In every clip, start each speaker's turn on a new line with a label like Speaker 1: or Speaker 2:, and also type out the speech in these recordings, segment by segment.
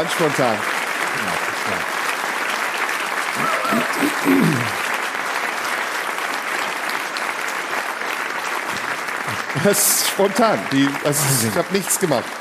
Speaker 1: Ganz spontan. Das ist spontan. Die, also ich habe nichts gemacht.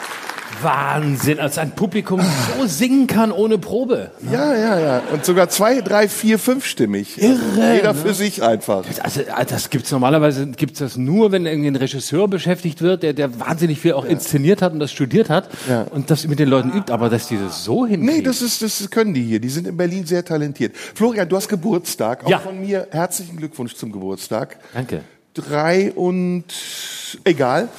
Speaker 2: Wahnsinn, als ein Publikum so singen kann ohne Probe.
Speaker 1: Ja, ja, ja. Und sogar zwei, drei, vier, fünfstimmig.
Speaker 2: Irre,
Speaker 1: Jeder
Speaker 2: ne?
Speaker 1: für sich einfach.
Speaker 2: Also das gibt's normalerweise gibt's das nur, wenn irgendwie ein Regisseur beschäftigt wird, der, der wahnsinnig viel auch inszeniert hat und das studiert hat
Speaker 1: Ja.
Speaker 2: und das mit den Leuten übt. Aber dass die das so hinkriegen.
Speaker 1: Nee, das ist, das können die hier. Die sind in Berlin sehr talentiert. Florian, du hast Geburtstag. Auch
Speaker 2: Ja.
Speaker 1: von mir herzlichen Glückwunsch zum Geburtstag.
Speaker 2: Danke.
Speaker 1: Drei und egal.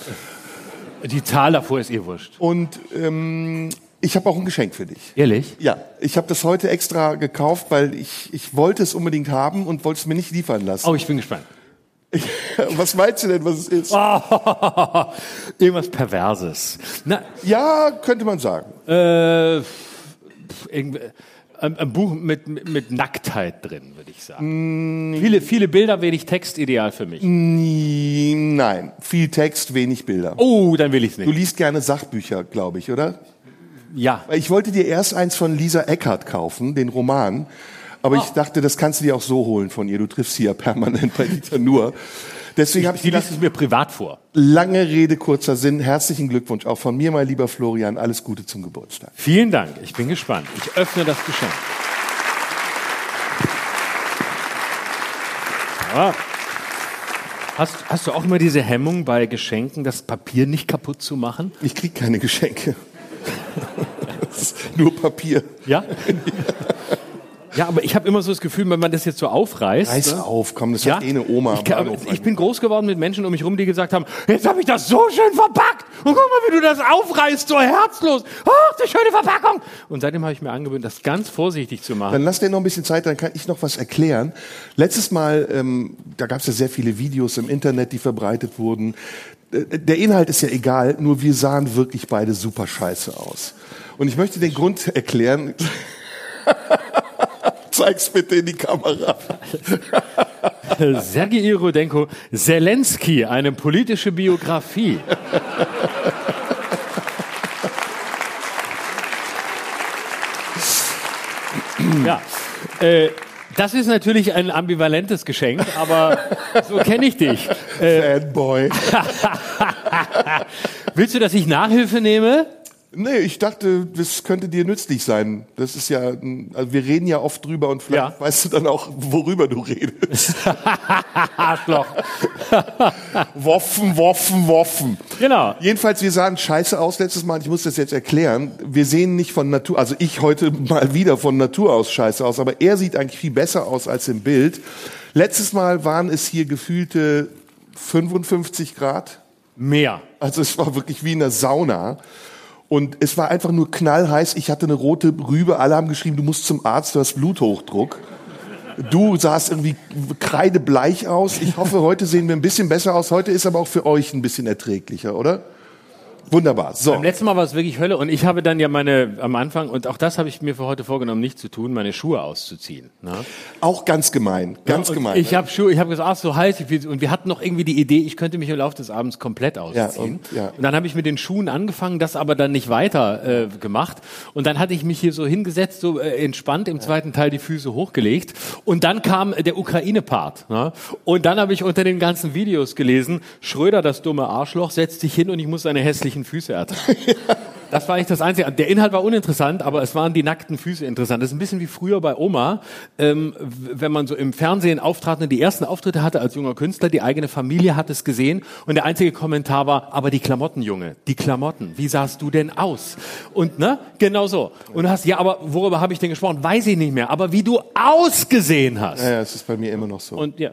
Speaker 2: Die Zahl davor ist ihr wurscht.
Speaker 1: Und ähm, ich habe auch ein Geschenk für dich.
Speaker 2: Ehrlich?
Speaker 1: Ja, ich habe das heute extra gekauft, weil ich, ich wollte es unbedingt haben und wollte es mir nicht liefern lassen.
Speaker 2: Oh, ich bin gespannt.
Speaker 1: Was meinst du denn, was es ist?
Speaker 2: Oh, irgendwas Perverses. Na,
Speaker 1: Ja, könnte man sagen.
Speaker 2: äh, irgendwie- ein, ein Buch mit, mit, mit Nacktheit drin, würde ich sagen. Viele, viele Bilder, wenig Text, ideal für mich.
Speaker 1: Nein, viel Text, wenig Bilder.
Speaker 2: Oh, dann will ich's
Speaker 1: Du
Speaker 2: nicht.
Speaker 1: liest gerne Sachbücher, glaube ich, oder?
Speaker 2: Ja.
Speaker 1: Ich wollte dir erst eins von Lisa Eckert kaufen, den Roman. Aber
Speaker 2: Oh.
Speaker 1: ich dachte, das kannst du dir auch so holen von ihr. Du triffst sie ja permanent bei Dieter Nur. Deswegen habe ich
Speaker 2: Die
Speaker 1: gedacht,
Speaker 2: es mir privat vor.
Speaker 1: lange Rede, kurzer Sinn. Herzlichen Glückwunsch auch von mir, mein lieber Florian. Alles Gute zum Geburtstag.
Speaker 2: Vielen Dank. Ich bin gespannt. Ich öffne das Geschenk. Ja. Hast, hast du auch immer diese Hemmung bei Geschenken, das Papier nicht kaputt zu machen?
Speaker 1: Ich krieg keine Geschenke. Nur Papier.
Speaker 2: Ja? Ja, aber ich habe immer so das Gefühl, wenn man das jetzt so aufreißt.
Speaker 1: Reiß
Speaker 2: ne?
Speaker 1: auf, komm, das
Speaker 2: Ja,
Speaker 1: hat eh eine Oma.
Speaker 2: ich, kann, ich bin groß geworden mit Menschen um mich rum, die gesagt haben, jetzt habe ich das so schön verpackt und guck mal, wie du das aufreißt, so herzlos. Ach, die schöne Verpackung. Und seitdem habe ich mir angewöhnt, das ganz vorsichtig zu machen.
Speaker 1: Dann lass dir noch ein bisschen Zeit, dann kann ich noch was erklären. Letztes Mal, ähm, da gab es ja sehr viele Videos im Internet, die verbreitet wurden. Äh, Der Inhalt ist ja egal, nur wir sahen wirklich beide super scheiße aus. Und ich möchte den Grund erklären. Zeig's bitte in die Kamera.
Speaker 2: Sergei Rudenko, Zelensky, eine politische Biografie. ja, äh, das ist natürlich ein ambivalentes Geschenk, aber so kenne ich dich. Äh,
Speaker 1: Fanboy.
Speaker 2: willst du, dass ich Nachhilfe nehme?
Speaker 1: Nee, ich dachte, das könnte dir nützlich sein. Das ist ja, also wir reden ja oft drüber und vielleicht
Speaker 2: Ja.
Speaker 1: weißt du dann auch, worüber du redest.
Speaker 2: Arschloch.
Speaker 1: Woffen, Woffen, Woffen.
Speaker 2: Genau.
Speaker 1: Jedenfalls, wir sahen scheiße aus letztes Mal. Ich muss das jetzt erklären. Wir sehen nicht von Natur, also ich heute mal wieder von Natur aus scheiße aus, aber er sieht eigentlich viel besser aus als im Bild. Letztes Mal waren es hier gefühlte 55 Grad.
Speaker 2: Mehr.
Speaker 1: Also es war wirklich wie in der Sauna. Und es war einfach nur knallheiß. Ich hatte eine rote Rübe. Alle haben geschrieben, du musst zum Arzt, du hast Bluthochdruck. Du sahst irgendwie kreidebleich aus. Ich hoffe, heute sehen wir ein bisschen besser aus. Heute ist aber auch für euch ein bisschen erträglicher, oder? Wunderbar. So.
Speaker 2: Beim letzten Mal war es wirklich Hölle und ich habe dann ja meine, am Anfang, und auch das habe ich mir für heute vorgenommen, nicht zu tun, meine Schuhe auszuziehen. Ne?
Speaker 1: Auch ganz gemein. Ganz
Speaker 2: und
Speaker 1: gemein.
Speaker 2: Ich habe Schuhe, ich habe gesagt, ach so heiß, ich will, und wir hatten noch irgendwie die Idee, ich könnte mich im Laufe des Abends komplett ausziehen.
Speaker 1: und- ja.
Speaker 2: und dann habe ich mit den Schuhen angefangen, das aber dann nicht weiter äh, gemacht. Und dann hatte ich mich hier so hingesetzt, so äh, entspannt, im zweiten Teil die Füße hochgelegt. Und dann kam der Ukraine-Part. Ne? Und dann habe ich unter den ganzen Videos gelesen, Schröder, das dumme Arschloch, setzt sich hin und ich muss seine hässlichen Füße ertragen. Das war eigentlich das Einzige. Der Inhalt war uninteressant, aber es waren die nackten Füße interessant. Das ist ein bisschen wie früher bei Oma, ähm, wenn man so im Fernsehen auftrat und die ersten Auftritte hatte als junger Künstler, die eigene Familie hat es gesehen und der einzige Kommentar war, aber die Klamotten, Junge, die Klamotten, wie sahst du denn aus? Und ne, genau so. Und du hast, ja, aber worüber habe ich denn gesprochen? Weiß ich nicht mehr. Aber wie du ausgesehen hast.
Speaker 1: ja, ja, es ist bei mir immer noch so.
Speaker 2: Und ja,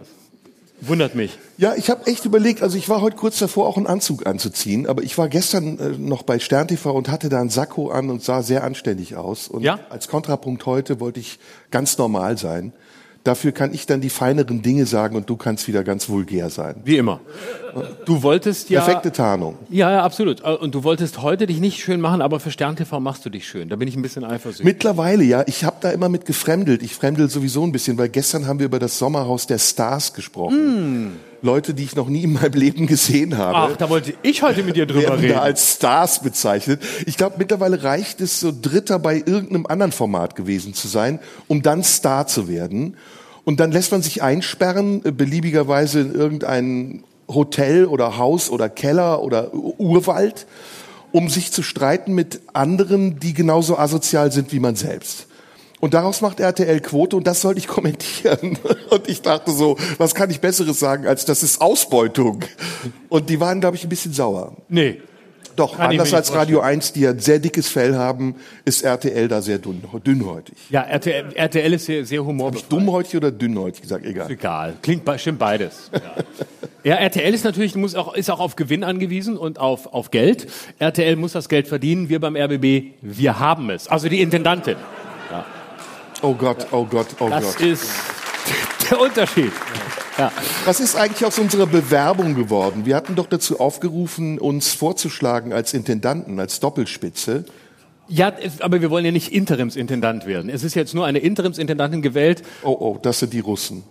Speaker 2: Wundert mich.
Speaker 1: Ja, ich habe echt überlegt, also ich war heute kurz davor, auch einen Anzug anzuziehen, aber ich war gestern äh, noch bei Stern TV und hatte da einen Sakko an und sah sehr anständig aus. Und
Speaker 2: Ja?
Speaker 1: als Kontrapunkt heute wollte ich ganz normal sein. Dafür kann ich dann die feineren Dinge sagen und du kannst wieder ganz vulgär sein.
Speaker 2: Wie immer. Du wolltest ja.
Speaker 1: Perfekte Tarnung.
Speaker 2: Ja, ja, absolut. Äh, Und du wolltest heute dich nicht schön machen, aber für Stern TV machst du dich schön. Da bin ich ein bisschen eifersüchtig.
Speaker 1: Mittlerweile, ja. Ich habe da immer mit gefremdelt. Ich fremdel sowieso ein bisschen, weil gestern haben wir über das Sommerhaus der Stars gesprochen. Leute, die ich noch nie in meinem Leben gesehen habe.
Speaker 2: Ach, da wollte ich heute mit dir drüber reden.
Speaker 1: da als Stars bezeichnet. Ich glaube, mittlerweile reicht es, so Dritter bei irgendeinem anderen Format gewesen zu sein, um dann Star zu werden. Und dann lässt man sich einsperren, äh, beliebigerweise in irgendein Hotel oder Haus oder Keller oder Urwald, um sich zu streiten mit anderen, die genauso asozial sind wie man selbst. Und daraus macht RTL Quote und das sollte ich kommentieren. Und ich dachte so, was kann ich Besseres sagen, als das ist Ausbeutung. Und die waren, glaube ich, ein bisschen sauer.
Speaker 2: Nee.
Speaker 1: Doch,
Speaker 2: Kann ich
Speaker 1: anders als Radio 1, die ja ein sehr dickes Fell haben, ist RTL da sehr dünn, dünnhäutig.
Speaker 2: Ja, RTL, RTL ist sehr, sehr humorbefreit.
Speaker 1: Dummhäutig oder dünnhäutig gesagt, egal.
Speaker 2: Egal. Klingt stimmt beides. Ja. ja, RTL ist natürlich muss auch ist auch auf Gewinn angewiesen und auf auf Geld. RTL muss das Geld verdienen. Wir beim RBB, wir haben es. Also die Intendantin.
Speaker 1: Oh Gott, oh Gott, oh
Speaker 2: Das
Speaker 1: Gott.
Speaker 2: ist der Unterschied. Ja.
Speaker 1: Was ist eigentlich aus unserer Bewerbung geworden? Wir hatten doch dazu aufgerufen, uns vorzuschlagen als Intendanten, als Doppelspitze.
Speaker 2: Ja, aber wir wollen ja nicht Interimsintendant werden. Es ist jetzt nur eine Interimsintendantin gewählt.
Speaker 1: Oh, oh, das sind die Russen.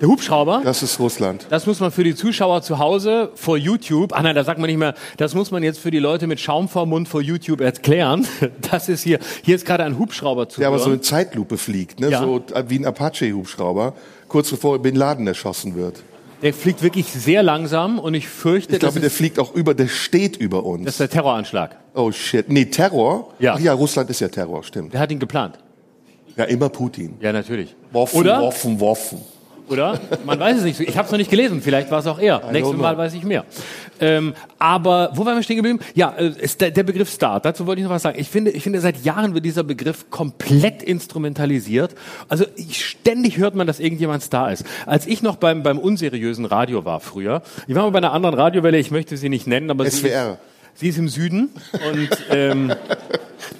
Speaker 2: Der Hubschrauber.
Speaker 1: Das ist Russland.
Speaker 2: Das muss man für die Zuschauer zu Hause vor YouTube, ah nein, da sagt man nicht mehr, das muss man jetzt für die Leute mit Schaum vor Mund vor YouTube erklären. Das ist hier, hier ist gerade ein Hubschrauber zu
Speaker 1: Der aber so
Speaker 2: hören.
Speaker 1: in Zeitlupe fliegt, ne?
Speaker 2: Ja.
Speaker 1: so wie ein Apache-Hubschrauber, kurz bevor Bin Laden erschossen wird.
Speaker 2: Der fliegt wirklich sehr langsam und ich fürchte,
Speaker 1: Ich glaube, der fliegt auch über, der steht über uns.
Speaker 2: das ist der Terroranschlag.
Speaker 1: Oh shit. Nee, Terror?
Speaker 2: Ja.
Speaker 1: Ach ja, Russland ist ja Terror, stimmt.
Speaker 2: Der hat ihn geplant.
Speaker 1: Ja, immer Putin.
Speaker 2: Ja, natürlich.
Speaker 1: Waffen,
Speaker 2: Oder?
Speaker 1: Waffen, Waffen.
Speaker 2: Oder? Man weiß es nicht. Ich habe es noch nicht gelesen. Vielleicht war es auch er. Nächstes. Mal weiß ich mehr. Ähm, aber wo waren wir stehen geblieben? Ja, äh, ist der, der Begriff Star. Dazu wollte ich noch was sagen. Ich finde, ich finde, seit Jahren wird dieser Begriff komplett instrumentalisiert. Also ich, ständig hört man, dass irgendjemand Star ist. Als ich noch beim beim unseriösen Radio war früher, ich war mal bei einer anderen Radiowelle. Ich möchte sie nicht nennen, aber sie
Speaker 1: SWR.
Speaker 2: ist, sie ist im Süden und ähm,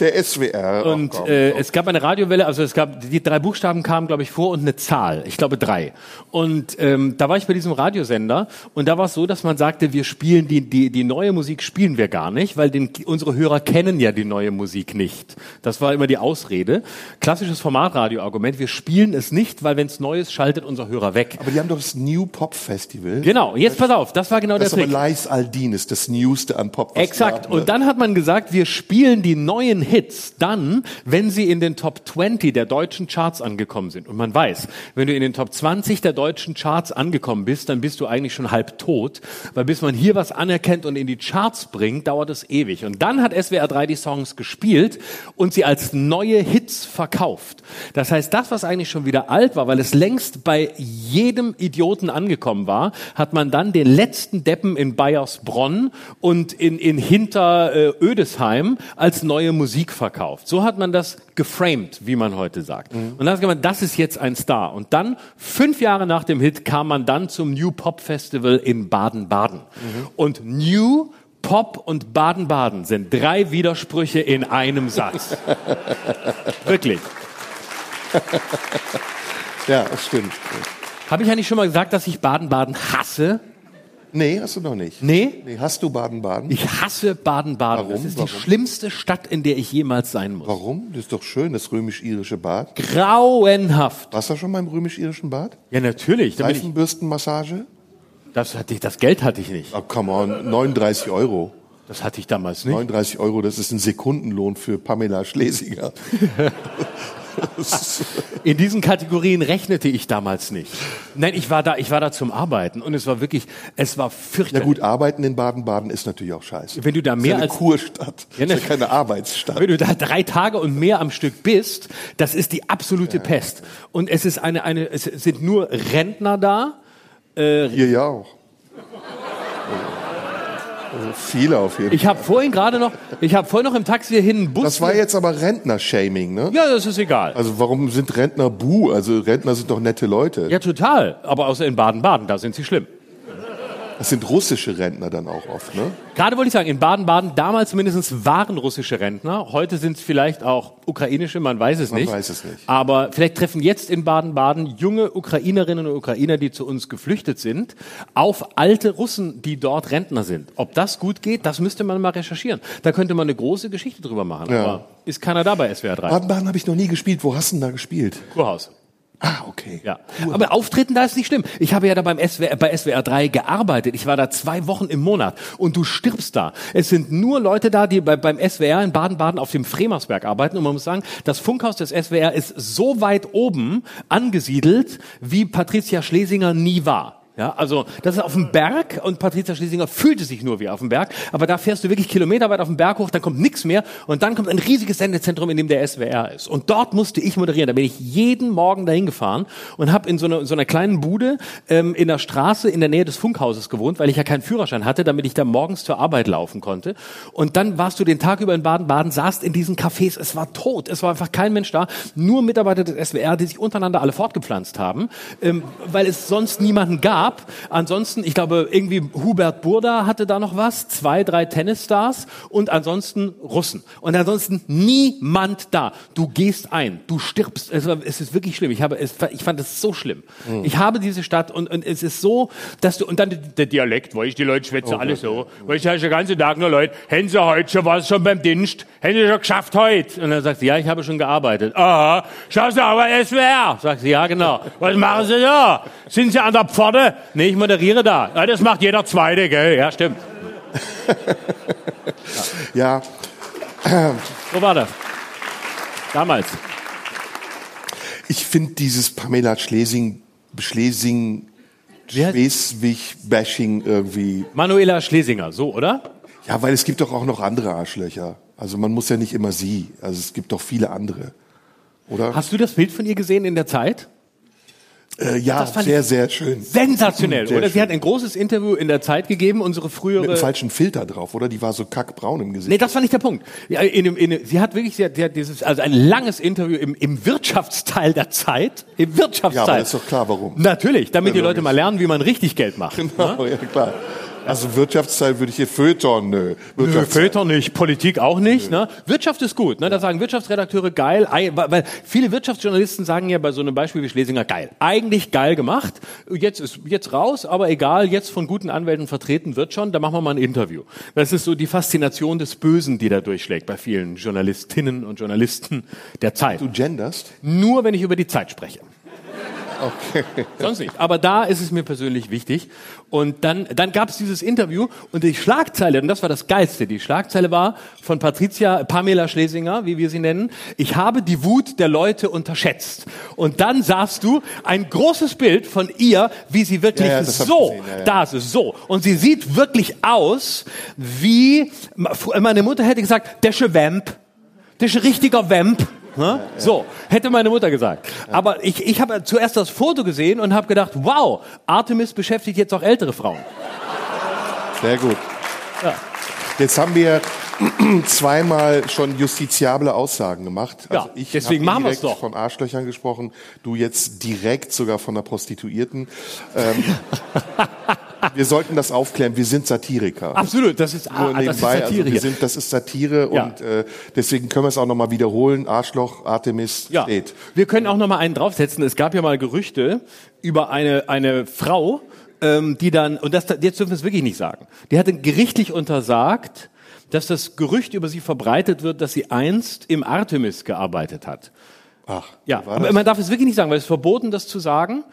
Speaker 1: Der SWR. Ach,
Speaker 2: und
Speaker 1: komm.
Speaker 2: äh, es gab eine Radiowelle, also es gab die drei Buchstaben kamen, glaube ich, vor und eine Zahl. Ich glaube drei. Und ähm, da war ich bei diesem Radiosender und da war es so, dass man sagte, wir spielen die die die neue Musik spielen wir gar nicht, weil den, unsere Hörer kennen ja die neue Musik nicht. Das war immer die Ausrede. Klassisches Formatradioargument: Wir spielen es nicht, weil wenn es Neues schaltet unser Hörer weg.
Speaker 1: aber die haben doch das New Pop Festival.
Speaker 2: Genau. Jetzt pass auf, das war genau
Speaker 1: Das ist
Speaker 2: der
Speaker 1: aber
Speaker 2: Trick.
Speaker 1: Lais Aldin ist das Newste an Pop. wir
Speaker 2: Exakt.
Speaker 1: ne?
Speaker 2: Und dann hat man gesagt, wir spielen die neuen Hits dann, wenn sie in den Top 20 der deutschen Charts angekommen sind. Und man weiß, wenn du in den Top 20 der deutschen Charts angekommen bist, dann bist du eigentlich schon halb tot, weil bis man hier was anerkennt und in die Charts bringt, dauert es ewig. Und dann hat SWR 3 die Songs gespielt und sie als neue Hits verkauft. Das heißt, das, was eigentlich schon wieder alt war, weil es längst bei jedem Idioten angekommen war, hat man dann den letzten Deppen in Bayersbronn und in, in Hinter äh, Ödesheim als neue Musik verkauft. So hat man das geframed, wie man heute sagt. Und dann hat man, das ist jetzt ein Star. Und dann, fünf Jahre nach dem Hit, kam man dann zum New Pop Festival in Baden-Baden. Und New Pop und Baden-Baden sind drei Widersprüche in einem Satz. Wirklich.
Speaker 1: Ja, das stimmt.
Speaker 2: Habe ich eigentlich schon mal gesagt, dass ich Baden-Baden hasse?
Speaker 1: Nee, hast du noch nicht.
Speaker 2: Nee?
Speaker 1: Nee, hast du Baden-Baden?
Speaker 2: Ich hasse Baden-Baden.
Speaker 1: Warum?
Speaker 2: Das ist
Speaker 1: Warum?
Speaker 2: die schlimmste Stadt, in der ich jemals sein muss.
Speaker 1: Warum? Das ist doch schön, das römisch-irische Bad.
Speaker 2: Grauenhaft.
Speaker 1: Warst du schon mal im römisch-irischen Bad?
Speaker 2: Ja, natürlich. Da bin ich,
Speaker 1: Seifenbürstenmassage?
Speaker 2: das, hatte ich, das Geld hatte ich nicht.
Speaker 1: Oh, come on, 39 Euro.
Speaker 2: Das hatte ich damals nicht.
Speaker 1: 39 Euro, das ist ein Sekundenlohn für Pamela Schlesinger.
Speaker 2: In diesen Kategorien rechnete ich damals nicht. Nein, ich war da, ich war da zum Arbeiten und es war wirklich, es war
Speaker 1: Ja
Speaker 2: fürchterlich.
Speaker 1: gut, arbeiten in Baden-Baden ist natürlich auch scheiße.
Speaker 2: Wenn du da
Speaker 1: Das ist
Speaker 2: mehr
Speaker 1: ja eine
Speaker 2: als
Speaker 1: Kurstadt.
Speaker 2: Ja,
Speaker 1: das ist
Speaker 2: ne-
Speaker 1: ja keine Arbeitsstadt.
Speaker 2: Wenn du da drei Tage und mehr am Stück bist, das ist die absolute Pest. Und es ist eine, eine, es sind nur Rentner da.
Speaker 1: Hier ja auch. Also viele auf jeden Fall.
Speaker 2: Ich habe vorhin gerade noch, ich habe vorhin noch im Taxi hierhin einen Bus.
Speaker 1: Das war jetzt aber Rentner-Shaming, ne?
Speaker 2: ja, das ist egal.
Speaker 1: Also warum sind Rentner buh? Also Rentner sind doch nette Leute.
Speaker 2: Ja, total. Aber außer in Baden-Baden, da sind sie schlimm.
Speaker 1: Das sind russische Rentner dann auch oft, ne?
Speaker 2: Gerade wollte ich sagen, in Baden-Baden damals zumindest waren russische Rentner. Heute sind es vielleicht auch ukrainische, man weiß es
Speaker 1: Man
Speaker 2: nicht.
Speaker 1: weiß es nicht.
Speaker 2: Aber vielleicht treffen jetzt in Baden-Baden junge Ukrainerinnen und Ukrainer, die zu uns geflüchtet sind, auf alte Russen, die dort Rentner sind. Ob das gut geht, das müsste man mal recherchieren. Da könnte man eine große Geschichte drüber machen.
Speaker 1: Ja.
Speaker 2: Aber ist keiner da bei SWR 3?
Speaker 1: Baden-Baden habe ich noch nie gespielt. Wo hast du denn da gespielt?
Speaker 2: Kurhaus.
Speaker 1: Ah, okay.
Speaker 2: Ja. Aber Auftreten da ist nicht schlimm. Ich habe ja da beim SWR, bei SWR 3 gearbeitet. Ich war da zwei Wochen im Monat und du stirbst da. Es sind nur Leute da, die bei, beim SWR in Baden-Baden auf dem Fremersberg arbeiten. Und man muss sagen, das Funkhaus des SWR ist so weit oben angesiedelt, wie Patricia Schlesinger nie war. Ja, also das ist auf dem Berg und Patricia Schlesinger fühlte sich nur wie auf dem Berg, aber da fährst du wirklich kilometerweit auf den Berg hoch, dann kommt nichts mehr und dann kommt ein riesiges Sendezentrum, in dem der SWR ist. Und dort musste ich moderieren. Da bin ich jeden Morgen dahin gefahren und habe in so einer, so einer kleinen Bude ähm, in der Straße in der Nähe des Funkhauses gewohnt, weil ich ja keinen Führerschein hatte, damit ich da morgens zur Arbeit laufen konnte. Und dann warst du den Tag über in Baden-Baden, saßt in diesen Cafés, es war tot, es war einfach kein Mensch da, nur Mitarbeiter des SWR, die sich untereinander alle fortgepflanzt haben, ähm, weil es sonst niemanden gab. Ansonsten, ich glaube, irgendwie Hubert Burda hatte da noch was, zwei, drei Tennisstars und ansonsten Russen. Und ansonsten niemand da. Du gehst ein, du stirbst. Es, war, es ist wirklich schlimm. Ich, habe, es, ich fand es so schlimm. Ich habe diese Stadt und, und es ist so, dass du, und dann der Dialekt, weil ich die Leute schwätze alle so. Weil ich sage den ganzen Tag nur Leute, haben Sie heute schon was schon beim Dienst? Haben Sie schon geschafft heute? Und dann sagt sie, ja, ich habe schon gearbeitet. Aha, schauen Sie aber SWR. Sagt sie, ja, genau. Was machen Sie da? Sind Sie an der Pforte? Nee, ich moderiere da. Ja, das macht jeder Zweite, gell? Ja, stimmt.
Speaker 1: Ja,
Speaker 2: So war das. Damals.
Speaker 1: ich finde dieses Pamela Schlesing, Schlesing, Schleswig-Bashing irgendwie.
Speaker 2: Manuela Schlesinger, so, oder?
Speaker 1: Ja, weil es gibt doch auch noch andere Arschlöcher. Also man muss ja nicht immer sie. Also es gibt doch viele andere. Oder?
Speaker 2: Hast du das Bild von ihr gesehen in der Zeit?
Speaker 1: Äh, ja, sehr, sehr schön.
Speaker 2: Sensationell,
Speaker 1: Sehr
Speaker 2: oder? Sie
Speaker 1: schön.
Speaker 2: hat ein großes Interview in der Zeit gegeben, unsere
Speaker 1: Mit
Speaker 2: frühere.
Speaker 1: einem falschen Filter drauf, oder? Die war so kackbraun im Gesicht.
Speaker 2: Nee, das war nicht der Punkt. In, in, dem- sie hat wirklich, sie hat, sie hat dieses, also ein langes Interview im, im Wirtschaftsteil der Zeit. Im Wirtschaftsteil.
Speaker 1: Ja, aber ist doch klar, warum.
Speaker 2: Natürlich, damit die
Speaker 1: Ja,
Speaker 2: Leute
Speaker 1: logisch.
Speaker 2: mal lernen, wie man richtig Geld macht.
Speaker 1: Genau, ja klar. Also Wirtschaftsteil würde ich hier Feuilleton, nö.
Speaker 2: Nö. Feuilleton nicht, Politik auch nicht. Ne? Wirtschaft ist gut. Ne? Da sagen Wirtschaftsredakteure geil, ei- weil weil viele Wirtschaftsjournalisten sagen ja bei so einem Beispiel wie Schlesinger geil. Eigentlich geil gemacht. Jetzt ist jetzt raus, aber egal, jetzt von guten Anwälten vertreten wird schon, da machen wir mal ein Interview. Das ist so die Faszination des Bösen, die da durchschlägt bei vielen Journalistinnen und Journalisten der Zeit.
Speaker 1: Du genderst?
Speaker 2: Nur wenn ich über die Zeit spreche.
Speaker 1: Okay.
Speaker 2: Sonst nicht. Aber da ist es mir persönlich wichtig. Und dann, dann gab es dieses Interview und die Schlagzeile, und das war das Geilste, die Schlagzeile war von Patricia, Pamela Schlesinger, wie wir sie nennen, ich habe die Wut der Leute unterschätzt. Und dann sahst du ein großes Bild von ihr, wie sie wirklich
Speaker 1: Ja, ja,
Speaker 2: so,
Speaker 1: gesehen, ja,
Speaker 2: da ist es so. Und sie sieht wirklich aus, wie, meine Mutter hätte gesagt, der ist ein richtiger Vamp. Ne? So, hätte meine Mutter gesagt. Aber ich, ich habe zuerst das Foto gesehen und habe gedacht, wow, Artemis beschäftigt jetzt auch ältere Frauen.
Speaker 1: Sehr gut.
Speaker 2: Ja.
Speaker 1: Jetzt haben wir zweimal schon justiziable Aussagen gemacht. Also
Speaker 2: Ja,
Speaker 1: ich
Speaker 2: deswegen machen
Speaker 1: direkt
Speaker 2: doch.
Speaker 1: von Arschlöchern gesprochen, du jetzt direkt sogar von der Prostituierten. Ähm, wir sollten das aufklären, wir sind Satiriker.
Speaker 2: Absolut, das ist,
Speaker 1: Nur
Speaker 2: ah, das ist
Speaker 1: nebenbei,
Speaker 2: Satire
Speaker 1: also sind, das ist Satire
Speaker 2: Ja.
Speaker 1: und äh, deswegen können wir es auch nochmal wiederholen. Arschloch, Artemis
Speaker 2: Ja,
Speaker 1: steht.
Speaker 2: wir können auch noch mal einen draufsetzen. Es gab ja mal Gerüchte über eine, eine Frau, ähm, die dann, und das, jetzt dürfen wir es wirklich nicht sagen, die hatte gerichtlich untersagt, dass das Gerücht über sie verbreitet wird, dass sie einst im Artemis gearbeitet hat.
Speaker 1: Ach,
Speaker 2: Ja, aber man darf es wirklich nicht sagen, weil es ist verboten, das zu sagen.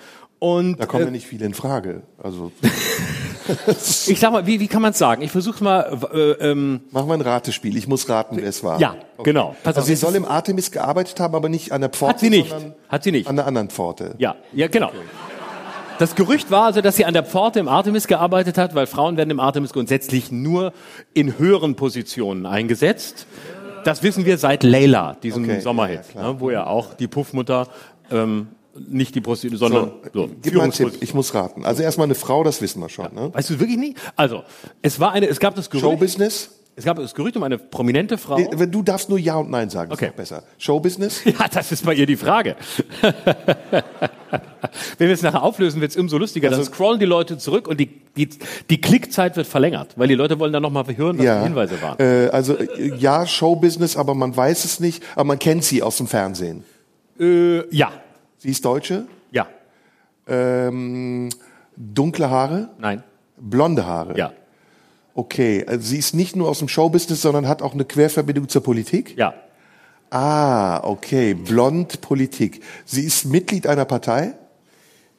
Speaker 2: Und
Speaker 1: da kommen
Speaker 2: äh,
Speaker 1: ja nicht viele in Frage. Also
Speaker 2: ich sag mal, wie, wie kann man es sagen? Ich versuche mal, äh, ähm,
Speaker 1: machen wir ein Ratespiel. Ich muss raten, wer es war.
Speaker 2: ja, genau. Pass
Speaker 1: Also
Speaker 2: auf,
Speaker 1: sie soll im Artemis gearbeitet haben, aber nicht an der Pforte,
Speaker 2: Hat sie nicht. Hat sie nicht.
Speaker 1: an der anderen Pforte.
Speaker 2: Ja, ja, genau. Das Gerücht war also, dass sie an der Pforte im Artemis gearbeitet hat, weil Frauen werden im Artemis grundsätzlich nur in höheren Positionen eingesetzt. Das wissen wir seit Leila, diesem
Speaker 1: Okay,
Speaker 2: Sommerhit,
Speaker 1: ja,
Speaker 2: ne, wo ja auch die Puffmutter ähm, nicht die Prostituierte, sondern so,
Speaker 1: Gib mal einen Tipp, ich muss raten. Also erstmal eine Frau, das wissen wir schon. Ne?
Speaker 2: Weißt du wirklich nicht? Also, es war eine, es gab das Gerücht,
Speaker 1: Showbusiness?
Speaker 2: es gab das Gerücht um eine prominente Frau.
Speaker 1: Wenn Du darfst nur Ja und Nein sagen, das
Speaker 2: Okay.
Speaker 1: ist besser. Showbusiness?
Speaker 2: Ja, das ist bei ihr die Frage. Wenn wir es nachher auflösen, wird es umso lustiger. Dann
Speaker 1: Also-
Speaker 2: scrollen die Leute zurück und die, die, die Klickzeit wird verlängert, weil die Leute wollen dann nochmal hören, was die Hinweise waren.
Speaker 1: Äh, also äh, ja, Showbusiness, aber man weiß es nicht. Aber man kennt sie aus dem Fernsehen.
Speaker 2: Äh, ja,
Speaker 1: Sie ist Deutsche,
Speaker 2: ja,
Speaker 1: ähm, dunkle Haare,
Speaker 2: nein,
Speaker 1: blonde Haare.
Speaker 2: ja,
Speaker 1: Okay, also sie ist nicht nur aus dem Showbusiness, sondern hat auch eine Querverbindung zur Politik.
Speaker 2: ja.
Speaker 1: Ah, okay, blond Politik. Sie ist Mitglied einer Partei.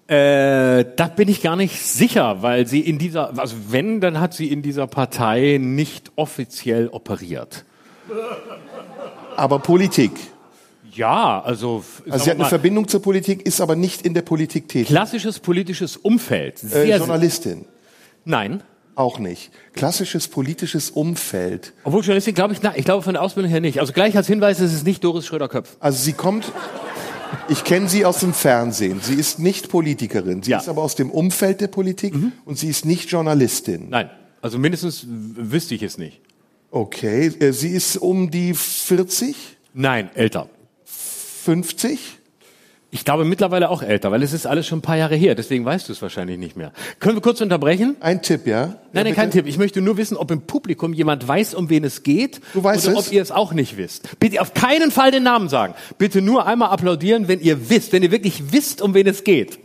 Speaker 2: Äh, da bin ich gar nicht sicher, weil sie in dieser, also wenn, dann hat sie in dieser Partei nicht offiziell operiert.
Speaker 1: Aber Politik.
Speaker 2: Ja, also,
Speaker 1: Also sie hat eine Verbindung zur Politik, ist aber nicht in der Politik tätig.
Speaker 2: klassisches politisches Umfeld. Sehr,
Speaker 1: Äh,
Speaker 2: sehr,
Speaker 1: Journalistin.
Speaker 2: nein.
Speaker 1: Auch nicht. Klassisches politisches Umfeld.
Speaker 2: Obwohl Journalistin glaube ich, na, ich glaube von der Ausbildung her nicht. Also gleich als Hinweis, es ist nicht Doris Schröder-Köpf.
Speaker 1: Also sie kommt, ich kenne sie aus dem Fernsehen. Sie ist nicht Politikerin. Sie
Speaker 2: Ja.
Speaker 1: ist aber aus dem Umfeld der Politik und sie ist nicht Journalistin.
Speaker 2: Nein, also mindestens wüsste ich es nicht.
Speaker 1: Okay, äh, sie ist um die 40,
Speaker 2: Nein, älter.
Speaker 1: 50?
Speaker 2: Ich glaube mittlerweile auch älter, weil es ist alles schon ein paar Jahre her. Deswegen weißt du es wahrscheinlich nicht mehr. Können wir kurz unterbrechen?
Speaker 1: Ein Tipp, ja?
Speaker 2: Nein,
Speaker 1: ja,
Speaker 2: nein,
Speaker 1: bitte?
Speaker 2: kein Tipp. Ich möchte nur wissen, ob im Publikum jemand weiß, um wen es geht.
Speaker 1: Du weißt
Speaker 2: oder
Speaker 1: es?
Speaker 2: ob ihr es auch nicht wisst. Bitte auf keinen Fall den Namen sagen. Bitte nur einmal applaudieren, wenn ihr wisst, wenn ihr wirklich wisst, um wen es geht.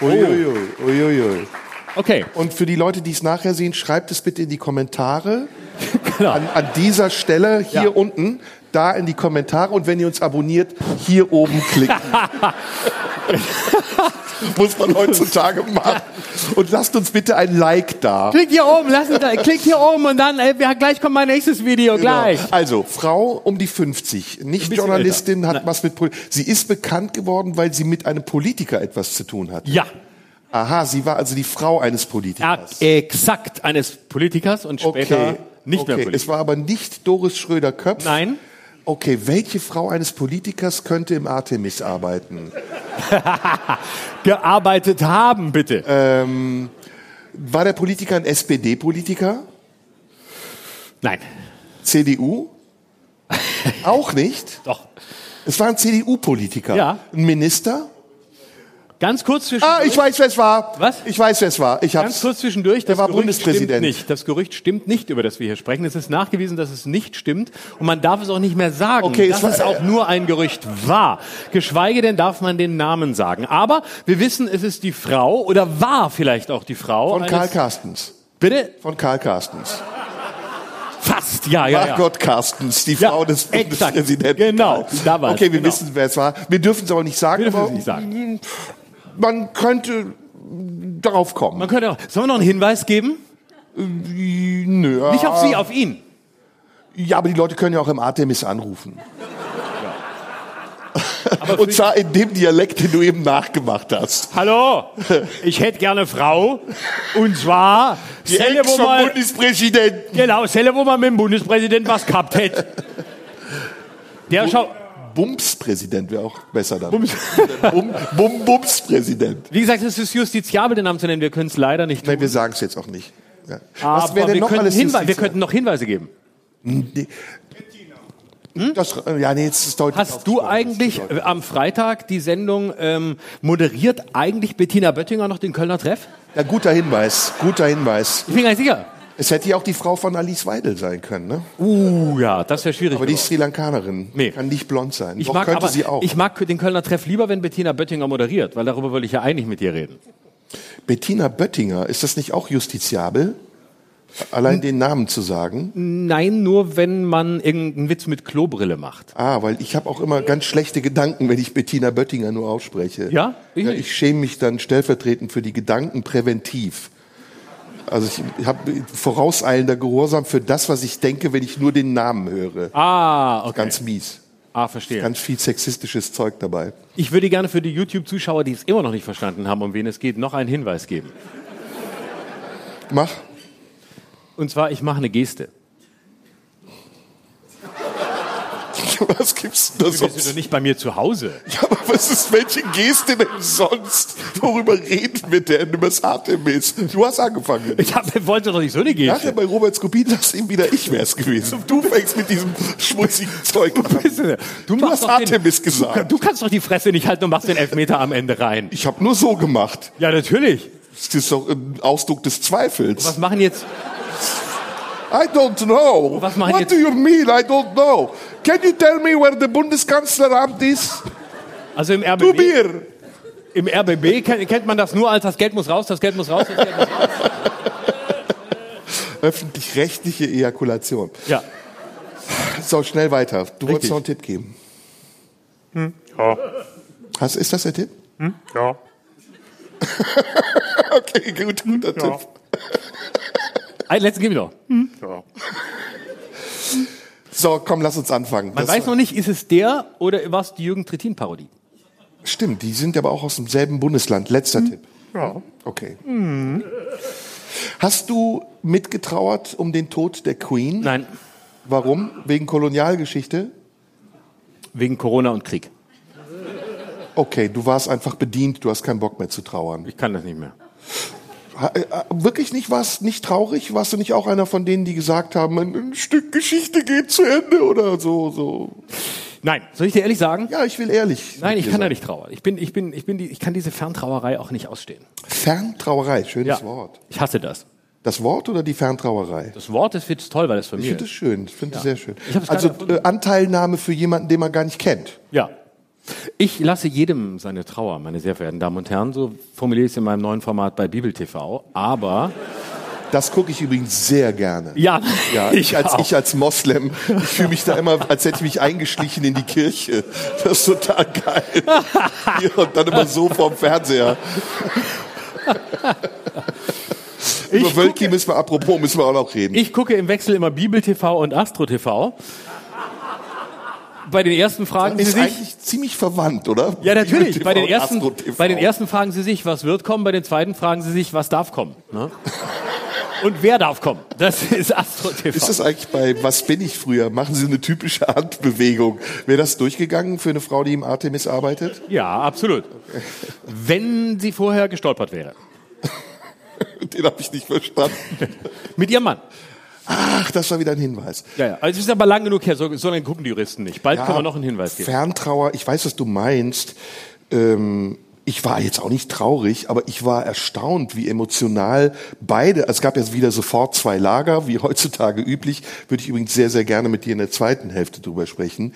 Speaker 1: Uiuiui, uiuiui.
Speaker 2: Okay.
Speaker 1: Und für die Leute, die es nachher sehen, schreibt es bitte in die Kommentare.
Speaker 2: Genau.
Speaker 1: An, an dieser Stelle, hier
Speaker 2: Ja.
Speaker 1: unten, da in die Kommentare. Und wenn ihr uns abonniert, hier oben klicken. Muss man heutzutage machen. Und lasst uns bitte ein Like da.
Speaker 2: Klickt hier oben, lasst uns da, klickt hier oben und dann, äh, ja, gleich kommt mein nächstes Video, gleich.
Speaker 1: Genau. Also, Frau um die 50, nicht Journalistin,
Speaker 2: älter.
Speaker 1: hat
Speaker 2: Nein.
Speaker 1: was mit Poli Sie ist bekannt geworden, weil sie mit einem Politiker etwas zu tun hat.
Speaker 2: Ja.
Speaker 1: Aha, sie war also die Frau eines
Speaker 2: Ja,
Speaker 1: Politikers.
Speaker 2: exakt eines Politikers und später nicht mehr
Speaker 1: okay.
Speaker 2: Politiker.
Speaker 1: Es war aber nicht Doris Schröder-Köpf.
Speaker 2: Nein.
Speaker 1: Okay, welche Frau eines Politikers könnte im Artemis arbeiten?
Speaker 2: Gearbeitet haben, bitte.
Speaker 1: Ähm, war der Politiker ein SPD-Politiker?
Speaker 2: Nein.
Speaker 1: CDU? Auch nicht.
Speaker 2: Doch.
Speaker 1: Es war ein CDU-Politiker.
Speaker 2: Ja.
Speaker 1: Ein Minister?
Speaker 2: Ganz kurz zwischen.
Speaker 1: Ah, ich weiß, wer es war.
Speaker 2: Was?
Speaker 1: Ich weiß, wer es war. Ich
Speaker 2: Ganz
Speaker 1: hab's.
Speaker 2: kurz zwischendurch, das
Speaker 1: war
Speaker 2: Gerücht
Speaker 1: Bundespräsident.
Speaker 2: stimmt nicht. Das Gerücht stimmt nicht, über das wir hier sprechen. Es ist nachgewiesen, dass es nicht stimmt und man darf es auch nicht mehr sagen,
Speaker 1: Okay, es
Speaker 2: dass
Speaker 1: war-
Speaker 2: es auch nur ein Gerücht war. Geschweige denn darf man den Namen sagen. Aber wir wissen, es ist die Frau oder war vielleicht auch die Frau.
Speaker 1: Von
Speaker 2: eines-
Speaker 1: Karl Carstens.
Speaker 2: Bitte?
Speaker 1: Von Karl Carstens.
Speaker 2: Fast, ja, ja. ja.
Speaker 1: Margot Carstens, die
Speaker 2: Ja,
Speaker 1: Frau des. Bundespräsidenten.
Speaker 2: Genau, da war's,
Speaker 1: Okay, wir
Speaker 2: genau.
Speaker 1: wissen, wer es war. Wir dürfen es aber nicht sagen.
Speaker 2: Wir dürfen es nicht sagen.
Speaker 1: Man könnte darauf kommen.
Speaker 2: Man könnte auch, sollen wir noch einen Hinweis geben?
Speaker 1: Nö,
Speaker 2: Nicht auf Sie, auf ihn.
Speaker 1: Ja, aber die Leute können ja auch im Artemis anrufen.
Speaker 2: Aber
Speaker 1: Und zwar in dem Dialekt, den du eben nachgemacht hast.
Speaker 2: Hallo, ich hätte gerne Frau. Und zwar,
Speaker 1: Die
Speaker 2: Selle,
Speaker 1: Ex
Speaker 2: wo
Speaker 1: vom
Speaker 2: man,
Speaker 1: Bundespräsidenten.
Speaker 2: genau, Selle, wo man mit dem Bundespräsidenten was gehabt hätte. Der schau,
Speaker 1: Bumspräsident wäre auch besser dann.
Speaker 2: Bums.
Speaker 1: Bum, Bum, Bumspräsident.
Speaker 2: wie gesagt, es ist justiziabel, den Namen zu nennen. Wir können es leider nicht tun.
Speaker 1: Nein, wir sagen es jetzt auch nicht. Ja.
Speaker 2: Aber
Speaker 1: Was wäre denn
Speaker 2: wir,
Speaker 1: noch
Speaker 2: könnten
Speaker 1: alles
Speaker 2: wir könnten noch Hinweise geben.
Speaker 1: Nee. Das, ja, nee, jetzt ist deutlich
Speaker 2: Hast du eigentlich äh, am Freitag die Sendung ähm, moderiert eigentlich Bettina Böttinger noch den Kölner Treff?
Speaker 1: Ja, guter Hinweis, guter Hinweis.
Speaker 2: Ich bin gar nicht sicher.
Speaker 1: Es hätte ja auch die Frau von Alice Weidel sein können, ne?
Speaker 2: Uh, ja, das wäre schwierig.
Speaker 1: Aber die ist Sri Lankanerin.
Speaker 2: Nee.
Speaker 1: Kann nicht blond sein.
Speaker 2: ich
Speaker 1: Doch
Speaker 2: mag,
Speaker 1: könnte
Speaker 2: aber,
Speaker 1: sie auch.
Speaker 2: ich mag den Kölner Treff lieber, wenn Bettina Böttinger moderiert, weil darüber wollte ich ja eigentlich mit dir reden.
Speaker 1: Bettina Böttinger, ist das nicht auch justiziabel? Allein den Namen zu sagen.
Speaker 2: Nein, nur wenn man irgendeinen Witz mit Klobrille macht.
Speaker 1: Ah, weil ich habe auch immer ganz schlechte Gedanken, wenn ich Bettina Böttinger nur ausspreche.
Speaker 2: Ja? Ich
Speaker 1: ja ich schäme mich dann stellvertretend für die Gedanken präventiv. Also ich habe vorauseilender Gehorsam für das, was ich denke, wenn ich nur den Namen höre.
Speaker 2: Ah, okay.
Speaker 1: Ganz mies.
Speaker 2: ah, verstehe.
Speaker 1: Ganz viel sexistisches Zeug dabei.
Speaker 2: Ich würde gerne für die YouTube-Zuschauer, die es immer noch nicht verstanden haben, um wen es geht, noch einen Hinweis geben.
Speaker 1: Mach.
Speaker 2: Und zwar, ich mache eine Geste.
Speaker 1: Was gibt's denn da
Speaker 2: Du bist
Speaker 1: sonst?
Speaker 2: doch nicht bei mir zu Hause.
Speaker 1: Ja, aber was ist, welche Geste denn sonst? Worüber reden wir denn? Über das Artemis. Du hast angefangen.
Speaker 2: Ich hab, wollte doch nicht so eine
Speaker 1: Nachher
Speaker 2: Geste.
Speaker 1: bei Robert Skopin das eben wieder ich wär's gewesen. Du fängst mit diesem schmutzigen Zeug an.
Speaker 2: Du,
Speaker 1: Du
Speaker 2: machst
Speaker 1: hast
Speaker 2: doch den-
Speaker 1: Artemis gesagt.
Speaker 2: Du kannst doch die Fresse nicht halten und machst den Elfmeter am Ende rein.
Speaker 1: Ich habe nur so gemacht.
Speaker 2: Ja, natürlich.
Speaker 1: Das ist doch ein Ausdruck des Zweifels.
Speaker 2: Was machen jetzt?
Speaker 1: I don't know.
Speaker 2: Was machen
Speaker 1: What
Speaker 2: jetzt-
Speaker 1: do you mean? I don't know. Can you tell me where the Bundeskanzleramt is?
Speaker 2: Also im
Speaker 1: Du
Speaker 2: RBB,
Speaker 1: Bier.
Speaker 2: im RBB kennt, kennt man das nur als das Geld muss raus, das Geld muss raus. Das Geld muss raus.
Speaker 1: Öffentlich-rechtliche Ejakulation.
Speaker 2: Ja.
Speaker 1: So, schnell weiter. Du wolltest
Speaker 2: Richtig.
Speaker 1: noch einen Tipp geben.
Speaker 3: Ja.
Speaker 1: Hast, ist das der Tipp?
Speaker 3: Ja.
Speaker 1: Okay, gut, guter
Speaker 3: Ja.
Speaker 1: Tipp.
Speaker 2: Einen letzten gib mir noch.
Speaker 3: ja.
Speaker 1: So, komm, lass uns anfangen.
Speaker 2: Man
Speaker 1: Das
Speaker 2: weiß noch nicht, ist es der oder war es die Jürgen Trittin-Parodie?
Speaker 1: Stimmt, die sind aber auch aus demselben Bundesland. Letzter Tipp.
Speaker 3: Ja.
Speaker 1: Okay. Hast du mitgetrauert um den Tod der Queen?
Speaker 2: Nein,
Speaker 1: Warum? Wegen Kolonialgeschichte?
Speaker 2: wegen Corona und Krieg.
Speaker 1: Okay, du warst einfach bedient, du hast keinen Bock mehr zu trauern.
Speaker 2: Ich kann das nicht mehr.
Speaker 1: Äh, Wirklich nicht, warst nicht traurig? Warst du nicht auch einer von denen, die gesagt haben, ein, Stück Geschichte geht zu Ende oder so, so?
Speaker 2: Nein, soll ich dir ehrlich sagen?
Speaker 1: Ja, ich will ehrlich.
Speaker 2: Nein, ich kann da
Speaker 1: sein.
Speaker 2: nicht trauern. Ich bin, ich bin, ich bin die, ich kann diese Ferntrauerei auch nicht ausstehen.
Speaker 1: Ferntrauerei, schönes
Speaker 2: Ja,
Speaker 1: Wort.
Speaker 2: ich hasse das.
Speaker 1: Das Wort oder die Ferntrauerei?
Speaker 2: Das Wort ist jetzt toll, weil es von
Speaker 1: Ich
Speaker 2: mir
Speaker 1: finde es schön, ich finde es sehr schön.
Speaker 2: Ich
Speaker 1: Also äh, Anteilnahme für jemanden, den man gar nicht kennt.
Speaker 2: Ja. Ich lasse jedem seine Trauer, meine sehr verehrten Damen und Herren. So formuliere ich es in meinem neuen Format bei Bibel TV. Aber
Speaker 1: Das gucke ich übrigens sehr gerne.
Speaker 2: ja,
Speaker 1: Ja, ich, als
Speaker 2: auch.
Speaker 1: ich als Moslem, ich fühle mich da immer, als hätte ich mich eingeschlichen in die Kirche. Das ist total geil. Hier, und dann immer so vorm Fernseher. Über
Speaker 2: Ich
Speaker 1: Wölki müssen wir, apropos, müssen wir auch noch reden.
Speaker 2: Ich gucke im Wechsel immer Bibel TV und Astro TV. Bei den ersten fragen Sie
Speaker 1: ist
Speaker 2: sich,
Speaker 1: eigentlich ziemlich verwandt, oder?
Speaker 2: ja natürlich, bei den ersten, bei den ersten fragen Sie sich, was wird kommen, bei den zweiten fragen Sie sich, was darf kommen. Ne? Und wer darf kommen? Das ist Astro TV.
Speaker 1: Ist das eigentlich bei Was bin ich früher? Machen Sie eine typische Handbewegung. Wäre das durchgegangen für eine Frau, die im Artemis arbeitet?
Speaker 2: ja, absolut. Wenn sie vorher gestolpert wäre.
Speaker 1: Den habe ich nicht verstanden.
Speaker 2: Mit ihrem Mann.
Speaker 1: Ach, das war wieder ein Hinweis.
Speaker 2: Ja, ja. Also es ist aber lang genug her, so, so lange gucken die Juristen nicht. Bald
Speaker 1: Ja,
Speaker 2: können wir noch einen Hinweis geben.
Speaker 1: Ferntrauer, ich weiß, was du meinst. Ähm, ich war jetzt auch nicht traurig, aber ich war erstaunt, wie emotional beide, es gab jetzt wieder sofort zwei Lager, wie heutzutage üblich, würde ich übrigens sehr, sehr gerne mit dir in der zweiten Hälfte drüber sprechen.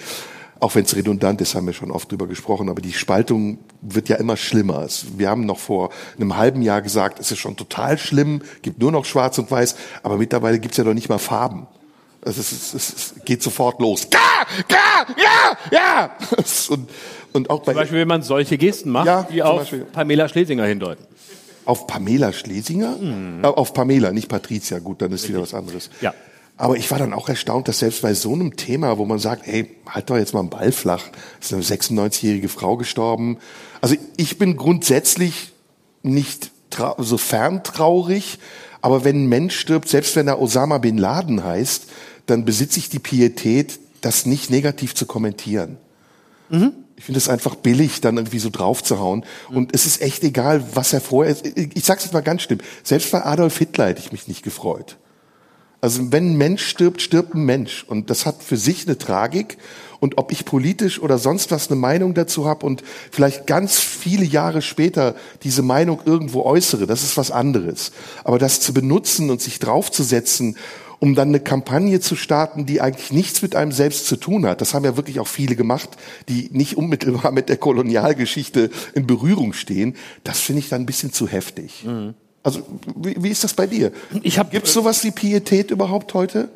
Speaker 1: Auch wenn es redundant ist, haben wir schon oft drüber gesprochen, aber die Spaltung wird ja immer schlimmer. Wir haben noch vor einem halben Jahr gesagt, es ist schon total schlimm, gibt nur noch schwarz und weiß, aber mittlerweile gibt's ja noch nicht mal Farben. Es, ist, es, es geht sofort los. Ga, ga, ja, ja. Und, und auch bei,
Speaker 2: Zum Beispiel, wenn man solche Gesten macht,
Speaker 1: Ja,
Speaker 2: die auf
Speaker 1: Beispiel.
Speaker 2: Pamela Schlesinger hindeuten.
Speaker 1: auf Pamela Schlesinger? Äh, Auf Pamela, nicht Patricia. Gut, dann ist wieder was anderes.
Speaker 2: Ja.
Speaker 1: Aber ich war dann auch erstaunt, dass selbst bei so einem Thema, wo man sagt, ey, halt doch jetzt mal einen Ball flach, ist eine 96-jährige Frau gestorben. Also ich bin grundsätzlich nicht so ferntraurig, aber wenn ein Mensch stirbt, selbst wenn er Osama bin Laden heißt, dann besitze ich die Pietät, das nicht negativ zu kommentieren. Ich finde es einfach billig, dann irgendwie so draufzuhauen. Und es ist echt egal, was er vorher ist. Ich sag's jetzt mal ganz schlimm. Selbst bei Adolf Hitler hätte ich mich nicht gefreut. Also wenn ein Mensch stirbt, stirbt ein Mensch. Und das hat für sich eine Tragik. Und ob ich politisch oder sonst was eine Meinung dazu habe und vielleicht ganz viele Jahre später diese Meinung irgendwo äußere, das ist was anderes. Aber das zu benutzen und sich draufzusetzen, um dann eine Kampagne zu starten, die eigentlich nichts mit einem selbst zu tun hat, das haben ja wirklich auch viele gemacht, die nicht unmittelbar mit der Kolonialgeschichte in Berührung stehen, das finde ich dann ein bisschen zu heftig. Also wie, wie ist das bei dir?
Speaker 2: Ich hab-
Speaker 1: Gibt's sowas wie Pietät überhaupt heute?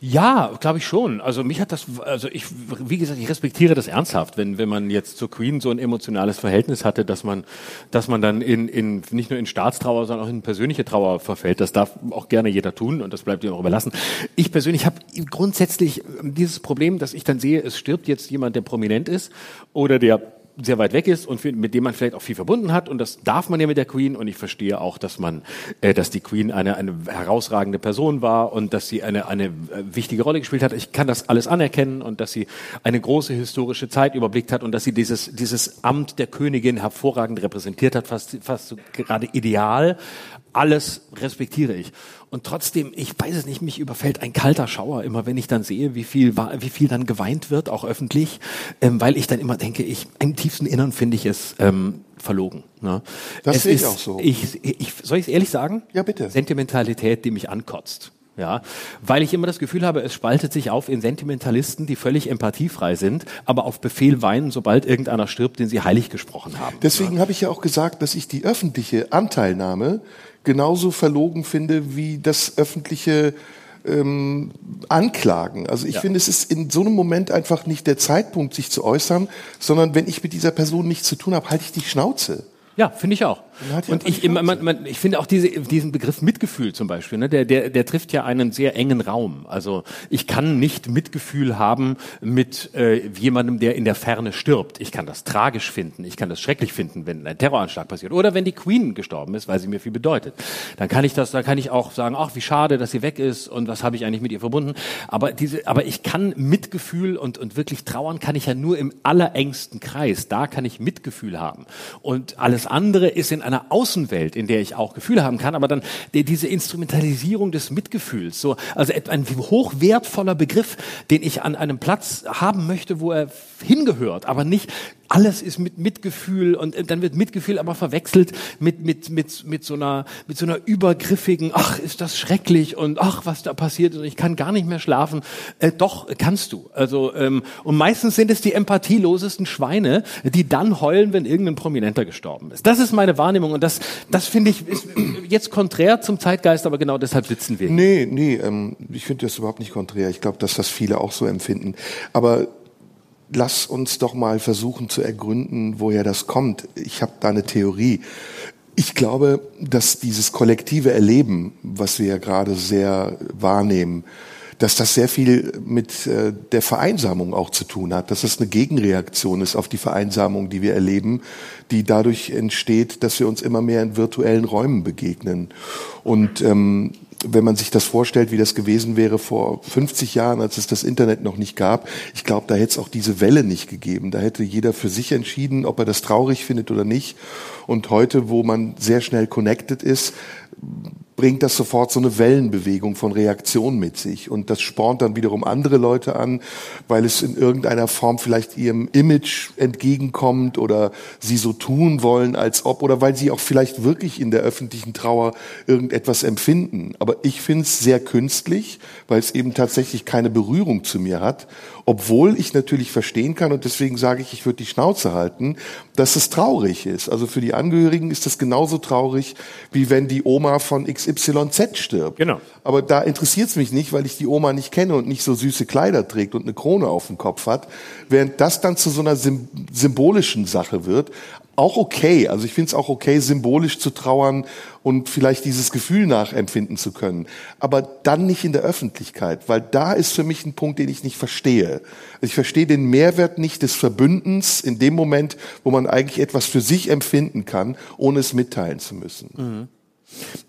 Speaker 2: Ja, glaube ich schon. Also mich hat das, also ich, wie gesagt, ich respektiere das ernsthaft, wenn, wenn man jetzt zur Queen so ein emotionales Verhältnis hatte, dass man, dass man dann in, in, nicht nur in Staatstrauer, sondern auch in persönliche Trauer verfällt. Das darf auch gerne jeder tun und das bleibt ihm auch überlassen. Ich persönlich habe grundsätzlich dieses Problem, dass ich dann sehe, es stirbt jetzt jemand, der prominent ist oder der sehr weit weg ist und mit dem man vielleicht auch viel verbunden hat. Und das darf man ja mit der Queen. Und ich verstehe auch, dass man, äh, dass die Queen eine, eine herausragende Person war und dass sie eine, eine äh, wichtige Rolle gespielt hat. Ich kann das alles anerkennen und dass sie eine große historische Zeit überblickt hat und dass sie dieses, dieses Amt der Königin hervorragend repräsentiert hat, fast, fast so gerade ideal. Alles respektiere ich. Und trotzdem, ich weiß es nicht, mich überfällt ein kalter Schauer immer, wenn ich dann sehe, wie viel, wie viel dann geweint wird, auch öffentlich, ähm, weil ich dann immer denke, ich, im tiefsten Innern finde ich es ähm, verlogen. Ne?
Speaker 1: Das
Speaker 2: es
Speaker 1: sehe ich
Speaker 2: ist,
Speaker 1: auch so.
Speaker 2: Ich, ich, soll ich es ehrlich sagen?
Speaker 1: Ja, bitte.
Speaker 2: Sentimentalität, die mich ankotzt. Ja, weil ich immer das Gefühl habe, es spaltet sich auf in Sentimentalisten, die völlig empathiefrei sind, aber auf Befehl weinen, sobald irgendeiner stirbt, den sie heilig gesprochen haben.
Speaker 1: Deswegen ja. habe ich ja auch gesagt, dass ich die öffentliche Anteilnahme genauso verlogen finde wie das öffentliche ähm, Anklagen. Also ich ja. finde, es ist in so einem Moment einfach nicht der Zeitpunkt, sich zu äußern, sondern wenn ich mit dieser Person nichts zu tun habe, halte ich die Schnauze.
Speaker 2: Ja, finde ich auch. Und ich, man, man, ich finde auch diese, diesen Begriff Mitgefühl zum Beispiel, ne, der, der, der trifft ja einen sehr engen Raum. Also ich kann nicht Mitgefühl haben mit äh, jemandem, der in der Ferne stirbt. Ich kann das tragisch finden, ich kann das schrecklich finden, wenn ein Terroranschlag passiert oder wenn die Queen gestorben ist, weil sie mir viel bedeutet. Dann kann ich das, dann kann ich auch sagen, ach wie schade, dass sie weg ist und was habe ich eigentlich mit ihr verbunden. Aber diese, aber ich kann Mitgefühl und und wirklich trauern kann ich ja nur im allerengsten Kreis. Da kann ich Mitgefühl haben und alles andere ist in einer Außenwelt, in der ich auch Gefühle haben kann, aber dann diese Instrumentalisierung des Mitgefühls, so, also ein hochwertvoller Begriff, den ich an einem Platz haben möchte, wo er hingehört, aber nicht alles ist mit Mitgefühl und äh, dann wird Mitgefühl aber verwechselt mit mit mit mit so einer mit so einer übergriffigen ach ist das schrecklich und ach was da passiert und ich kann gar nicht mehr schlafen. Äh, doch kannst du. Also ähm, und meistens sind es die empathielosesten Schweine die dann heulen wenn irgendein Prominenter gestorben ist. Das ist meine Wahrnehmung und das das finde ich ist jetzt konträr zum Zeitgeist aber genau deshalb sitzen wir
Speaker 1: nee nee ähm, ich finde das überhaupt nicht konträr. Ich glaube dass das viele auch so empfinden. Aber lass uns doch mal versuchen zu ergründen, woher das kommt. Ich habe da eine Theorie. Ich glaube, dass dieses kollektive Erleben, was wir ja gerade sehr wahrnehmen, dass das sehr viel mit äh, der Vereinsamung auch zu tun hat, dass es eine Gegenreaktion ist auf die Vereinsamung, die wir erleben, die dadurch entsteht, dass wir uns immer mehr in virtuellen Räumen begegnen. Und ähm, wenn man sich das vorstellt, wie das gewesen wäre vor 50 Jahren, als es das Internet noch nicht gab, ich glaube, da hätte es auch diese Welle nicht gegeben. Da hätte jeder für sich entschieden, ob er das traurig findet oder nicht. Und heute, wo man sehr schnell connected ist, bringt das sofort so eine Wellenbewegung von Reaktion mit sich. Und das spornt dann wiederum andere Leute an, weil es in irgendeiner Form vielleicht ihrem Image entgegenkommt oder sie so tun wollen, als ob, oder weil sie auch vielleicht wirklich in der öffentlichen Trauer irgendetwas empfinden. Aber ich finde es sehr künstlich, weil es eben tatsächlich keine Berührung zu mir hat obwohl ich natürlich verstehen kann und deswegen sage ich, ich würde die Schnauze halten, dass es traurig ist. Also für die Angehörigen ist das genauso traurig, wie wenn die Oma von XYZ stirbt.
Speaker 2: Genau.
Speaker 1: Aber da interessiert es mich nicht, weil ich die Oma nicht kenne und nicht so süße Kleider trägt und eine Krone auf dem Kopf hat. Während das dann zu so einer symbolischen Sache wird, auch okay. Also ich finde es auch okay, symbolisch zu trauern und vielleicht dieses Gefühl nachempfinden zu können. Aber dann nicht in der Öffentlichkeit, weil da ist für mich ein Punkt, den ich nicht verstehe. Ich verstehe den Mehrwert nicht des Verbündens in dem Moment, wo man eigentlich etwas für sich empfinden kann, ohne es mitteilen zu müssen.
Speaker 2: Mhm.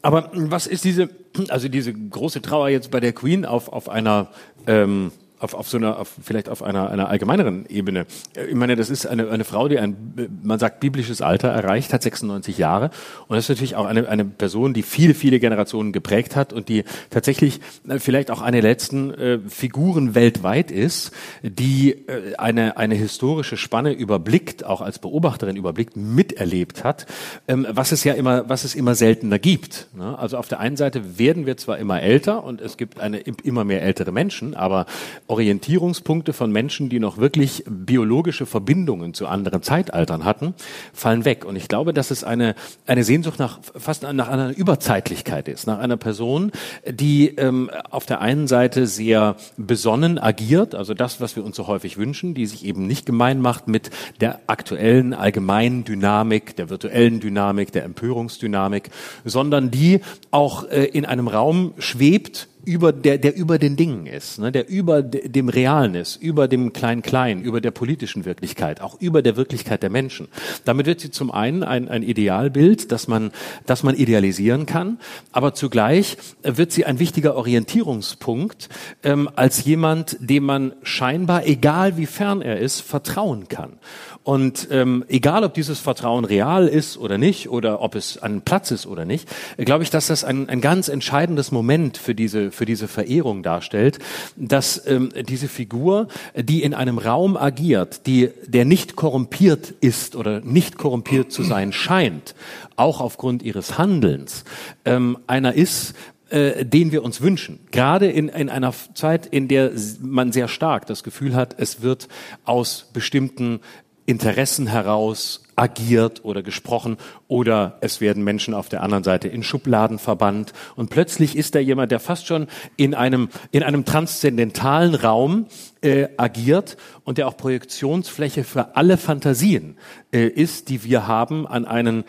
Speaker 2: Aber was ist diese, also diese große Trauer jetzt bei der Queen auf, auf einer ähm, auf, auf so einer, auf, vielleicht auf einer, einer allgemeineren Ebene. Ich meine, das ist eine, eine Frau, die ein, man sagt, biblisches Alter erreicht, hat 96 Jahre. Und das ist natürlich auch eine, eine Person, die viele, viele Generationen geprägt hat und die tatsächlich äh, vielleicht auch eine der letzten äh, Figuren weltweit ist, die äh, eine, eine historische Spanne überblickt, auch als Beobachterin überblickt, miterlebt hat, ähm, was es ja immer, was es immer seltener gibt. Ne? Also auf der einen Seite werden wir zwar immer älter und es gibt eine, immer mehr ältere Menschen, aber Orientierungspunkte von Menschen, die noch wirklich biologische Verbindungen zu anderen Zeitaltern hatten, fallen weg. Und ich glaube, dass es eine, eine Sehnsucht nach fast nach einer Überzeitlichkeit ist, nach einer Person, die ähm, auf der einen Seite sehr besonnen agiert, also das, was wir uns so häufig wünschen, die sich eben nicht gemein macht mit der aktuellen allgemeinen Dynamik, der virtuellen Dynamik, der Empörungsdynamik, sondern die auch äh, in einem Raum schwebt, über der, der über den Dingen ist, ne, der über dem Realen ist, über dem Klein-Klein, über der politischen Wirklichkeit, auch über der Wirklichkeit der Menschen. Damit wird sie zum einen ein, ein Idealbild, das man, das man idealisieren kann, aber zugleich wird sie ein wichtiger Orientierungspunkt ähm, als jemand, dem man scheinbar, egal wie fern er ist, vertrauen kann. Und ähm, egal, ob dieses Vertrauen real ist oder nicht, oder ob es an Platz ist oder nicht, glaube ich, dass das ein, ein ganz entscheidendes Moment für diese, für diese Verehrung darstellt, dass ähm, diese Figur, die in einem Raum agiert, die, der nicht korrumpiert ist oder nicht korrumpiert zu sein scheint, auch aufgrund ihres Handelns, ähm, einer ist, äh, den wir uns wünschen. Gerade in, in einer Zeit, in der man sehr stark das Gefühl hat, es wird aus bestimmten Interessen heraus agiert oder gesprochen oder es werden Menschen auf der anderen Seite in Schubladen verbannt. Und plötzlich ist da jemand, der fast schon in einem in einem transzendentalen Raum äh, agiert und der auch Projektionsfläche für alle Fantasien äh, ist, die wir haben an einen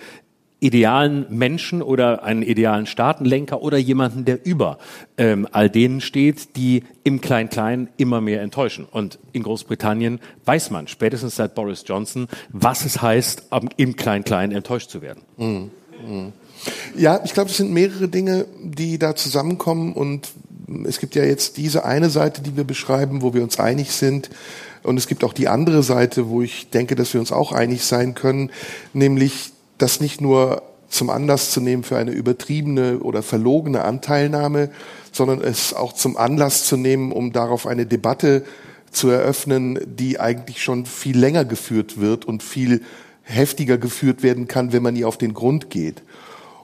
Speaker 2: idealen Menschen oder einen idealen Staatenlenker oder jemanden, der über ähm, all denen steht, die im Klein-Klein immer mehr enttäuschen. Und in Großbritannien weiß man, spätestens seit Boris Johnson, was es heißt, im Klein-Klein enttäuscht zu werden. Mhm.
Speaker 1: Mhm. Ja, ich glaube, es sind mehrere Dinge, die da zusammenkommen und es gibt ja jetzt diese eine Seite, die wir beschreiben, wo wir uns einig sind. Und es gibt auch die andere Seite, wo ich denke, dass wir uns auch einig sein können, nämlich das nicht nur zum Anlass zu nehmen für eine übertriebene oder verlogene Anteilnahme, sondern es auch zum Anlass zu nehmen, um darauf eine Debatte zu eröffnen, die eigentlich schon viel länger geführt wird und viel heftiger geführt werden kann, wenn man ihr auf den Grund geht.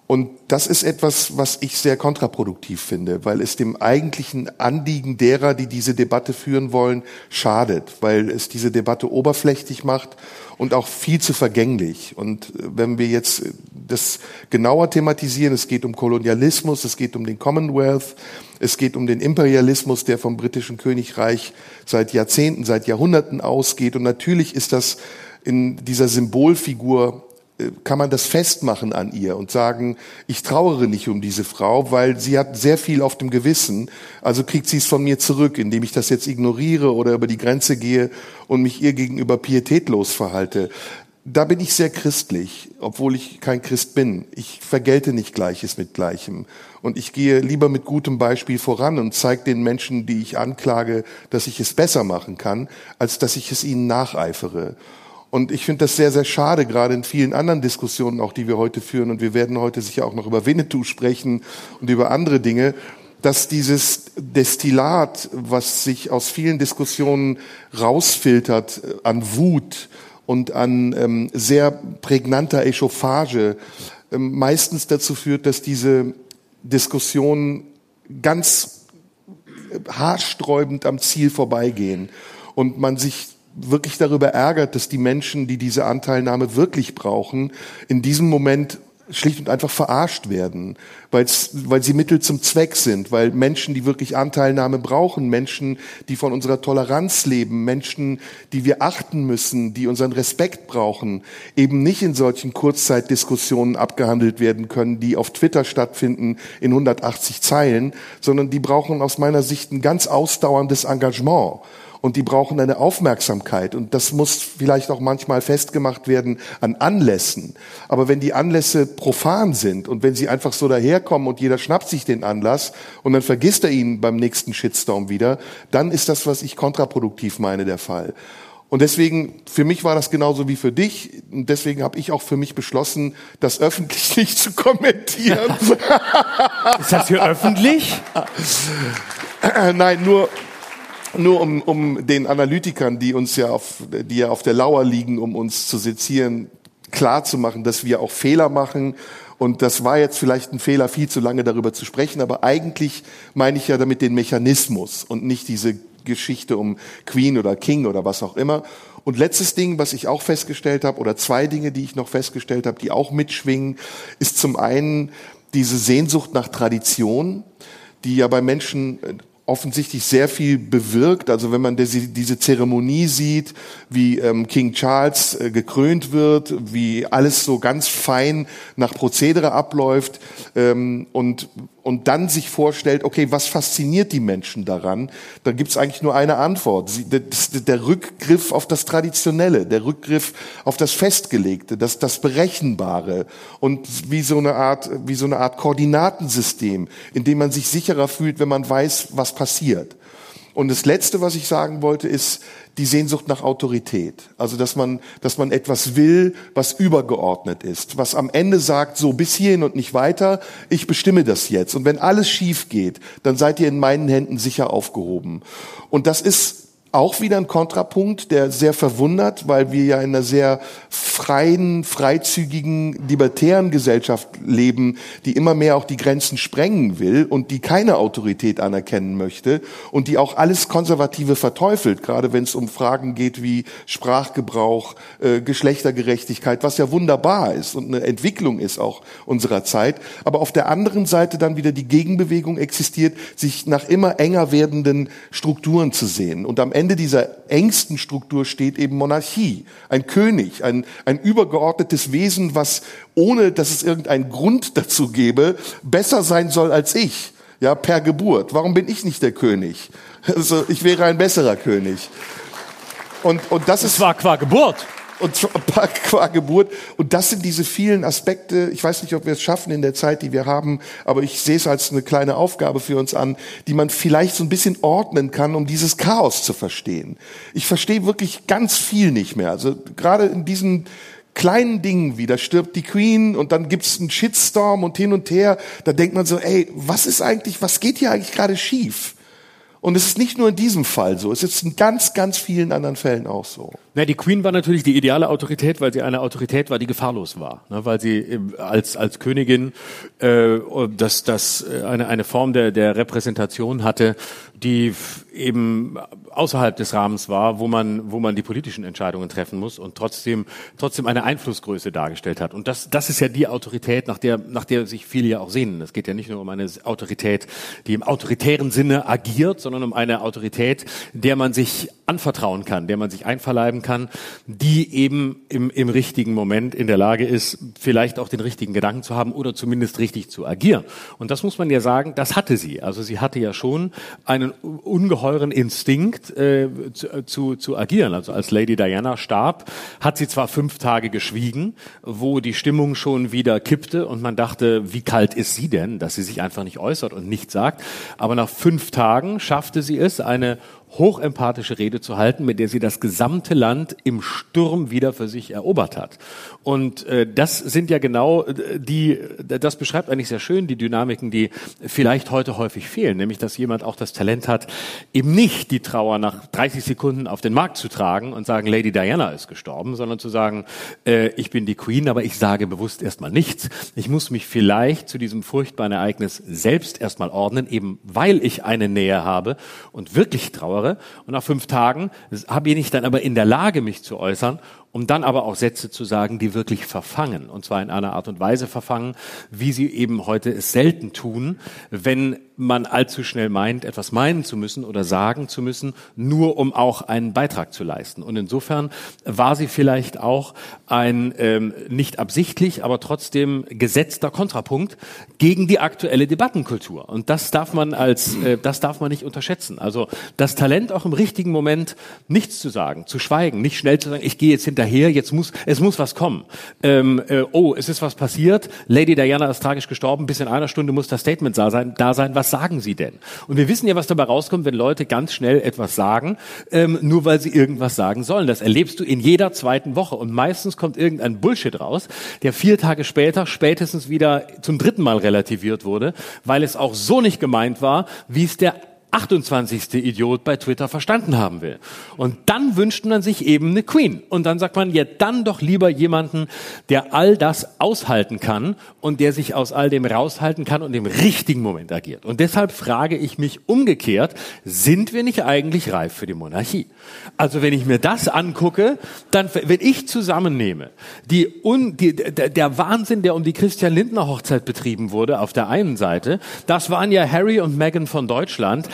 Speaker 1: Und das ist etwas, was ich sehr kontraproduktiv finde, weil es dem eigentlichen Anliegen derer, die diese Debatte führen wollen, schadet, weil es diese Debatte oberflächlich macht und auch viel zu vergänglich. Und wenn wir jetzt das genauer thematisieren, es geht um Kolonialismus, es geht um den Commonwealth, es geht um den Imperialismus, der vom britischen Königreich seit Jahrzehnten, seit Jahrhunderten ausgeht. Und natürlich ist das in dieser Symbolfigur kann man das festmachen an ihr und sagen, ich trauere nicht um diese Frau, weil sie hat sehr viel auf dem Gewissen, also kriegt sie es von mir zurück, indem ich das jetzt ignoriere oder über die Grenze gehe und mich ihr gegenüber pietätlos verhalte. Da bin ich sehr christlich, obwohl ich kein Christ bin. Ich vergelte nicht Gleiches mit Gleichem. Und ich gehe lieber mit gutem Beispiel voran und zeige den Menschen, die ich anklage, dass ich es besser machen kann, als dass ich es ihnen nacheifere. Und ich finde das sehr, sehr schade, gerade in vielen anderen Diskussionen, auch die wir heute führen. Und wir werden heute sicher auch noch über Winnetou sprechen und über andere Dinge, dass dieses Destillat, was sich aus vielen Diskussionen rausfiltert äh, an Wut und an ähm, sehr prägnanter Echauffage, äh, meistens dazu führt, dass diese Diskussionen ganz äh, haarsträubend am Ziel vorbeigehen und man sich wirklich darüber ärgert, dass die Menschen, die diese Anteilnahme wirklich brauchen, in diesem Moment schlicht und einfach verarscht werden, weil sie Mittel zum Zweck sind, weil Menschen, die wirklich Anteilnahme brauchen, Menschen, die von unserer Toleranz leben, Menschen, die wir achten müssen, die unseren Respekt brauchen, eben nicht in solchen Kurzzeitdiskussionen abgehandelt werden können, die auf Twitter stattfinden in 180 Zeilen, sondern die brauchen aus meiner Sicht ein ganz ausdauerndes Engagement und die brauchen eine Aufmerksamkeit und das muss vielleicht auch manchmal festgemacht werden an Anlässen. Aber wenn die Anlässe profan sind und wenn sie einfach so daherkommen und jeder schnappt sich den Anlass und dann vergisst er ihn beim nächsten Shitstorm wieder, dann ist das, was ich kontraproduktiv meine, der Fall. Und deswegen, für mich war das genauso wie für dich. Und deswegen habe ich auch für mich beschlossen, das öffentlich nicht zu kommentieren.
Speaker 2: ist das hier öffentlich?
Speaker 1: Nein, nur, nur um, um den Analytikern, die uns ja auf, die ja auf der Lauer liegen, um uns zu sezieren, klar zu machen, dass wir auch Fehler machen. Und das war jetzt vielleicht ein Fehler, viel zu lange darüber zu sprechen, aber eigentlich meine ich ja damit den Mechanismus und nicht diese Geschichte um Queen oder King oder was auch immer. Und letztes Ding, was ich auch festgestellt habe, oder zwei Dinge, die ich noch festgestellt habe, die auch mitschwingen, ist zum einen diese Sehnsucht nach Tradition, die ja bei Menschen offensichtlich sehr viel bewirkt. Also wenn man diese, Zeremonie sieht, wie ähm, King Charles äh, gekrönt wird, wie alles so ganz fein nach Prozedere abläuft ähm, und und dann sich vorstellt, okay, was fasziniert die Menschen daran, dann gibt es eigentlich nur eine Antwort. Sie, das, der Rückgriff auf das Traditionelle, der Rückgriff auf das Festgelegte, das, das Berechenbare und wie so eine Art, wie so eine Art Koordinatensystem, in dem man sich sicherer fühlt, wenn man weiß, was passiert. Und das Letzte, was ich sagen wollte, ist die Sehnsucht nach Autorität. Also, dass man, dass man etwas will, was übergeordnet ist, was am Ende sagt, so bis hierhin und nicht weiter, ich bestimme das jetzt. Und wenn alles schief geht, dann seid ihr in meinen Händen sicher aufgehoben. Und das ist auch wieder ein Kontrapunkt, der sehr verwundert, weil wir ja in einer sehr freien, freizügigen, libertären Gesellschaft leben, die immer mehr auch die Grenzen sprengen will und die keine Autorität anerkennen möchte und die auch alles Konservative verteufelt, gerade wenn es um Fragen geht wie Sprachgebrauch, äh, Geschlechtergerechtigkeit, was ja wunderbar ist und eine Entwicklung ist auch unserer Zeit. Aber auf der anderen Seite dann wieder die Gegenbewegung existiert, sich nach immer enger werdenden Strukturen zu sehen. Und am Ende dieser engsten Struktur steht eben Monarchie, ein König, ein, ein übergeordnetes Wesen, was ohne dass es irgendeinen Grund dazu gäbe, besser sein soll als ich. Ja, per Geburt. Warum bin ich nicht der König? Also, ich wäre ein besserer König. Und, und das, das ist.
Speaker 2: war qua Geburt
Speaker 1: und qua Geburt. Und das sind diese vielen Aspekte. Ich weiß nicht, ob wir es schaffen in der Zeit, die wir haben, aber ich sehe es als eine kleine Aufgabe für uns an, die man vielleicht so ein bisschen ordnen kann, um dieses Chaos zu verstehen. Ich verstehe wirklich ganz viel nicht mehr. Also gerade in diesen kleinen Dingen wie, da stirbt die Queen und dann gibt's einen Shitstorm und hin und her, da denkt man so, ey, was ist eigentlich, was geht hier eigentlich gerade schief? Und es ist nicht nur in diesem Fall so, es ist in ganz, ganz vielen anderen Fällen auch so.
Speaker 2: Na, die Queen war natürlich die ideale Autorität, weil sie eine Autorität war, die gefahrlos war, ne, weil sie als als Königin äh, das das äh, eine eine Form der der Repräsentation hatte, die eben außerhalb des Rahmens war, wo man, wo man die politischen Entscheidungen treffen muss und trotzdem, trotzdem eine Einflussgröße dargestellt hat. Und das, das ist ja die Autorität, nach der, nach der sich viele ja auch sehnen. Es geht ja nicht nur um eine Autorität, die im autoritären Sinne agiert, sondern um eine Autorität, der man sich anvertrauen kann, der man sich einverleiben kann, die eben im, im richtigen Moment in der Lage ist, vielleicht auch den richtigen Gedanken zu haben oder zumindest richtig zu agieren. Und das muss man ja sagen, das hatte sie. Also sie hatte ja schon einen ungeheuren Instinkt äh, zu, zu, zu agieren. Also als Lady Diana starb, hat sie zwar fünf Tage geschwiegen, wo die Stimmung schon wieder kippte und man dachte, wie kalt ist sie denn, dass sie sich einfach nicht äußert und nichts sagt. Aber nach fünf Tagen schaffte sie es, eine hochempathische Rede zu halten, mit der sie das gesamte Land im Sturm wieder für sich erobert hat. Und äh, das sind ja genau äh, die, das beschreibt eigentlich sehr schön die Dynamiken, die vielleicht heute häufig fehlen, nämlich dass jemand auch das Talent hat, eben nicht die Trauer nach 30 Sekunden auf den Markt zu tragen und sagen, Lady Diana ist gestorben, sondern zu sagen, äh, ich bin die Queen, aber ich sage bewusst erstmal nichts. Ich muss mich vielleicht zu diesem furchtbaren Ereignis selbst erstmal ordnen, eben weil ich eine Nähe habe und wirklich trauere äußere. Und nach fünf Tagen bin ich dann aber in der Lage, mich zu äußern um dann aber auch Sätze zu sagen, die wirklich verfangen. Und zwar in einer Art und Weise verfangen, wie sie eben heute es selten tun, wenn man allzu schnell meint, etwas meinen zu müssen oder sagen zu müssen, nur um auch einen Beitrag zu leisten. Und insofern war sie vielleicht auch ein ähm, nicht absichtlich, aber trotzdem gesetzter Kontrapunkt gegen die aktuelle Debattenkultur. Und das darf man als, äh, das darf man nicht unterschätzen. Also das Talent auch im richtigen Moment nichts zu sagen, zu schweigen, nicht schnell zu sagen, ich gehe jetzt hinter hinterher, jetzt muss, es muss was kommen. Ähm, äh, oh, es ist was passiert, Lady Diana ist tragisch gestorben, bis in einer Stunde muss das Statement da sein, da sein, was sagen Sie denn? Und wir wissen ja, was dabei rauskommt, wenn Leute ganz schnell etwas sagen, ähm, nur weil sie irgendwas sagen sollen. Das erlebst du in jeder zweiten Woche und meistens kommt irgendein Bullshit raus, der vier Tage später spätestens wieder zum dritten Mal relativiert wurde, weil es auch so nicht gemeint war, wie es der 28. Idiot bei Twitter verstanden haben will. Und dann wünscht man sich eben eine Queen. Und dann sagt man, ja, dann doch lieber jemanden, der all das aushalten kann und der sich aus all dem raushalten kann und im richtigen Moment agiert. Und deshalb frage ich mich umgekehrt, sind wir nicht eigentlich reif für die Monarchie? Also wenn ich mir das angucke, dann, wenn ich zusammennehme, die, un, die, der Wahnsinn, der um die Christian Lindner Hochzeit betrieben wurde, auf der einen Seite, das waren ja Harry und Meghan von Deutschland,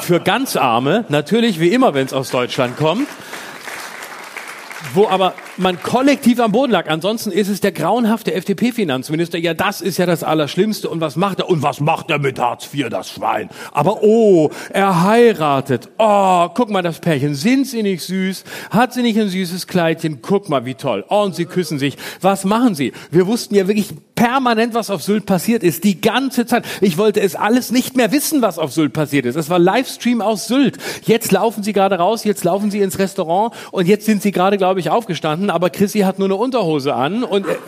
Speaker 2: für ganz Arme, natürlich wie immer, wenn es aus Deutschland kommt. wo aber man kollektiv am Boden lag. Ansonsten ist es der grauenhafte FDP-Finanzminister. Ja, das ist ja das Allerschlimmste. Und was macht er? Und was macht er mit Hartz IV, das Schwein? Aber oh, er heiratet. Oh, guck mal das Pärchen. Sind sie nicht süß? Hat sie nicht ein süßes Kleidchen? Guck mal, wie toll. Oh, und sie küssen sich. Was machen sie? Wir wussten ja wirklich permanent, was auf Sylt passiert ist. Die ganze Zeit. Ich wollte es alles nicht mehr wissen, was auf Sylt passiert ist. Es war Livestream aus Sylt. Jetzt laufen sie gerade raus. Jetzt laufen sie ins Restaurant. Und jetzt sind sie gerade, glaube ich, aufgestanden. Aber Chrissy hat nur eine Unterhose an. Und er,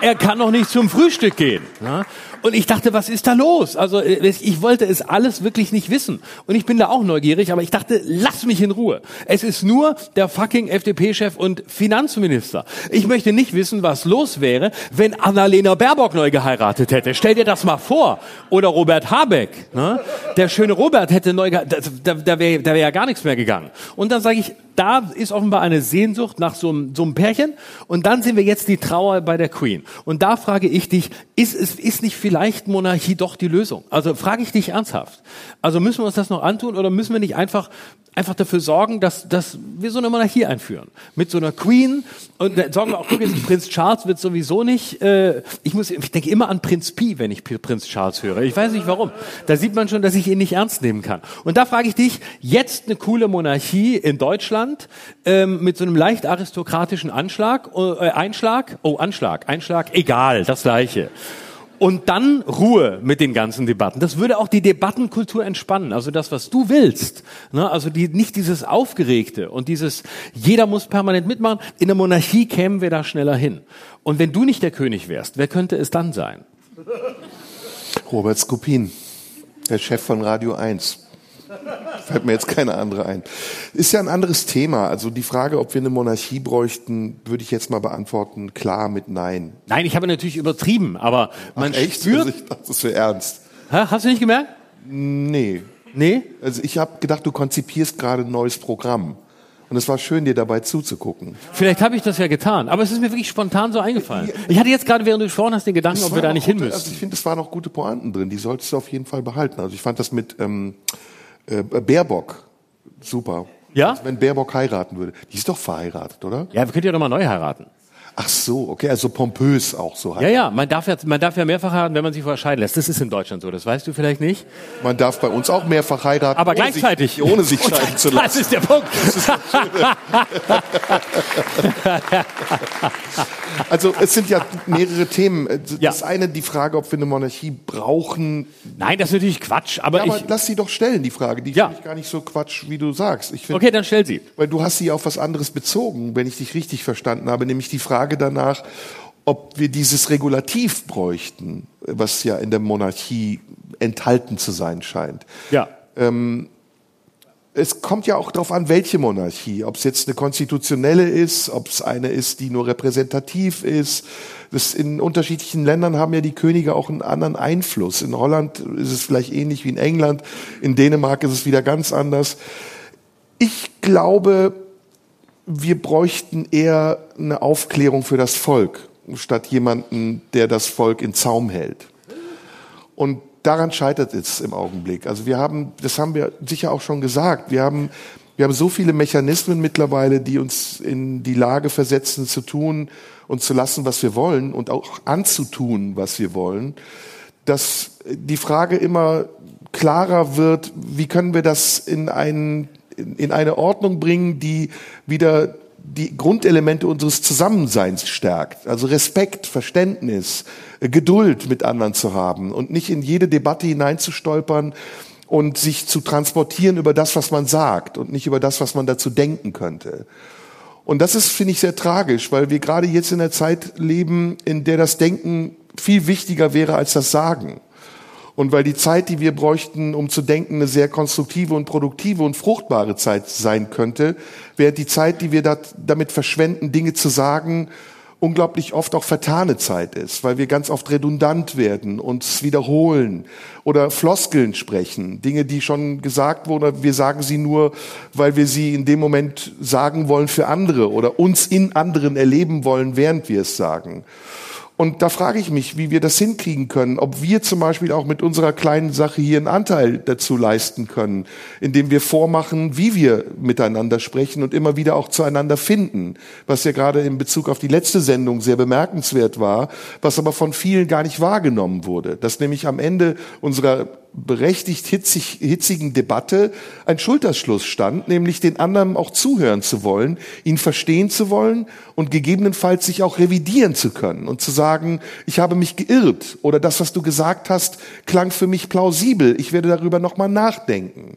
Speaker 2: er kann noch nicht zum Frühstück gehen. Ja? Und ich dachte, was ist da los? Also äh, ich wollte es alles wirklich nicht wissen. Und ich bin da auch neugierig, aber ich dachte, lass mich in Ruhe. Es ist nur der fucking FDP-Chef und Finanzminister. Ich möchte nicht wissen, was los wäre, wenn Annalena Baerbock neu geheiratet hätte. Stell dir das mal vor. Oder Robert Habeck. Ne? Der schöne Robert hätte neu geheiratet. Da, da wäre wär ja gar nichts mehr gegangen. Und dann sage ich, da ist offenbar eine Sehnsucht nach so einem, so einem Pärchen. Und dann sehen wir jetzt die Trauer bei der Queen. Und da frage ich dich, ist, ist, ist nicht vielleicht Monarchie doch die Lösung? Also frage ich dich ernsthaft. Also müssen wir uns das noch antun oder müssen wir nicht einfach einfach dafür sorgen, dass, dass wir so eine Monarchie einführen. Mit so einer Queen und dann sorgen wir auch, guck jetzt, Prinz Charles wird sowieso nicht, äh, ich muss, ich denke immer an Prinz Pi, wenn ich Prinz Charles höre. Ich weiß nicht warum. Da sieht man schon, dass ich ihn nicht ernst nehmen kann. Und da frage ich dich, jetzt eine coole Monarchie in Deutschland ähm, mit so einem leicht aristokratischen Anschlag, äh, Einschlag, oh Anschlag, Einschlag, egal, das gleiche und dann Ruhe mit den ganzen Debatten. Das würde auch die Debattenkultur entspannen. Also das, was du willst. Ne? Also die, nicht dieses Aufgeregte und dieses, jeder muss permanent mitmachen. In der Monarchie kämen wir da schneller hin. Und wenn du nicht der König wärst, wer könnte es dann sein?
Speaker 1: Robert Skopin, der Chef von Radio 1. Fällt mir jetzt keine andere ein. Ist ja ein anderes Thema. Also die Frage, ob wir eine Monarchie bräuchten, würde ich jetzt mal beantworten, klar mit Nein.
Speaker 2: Nein, ich habe natürlich übertrieben, aber man
Speaker 1: Ach, echt?
Speaker 2: spürt...
Speaker 1: Also ich dachte, das wäre ernst.
Speaker 2: Hä? Hast du nicht gemerkt?
Speaker 1: Nee.
Speaker 2: Nee?
Speaker 1: Also ich habe gedacht, du konzipierst gerade ein neues Programm. Und es war schön, dir dabei zuzugucken.
Speaker 2: Vielleicht habe ich das ja getan, aber es ist mir wirklich spontan so eingefallen. Ich hatte jetzt gerade, während du gesprochen hast, den Gedanken,
Speaker 1: Es
Speaker 2: ob wir da nicht
Speaker 1: auch
Speaker 2: hin
Speaker 1: gute,
Speaker 2: müssen.
Speaker 1: Also ich finde, es waren auch gute Pointen drin. Die solltest du auf jeden Fall behalten. Also ich fand das mit ähm, äh, Baerbock super.
Speaker 2: Ja?
Speaker 1: Also wenn Baerbock heiraten würde. Die ist doch verheiratet, oder?
Speaker 2: Ja, wir könnt ja doch mal neu heiraten.
Speaker 1: Ach so, okay, also pompös auch so.
Speaker 2: Ja, ja, man darf ja, man darf ja mehrfach heiraten, wenn man sich vorher scheiden lässt. Das ist in Deutschland so, das weißt du vielleicht nicht.
Speaker 1: Man darf bei uns auch mehrfach heiraten.
Speaker 2: Aber
Speaker 1: ohne
Speaker 2: gleichzeitig.
Speaker 1: Sich, ohne sich scheiden zu
Speaker 2: Das
Speaker 1: lassen.
Speaker 2: ist der Punkt.
Speaker 1: Also es sind ja mehrere Themen.
Speaker 2: Ja.
Speaker 1: Das eine, die Frage, ob wir eine Monarchie brauchen.
Speaker 2: Nein, das ist natürlich Quatsch, aber
Speaker 1: Ja, aber
Speaker 2: ich,
Speaker 1: lass sie doch stellen, die Frage. Die
Speaker 2: Ja.
Speaker 1: finde ich gar nicht so Quatsch, wie du sagst. Ich finde,
Speaker 2: okay, dann stell sie.
Speaker 1: Weil du hast sie auf was anderes bezogen, wenn ich dich richtig verstanden habe, nämlich die Frage danach, ob wir dieses Regulativ bräuchten, was ja in der Monarchie enthalten zu sein scheint.
Speaker 2: Ja.
Speaker 1: Es kommt ja auch darauf an, welche Monarchie, ob es jetzt eine konstitutionelle ist, ob es eine ist, die nur repräsentativ ist. Das in unterschiedlichen Ländern haben ja die Könige auch einen anderen Einfluss. In Holland ist es vielleicht ähnlich wie in England, in Dänemark ist es wieder ganz anders. Ich glaube, wir bräuchten eher eine Aufklärung für das Volk, statt jemanden, der das Volk in Zaum hält. Und daran scheitert es im Augenblick. Also wir haben, das haben wir sicher auch schon gesagt, wir haben, wir haben so viele Mechanismen mittlerweile, die uns in die Lage versetzen, zu tun und zu lassen, was wir wollen und auch anzutun, was wir wollen, dass die Frage immer klarer wird, wie können wir das in, ein, in eine Ordnung bringen, die wieder die Grundelemente unseres Zusammenseins stärkt. Also Respekt, Verständnis, äh, Geduld mit anderen zu haben und nicht in jede Debatte hineinzustolpern und sich zu transportieren über das, was man sagt und nicht über das, was man dazu denken könnte. Und das ist, finde ich, sehr tragisch, weil wir gerade jetzt in einer Zeit leben, in der das Denken viel wichtiger wäre als das Sagen. Und weil die Zeit, die wir bräuchten, um zu denken, eine sehr konstruktive und produktive und fruchtbare Zeit sein könnte, während die Zeit, die wir damit verschwenden, Dinge zu sagen, unglaublich oft auch vertane Zeit ist, weil wir ganz oft redundant werden, uns wiederholen oder Floskeln sprechen, Dinge, die schon gesagt wurden, wir sagen sie nur, weil wir sie in dem Moment sagen wollen für andere oder uns in anderen erleben wollen, während wir es sagen. Und da frage ich mich, wie wir das hinkriegen können, ob wir zum Beispiel auch mit unserer kleinen Sache hier einen Anteil dazu leisten können, indem wir vormachen, wie wir miteinander sprechen und immer wieder auch zueinander finden, was ja gerade in Bezug auf die letzte Sendung sehr bemerkenswert war, was aber von vielen gar nicht wahrgenommen wurde, dass nämlich am Ende unserer berechtigt hitzig, hitzigen Debatte ein Schulterschluss stand, nämlich den anderen auch zuhören zu wollen, ihn verstehen zu wollen und gegebenenfalls sich auch revidieren zu können und zu sagen, ich habe mich geirrt oder das, was du gesagt hast, klang für mich plausibel, ich werde darüber nochmal nachdenken.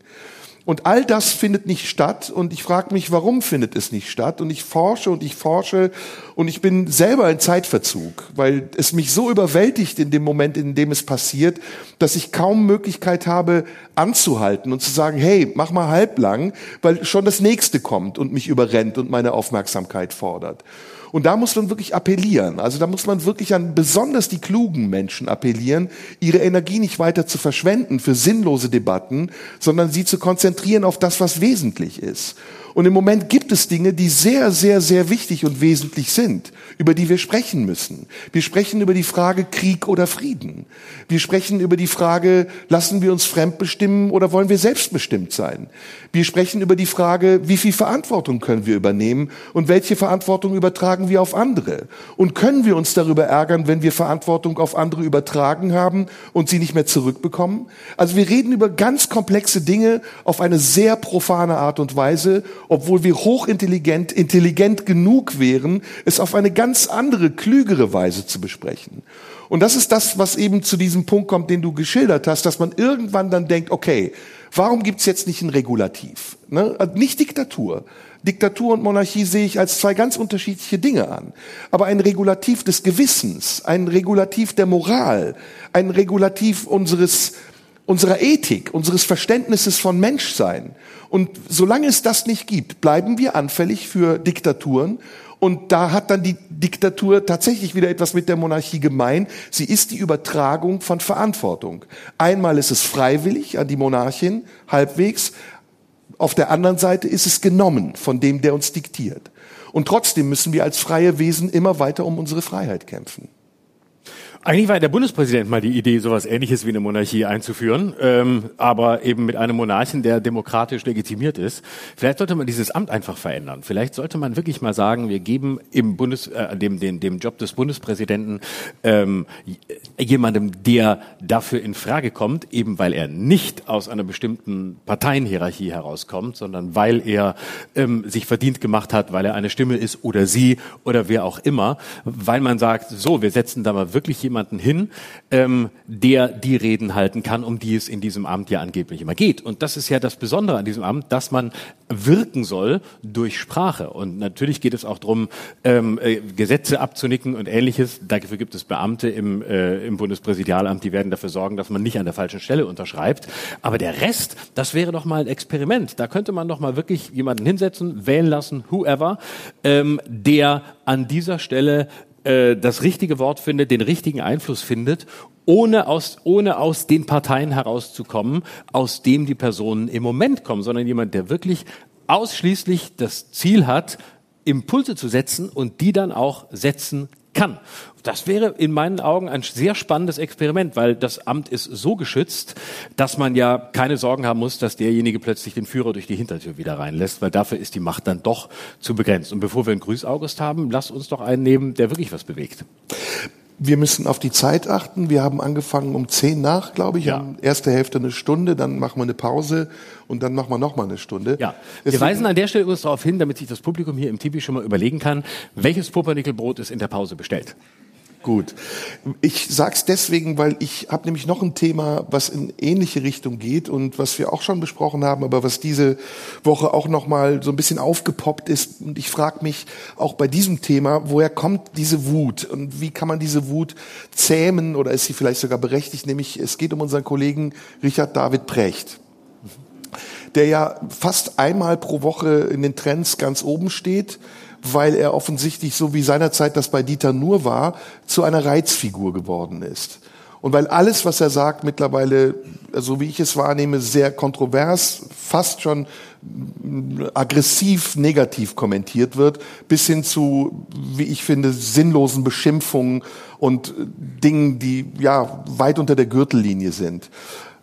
Speaker 1: Und all das findet nicht statt und ich frage mich, warum findet es nicht statt? Und ich forsche und ich forsche und ich bin selber in Zeitverzug, weil es mich so überwältigt in dem Moment, in dem es passiert, dass ich kaum Möglichkeit habe anzuhalten und zu sagen, hey, mach mal halblang, weil schon das nächste kommt und mich überrennt und meine Aufmerksamkeit fordert. Und da muss man wirklich appellieren. Also da muss man wirklich an besonders die klugen Menschen appellieren, ihre Energie nicht weiter zu verschwenden für sinnlose Debatten, sondern sie zu konzentrieren auf das, was wesentlich ist. Und im Moment gibt es Dinge, die sehr, sehr, sehr wichtig und wesentlich sind, über die wir sprechen müssen. Wir sprechen über die Frage Krieg oder Frieden. Wir sprechen über die Frage, lassen wir uns fremdbestimmen oder wollen wir selbstbestimmt sein? Wir sprechen über die Frage, wie viel Verantwortung können wir übernehmen und welche Verantwortung übertragen wir auf andere? Und können wir uns darüber ärgern, wenn wir Verantwortung auf andere übertragen haben und sie nicht mehr zurückbekommen? Also wir reden über ganz komplexe Dinge auf eine sehr profane Art und Weise obwohl wir hochintelligent, intelligent genug wären, es auf eine ganz andere, klügere Weise zu besprechen. Und das ist das, was eben zu diesem Punkt kommt, den du geschildert hast, dass man irgendwann dann denkt, okay, warum gibt's jetzt nicht ein Regulativ? Ne? Also nicht Diktatur. Diktatur und Monarchie sehe ich als zwei ganz unterschiedliche Dinge an. Aber ein Regulativ des Gewissens, ein Regulativ der Moral, ein Regulativ unseres, unserer Ethik, unseres Verständnisses von Menschsein. Und solange es das nicht gibt, bleiben wir anfällig für Diktaturen. Und da hat dann die Diktatur tatsächlich wieder etwas mit der Monarchie gemein. Sie ist die Übertragung von Verantwortung. Einmal ist es freiwillig an die Monarchin, halbwegs. Auf der anderen Seite ist es genommen von dem, der uns diktiert. Und trotzdem müssen wir als freie Wesen immer weiter um unsere Freiheit kämpfen.
Speaker 2: Eigentlich war der Bundespräsident mal die Idee, sowas Ähnliches wie eine Monarchie einzuführen, ähm, aber eben mit einem Monarchen, der demokratisch legitimiert ist. Vielleicht sollte man dieses Amt einfach verändern. Vielleicht sollte man wirklich mal sagen, wir geben im Bundes, äh, dem, dem, dem Job des Bundespräsidenten ähm, jemandem, der dafür in Frage kommt, eben weil er nicht aus einer bestimmten Parteienhierarchie herauskommt, sondern weil er ähm, sich verdient gemacht hat, weil er eine Stimme ist oder sie oder wer auch immer, weil man sagt, so, wir setzen da mal wirklich jemanden hin, ähm, der die Reden halten kann, um die es in diesem Amt ja angeblich immer geht. Und das ist ja das Besondere an diesem Amt, dass man wirken soll durch Sprache. Und natürlich geht es auch darum, ähm, äh, Gesetze abzunicken und ähnliches. Dafür gibt es Beamte im, äh, im Bundespräsidialamt, die werden dafür sorgen, dass man nicht an der falschen Stelle unterschreibt. Aber der Rest, das wäre doch mal ein Experiment. Da könnte man doch mal wirklich jemanden hinsetzen, wählen lassen, whoever, ähm, der an dieser Stelle äh, das richtige Wort findet, den richtigen Einfluss findet, ohne aus, ohne aus den Parteien herauszukommen, aus dem die Personen im Moment kommen, sondern jemand, der wirklich ausschließlich das Ziel hat, Impulse zu setzen und die dann auch setzen kann. Das wäre in meinen Augen ein sehr spannendes Experiment, weil das Amt ist so geschützt, dass man ja keine Sorgen haben muss, dass derjenige plötzlich den Führer durch die Hintertür wieder reinlässt, weil dafür ist die Macht dann doch zu begrenzt. Und bevor wir einen Grüß-August haben, lasst uns doch einen nehmen, der wirklich was bewegt.
Speaker 1: Wir müssen auf die Zeit achten. Wir haben angefangen um zehn nach, glaube ich. Ja. Erste Hälfte eine Stunde, dann machen wir eine Pause und dann machen wir noch mal eine Stunde.
Speaker 2: Ja. wir weisen an der Stelle übrigens darauf hin, damit sich das Publikum hier im TV schon mal überlegen kann, welches Pumpernickelbrot ist in der Pause bestellt.
Speaker 1: Gut. Ich sag's deswegen, weil ich habe nämlich noch ein Thema, was in ähnliche Richtung geht und was wir auch schon besprochen haben, aber was diese Woche auch noch mal so ein bisschen aufgepoppt ist. Und ich frage mich auch bei diesem Thema, woher kommt diese Wut? Und wie kann man diese Wut zähmen oder ist sie vielleicht sogar berechtigt, nämlich es geht um unseren Kollegen Richard David Precht der ja fast einmal pro Woche in den Trends ganz oben steht weil er offensichtlich, so wie seinerzeit das bei Dieter Nur war, zu einer Reizfigur geworden ist. Und weil alles, was er sagt, mittlerweile, so wie ich es wahrnehme, sehr kontrovers fast schon aggressiv negativ kommentiert wird, bis hin zu, wie ich finde, sinnlosen Beschimpfungen und Dingen, die ja weit unter der Gürtellinie sind.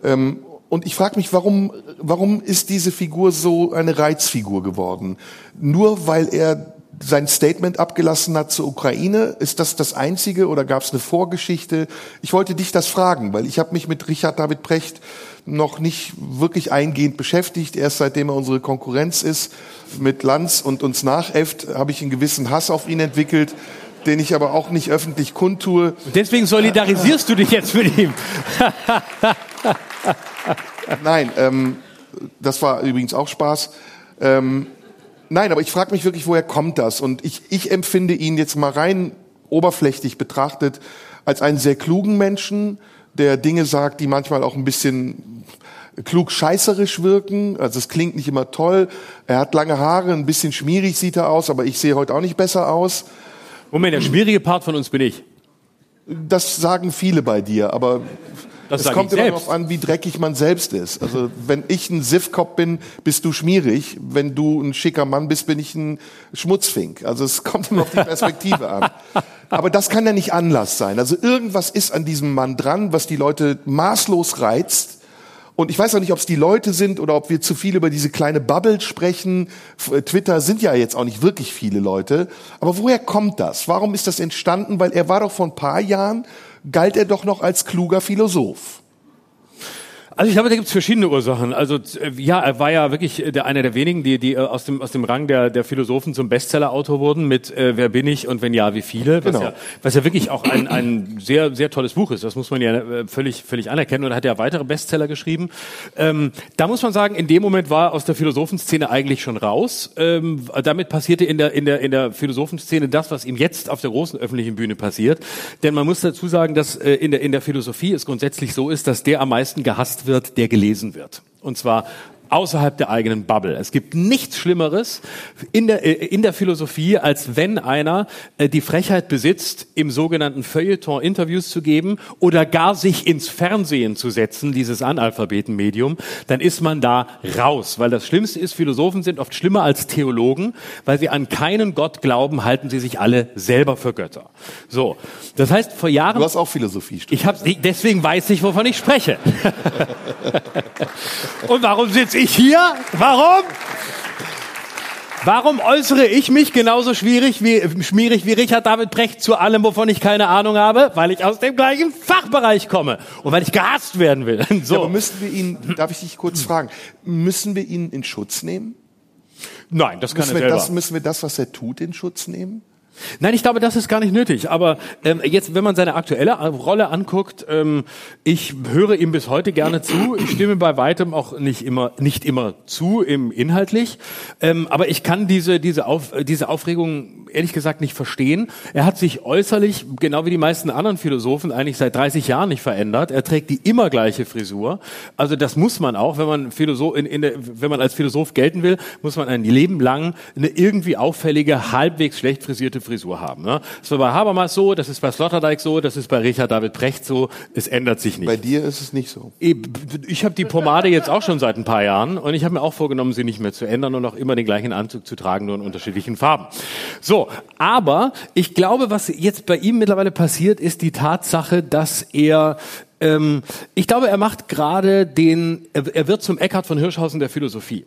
Speaker 1: Ähm, und ich frage mich, warum, warum ist diese Figur so eine Reizfigur geworden? Nur weil er sein Statement abgelassen hat zur Ukraine. Ist das das Einzige oder gab es eine Vorgeschichte? Ich wollte dich das fragen, weil ich habe mich mit Richard David Precht noch nicht wirklich eingehend beschäftigt. Erst seitdem er unsere Konkurrenz ist mit Lanz und uns nachäfft, habe ich einen gewissen Hass auf ihn entwickelt den ich aber auch nicht öffentlich kundtue.
Speaker 2: Und deswegen solidarisierst du dich jetzt mit ihm.
Speaker 1: Nein, ähm, das war übrigens auch Spaß. Ähm, Nein, aber ich frage mich wirklich, woher kommt das? Und ich, ich empfinde ihn jetzt mal rein oberflächlich betrachtet als einen sehr klugen Menschen, der Dinge sagt, die manchmal auch ein bisschen klug scheißerisch wirken. Also es klingt nicht immer toll. Er hat lange Haare, ein bisschen schmierig sieht er aus, aber ich sehe heute auch nicht besser aus.
Speaker 2: Moment, der schwierige Part von uns bin ich.
Speaker 1: Das sagen viele bei dir, aber
Speaker 2: Das
Speaker 1: es kommt immer darauf an, wie dreckig man selbst ist. Also wenn ich ein Siffkopf bin, bist du schmierig. Wenn du ein schicker Mann bist, bin ich ein Schmutzfink. Also es kommt immer auf die Perspektive an. Aber das kann ja nicht Anlass sein. Also irgendwas ist an diesem Mann dran, was die Leute maßlos reizt. Und ich weiß auch nicht, ob es die Leute sind oder ob wir zu viel über diese kleine Bubble sprechen. Twitter sind ja jetzt auch nicht wirklich viele Leute. Aber woher kommt das? Warum ist das entstanden? Weil er war doch vor ein paar Jahren galt er doch noch als kluger Philosoph.
Speaker 2: Also ich glaube, da gibt es verschiedene Ursachen. Also äh, ja, er war ja wirklich äh, der, einer der wenigen, die, die äh, aus, dem, aus dem Rang der, der Philosophen zum Bestsellerautor wurden mit äh, Wer bin ich und wenn ja, wie viele? Was,
Speaker 1: Genau.
Speaker 2: ja, was ja wirklich auch ein, ein sehr, sehr tolles Buch ist. Das muss man ja äh, völlig, völlig anerkennen. Und er hat ja weitere Bestseller geschrieben. Ähm, da muss man sagen, in dem Moment war er aus der Philosophenszene eigentlich schon raus. Ähm, damit passierte in der, in, der, in der Philosophenszene das, was ihm jetzt auf der großen öffentlichen Bühne passiert. Denn man muss dazu sagen, dass äh, in, der, in der Philosophie es grundsätzlich so ist, dass der am meisten gehasst wird, der gelesen wird. Und zwar außerhalb der eigenen Bubble. Es gibt nichts Schlimmeres in der, äh, in der Philosophie, als wenn einer äh, die Frechheit besitzt, im sogenannten Feuilleton Interviews zu geben oder gar sich ins Fernsehen zu setzen, dieses Analphabetenmedium, dann ist man da raus. Weil das Schlimmste ist, Philosophen sind oft schlimmer als Theologen, weil sie an keinen Gott glauben, halten sie sich alle selber für Götter. So. Das heißt, vor Jahren...
Speaker 1: Du hast auch Philosophie studiert.
Speaker 2: Ich hab, deswegen weiß ich, wovon ich spreche. Und warum sitze ich hier? Warum? Warum äußere ich mich genauso schwierig wie, schmierig wie Richard David Brecht zu allem, wovon ich keine Ahnung habe? Weil ich aus dem gleichen Fachbereich komme und weil ich gehasst werden will. So.
Speaker 1: Ja, aber müssen wir ihn, darf ich dich kurz fragen, müssen wir ihn in Schutz nehmen?
Speaker 2: Nein, das kann
Speaker 1: Müssen
Speaker 2: er
Speaker 1: wir
Speaker 2: selber.
Speaker 1: das, müssen wir das, was er tut, in Schutz nehmen?
Speaker 2: Nein, ich glaube, das ist gar nicht nötig. Aber ähm, jetzt, wenn man seine aktuelle Rolle anguckt, ähm, ich höre ihm bis heute gerne zu. Ich stimme bei weitem auch nicht immer, nicht immer zu, im inhaltlich. Ähm, aber ich kann diese diese Auf, diese Aufregung ehrlich gesagt nicht verstehen. Er hat sich äußerlich, genau wie die meisten anderen Philosophen, eigentlich seit 30 Jahren nicht verändert. Er trägt die immer gleiche Frisur. Also das muss man auch, wenn man Philosoph, in, in der, wenn man als Philosoph gelten will, muss man ein Leben lang eine irgendwie auffällige, halbwegs schlecht frisierte Frisur haben. Ne? Das war bei Habermas so, das ist bei Sloterdijk so, das ist bei Richard David Precht so. Es ändert sich nicht.
Speaker 1: Bei dir ist es nicht so.
Speaker 2: Ich habe die Pomade jetzt auch schon seit ein paar Jahren und ich habe mir auch vorgenommen, sie nicht mehr zu ändern und auch immer den gleichen Anzug zu tragen, nur in unterschiedlichen Farben. So, aber ich glaube, was jetzt bei ihm mittlerweile passiert, ist die Tatsache, dass er ähm, ich glaube, er macht gerade den, er, er wird zum Eckhard von Hirschhausen der Philosophie.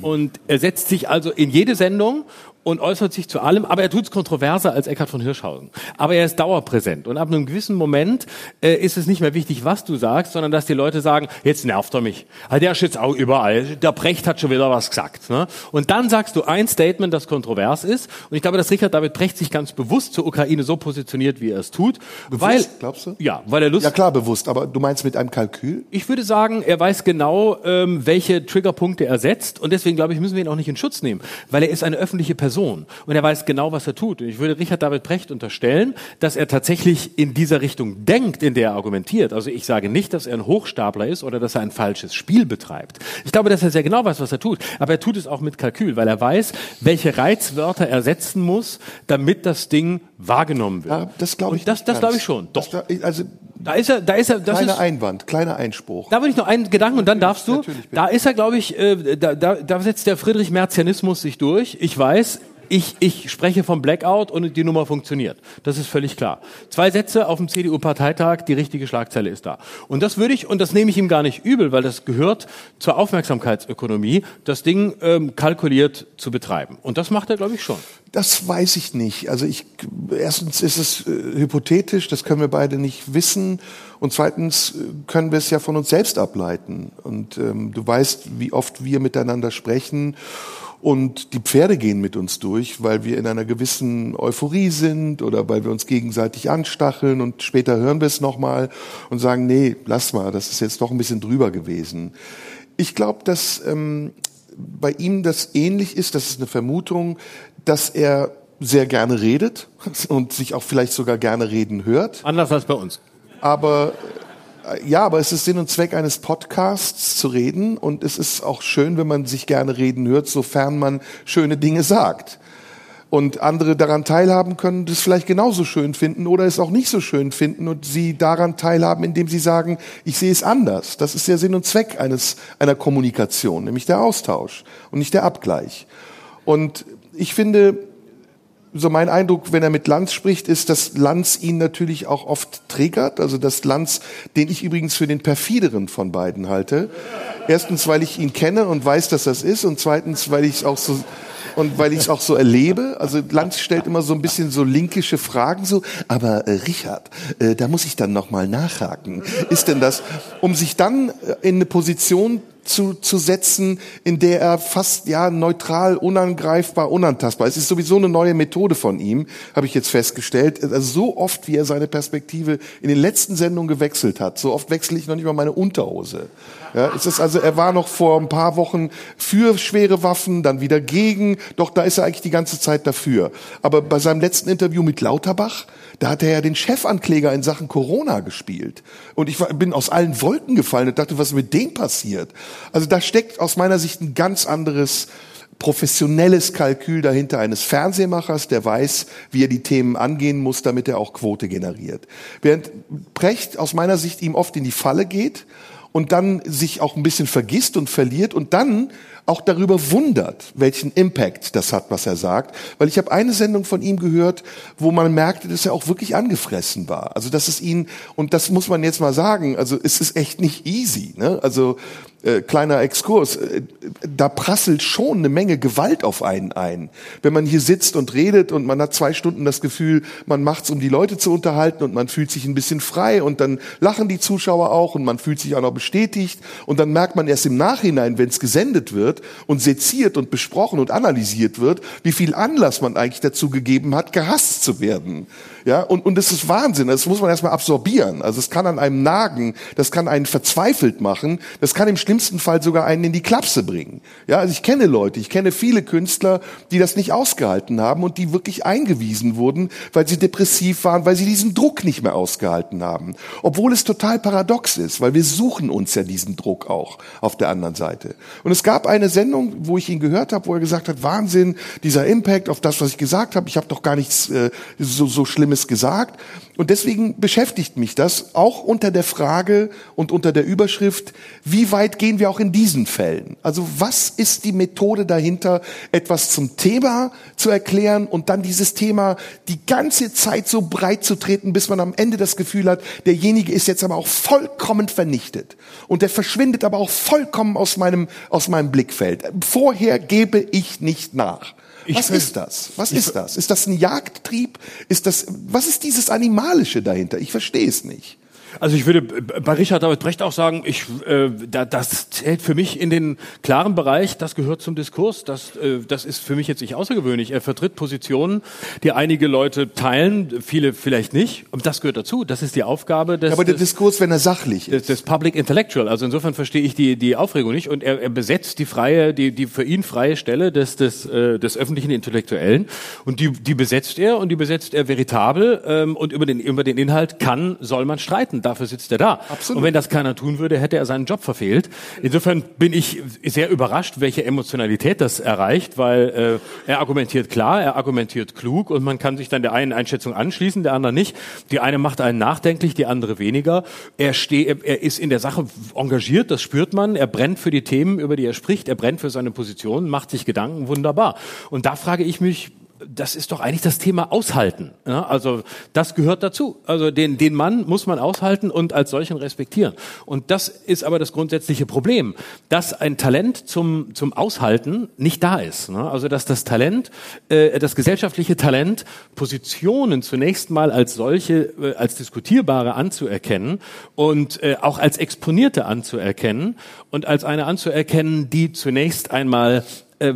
Speaker 2: Und er setzt sich also in jede Sendung und äußert sich zu allem, aber er tut es kontroverser als Eckhard von Hirschhausen. Aber er ist dauerpräsent. Und ab einem gewissen Moment äh, ist es nicht mehr wichtig, was du sagst, sondern dass die Leute sagen, jetzt nervt er mich. Ah, Der ist jetzt auch überall. Der Brecht hat schon wieder was gesagt. Ne? Und dann sagst du ein Statement, das kontrovers ist. Und ich glaube, dass Richard David Brecht sich ganz bewusst zur Ukraine so positioniert, wie er es tut. weil,
Speaker 1: glaubst du?
Speaker 2: Ja, weil er Lust
Speaker 1: Ja klar, bewusst, aber du meinst mit einem Kalkül?
Speaker 2: ich würde sagen, er weiß genau, ähm, welche Triggerpunkte er setzt und deswegen glaube ich, müssen wir ihn auch nicht in Schutz nehmen, weil er ist eine öffentliche Person und er weiß genau, was er tut. Und ich würde Richard David Precht unterstellen, dass er tatsächlich in dieser Richtung denkt, in der er argumentiert. Also ich sage nicht, dass er ein Hochstapler ist oder dass er ein falsches Spiel betreibt. Ich glaube, dass er sehr genau weiß, was er tut, aber er tut es auch mit Kalkül, weil er weiß, welche Reizwörter er setzen muss, damit das Ding wahrgenommen wird.
Speaker 1: Ja, das glaube ich.
Speaker 2: Und das, das glaube ich schon.
Speaker 1: Das,
Speaker 2: Doch.
Speaker 1: glaub- also
Speaker 2: Da ist er, da ist er, das
Speaker 1: kleiner
Speaker 2: ist,
Speaker 1: Einwand, kleiner Einspruch.
Speaker 2: da würde ich noch einen Gedanken und dann darfst du. Da ist er, glaube ich, äh, da, da, da setzt der Friedrich Merzianismus sich durch. Ich weiß, ich, ich spreche vom Blackout und die Nummer funktioniert. Das ist völlig klar. Zwei Sätze auf dem CDU-Parteitag, die richtige Schlagzeile ist da. Und das würde ich, und das nehme ich ihm gar nicht übel, weil das gehört zur Aufmerksamkeitsökonomie, das Ding ähm, kalkuliert zu betreiben. Und das macht er, glaube ich, schon.
Speaker 1: Das weiß ich nicht. Also ich erstens ist es äh, hypothetisch, das können wir beide nicht wissen. Und zweitens äh, können wir es ja von uns selbst ableiten. Und ähm, du weißt, wie oft wir miteinander sprechen. Und die Pferde gehen mit uns durch, weil wir in einer gewissen Euphorie sind oder weil wir uns gegenseitig anstacheln und später hören wir es nochmal und sagen, nee, lass mal, das ist jetzt doch ein bisschen drüber gewesen. Ich glaube, dass ähm, bei ihm das ähnlich ist, das ist eine Vermutung, dass er sehr gerne redet und sich auch vielleicht sogar gerne reden hört.
Speaker 2: Anders als bei uns.
Speaker 1: Aber ja, aber es ist Sinn und Zweck eines Podcasts zu reden und es ist auch schön, wenn man sich gerne reden hört, sofern man schöne Dinge sagt. Und andere daran teilhaben können, das vielleicht genauso schön finden oder es auch nicht so schön finden und sie daran teilhaben, indem sie sagen, ich sehe es anders. Das ist der Sinn und Zweck eines, einer Kommunikation, nämlich der Austausch und nicht der Abgleich. Und ich finde, so mein Eindruck, wenn er mit Lanz spricht, ist, dass Lanz ihn natürlich auch oft triggert. Also dass Lanz, den ich übrigens für den perfideren von beiden halte. Erstens, weil ich ihn kenne und weiß, dass das ist, und zweitens, weil ich es auch so und weil ich es auch so erlebe. Also Lanz stellt immer so ein bisschen so linkische Fragen, so. Aber äh, Richard, äh, da muss ich dann noch mal nachhaken. Ist denn das, um sich dann äh, in eine Position zu, zu setzen, in der er fast ja neutral, unangreifbar, unantastbar ist. Es ist sowieso eine neue Methode von ihm, habe ich jetzt festgestellt. Also so oft, wie er seine Perspektive in den letzten Sendungen gewechselt hat, so oft wechsle ich noch nicht mal meine Unterhose. Ja, es ist also, er war noch vor ein paar Wochen für schwere Waffen, dann wieder gegen. Doch da ist er eigentlich die ganze Zeit dafür. Aber bei seinem letzten Interview mit Lauterbach, da hat er ja den Chefankläger in Sachen Corona gespielt. Und ich war, bin aus allen Wolken gefallen und dachte, was ist mit dem passiert? Also da steckt aus meiner Sicht ein ganz anderes professionelles Kalkül dahinter eines Fernsehmachers, der weiß, wie er die Themen angehen muss, damit er auch Quote generiert. Während Precht aus meiner Sicht ihm oft in die Falle geht und dann sich auch ein bisschen vergisst und verliert und dann auch darüber wundert, welchen Impact das hat, was er sagt. Weil ich habe eine Sendung von ihm gehört, wo man merkte, dass er auch wirklich angefressen war. Also dass es ihn, und das muss man jetzt mal sagen, also es ist echt nicht easy. Ne? Also äh, kleiner Exkurs, äh, da prasselt schon eine Menge Gewalt auf einen ein. Wenn man hier sitzt und redet und man hat zwei Stunden das Gefühl, man macht's, um die Leute zu unterhalten und man fühlt sich ein bisschen frei und dann lachen die Zuschauer auch und man fühlt sich auch noch bestätigt und dann merkt man erst im Nachhinein, wenn es gesendet wird und seziert und besprochen und analysiert wird, wie viel Anlass man eigentlich dazu gegeben hat, gehasst zu werden. Ja, und, und das ist Wahnsinn. Das muss man erstmal absorbieren. Also es kann an einem nagen, das kann einen verzweifelt machen, das kann im schlimmsten Fall sogar einen in die Klapse bringen. Ja, also ich kenne Leute, ich kenne viele Künstler, die das nicht ausgehalten haben und die wirklich eingewiesen wurden, weil sie depressiv waren, weil sie diesen Druck nicht mehr ausgehalten haben. Obwohl es total paradox ist, weil wir suchen uns ja diesen Druck auch auf der anderen Seite. Und es gab eine Sendung, wo ich ihn gehört habe, wo er gesagt hat, Wahnsinn, dieser Impact auf das, was ich gesagt habe, ich habe doch gar nichts äh, so, so Schlimmes gesagt. Und deswegen beschäftigt mich das auch unter der Frage und unter der Überschrift, wie weit gehen wir auch in diesen Fällen? Also was ist die Methode dahinter, etwas zum Thema zu erklären und dann dieses Thema die ganze Zeit so breit zu treten, bis man am Ende das Gefühl hat, derjenige ist jetzt aber auch vollkommen vernichtet. Und der verschwindet aber auch vollkommen aus meinem, aus meinem Blickfeld. Vorher gebe ich nicht nach. Was
Speaker 2: ver-
Speaker 1: ist das? Was ist das? Ist das ein Jagdtrieb? Ist das, was ist dieses Animalische dahinter? Ich verstehe es nicht.
Speaker 2: Also ich würde bei Richard David Brecht auch sagen, ich, äh, da, das zählt für mich in den klaren Bereich, das gehört zum Diskurs, das, äh, das ist für mich jetzt nicht außergewöhnlich. Er vertritt Positionen, die einige Leute teilen, viele vielleicht nicht. Und das gehört dazu. Das ist die Aufgabe des,
Speaker 1: Aber der
Speaker 2: des,
Speaker 1: Diskurs, wenn er sachlich ist.
Speaker 2: des, des Public Intellectual. Also insofern verstehe ich die, die Aufregung nicht. Und er, er besetzt die freie, die, die für ihn freie Stelle des, des, äh, des öffentlichen Intellektuellen. Und die, die besetzt er und die besetzt er veritabel. Ähm, und über den, über den Inhalt kann, soll man streiten. Dafür sitzt er da.
Speaker 1: Absolut.
Speaker 2: Und wenn das keiner tun würde, hätte er seinen Job verfehlt. Insofern bin ich sehr überrascht, welche Emotionalität das erreicht, weil äh, er argumentiert klar, er argumentiert klug und man kann sich dann der einen Einschätzung anschließen, der anderen nicht. Die eine macht einen nachdenklich, die andere weniger. Er, steht, er ist in der Sache engagiert, das spürt man. Er brennt für die Themen, über die er spricht. Er brennt für seine Position, macht sich Gedanken, wunderbar. Und da frage ich mich, das ist doch eigentlich das Thema Aushalten. Ja, also das gehört dazu. Also den, den Mann muss man aushalten und als solchen respektieren. Und das ist aber das grundsätzliche Problem, dass ein Talent zum, zum Aushalten nicht da ist. Ne? Also dass das Talent, äh, das gesellschaftliche Talent, Positionen zunächst mal als solche, äh, als diskutierbare anzuerkennen und äh, auch als exponierte anzuerkennen und als eine anzuerkennen, die zunächst einmal äh,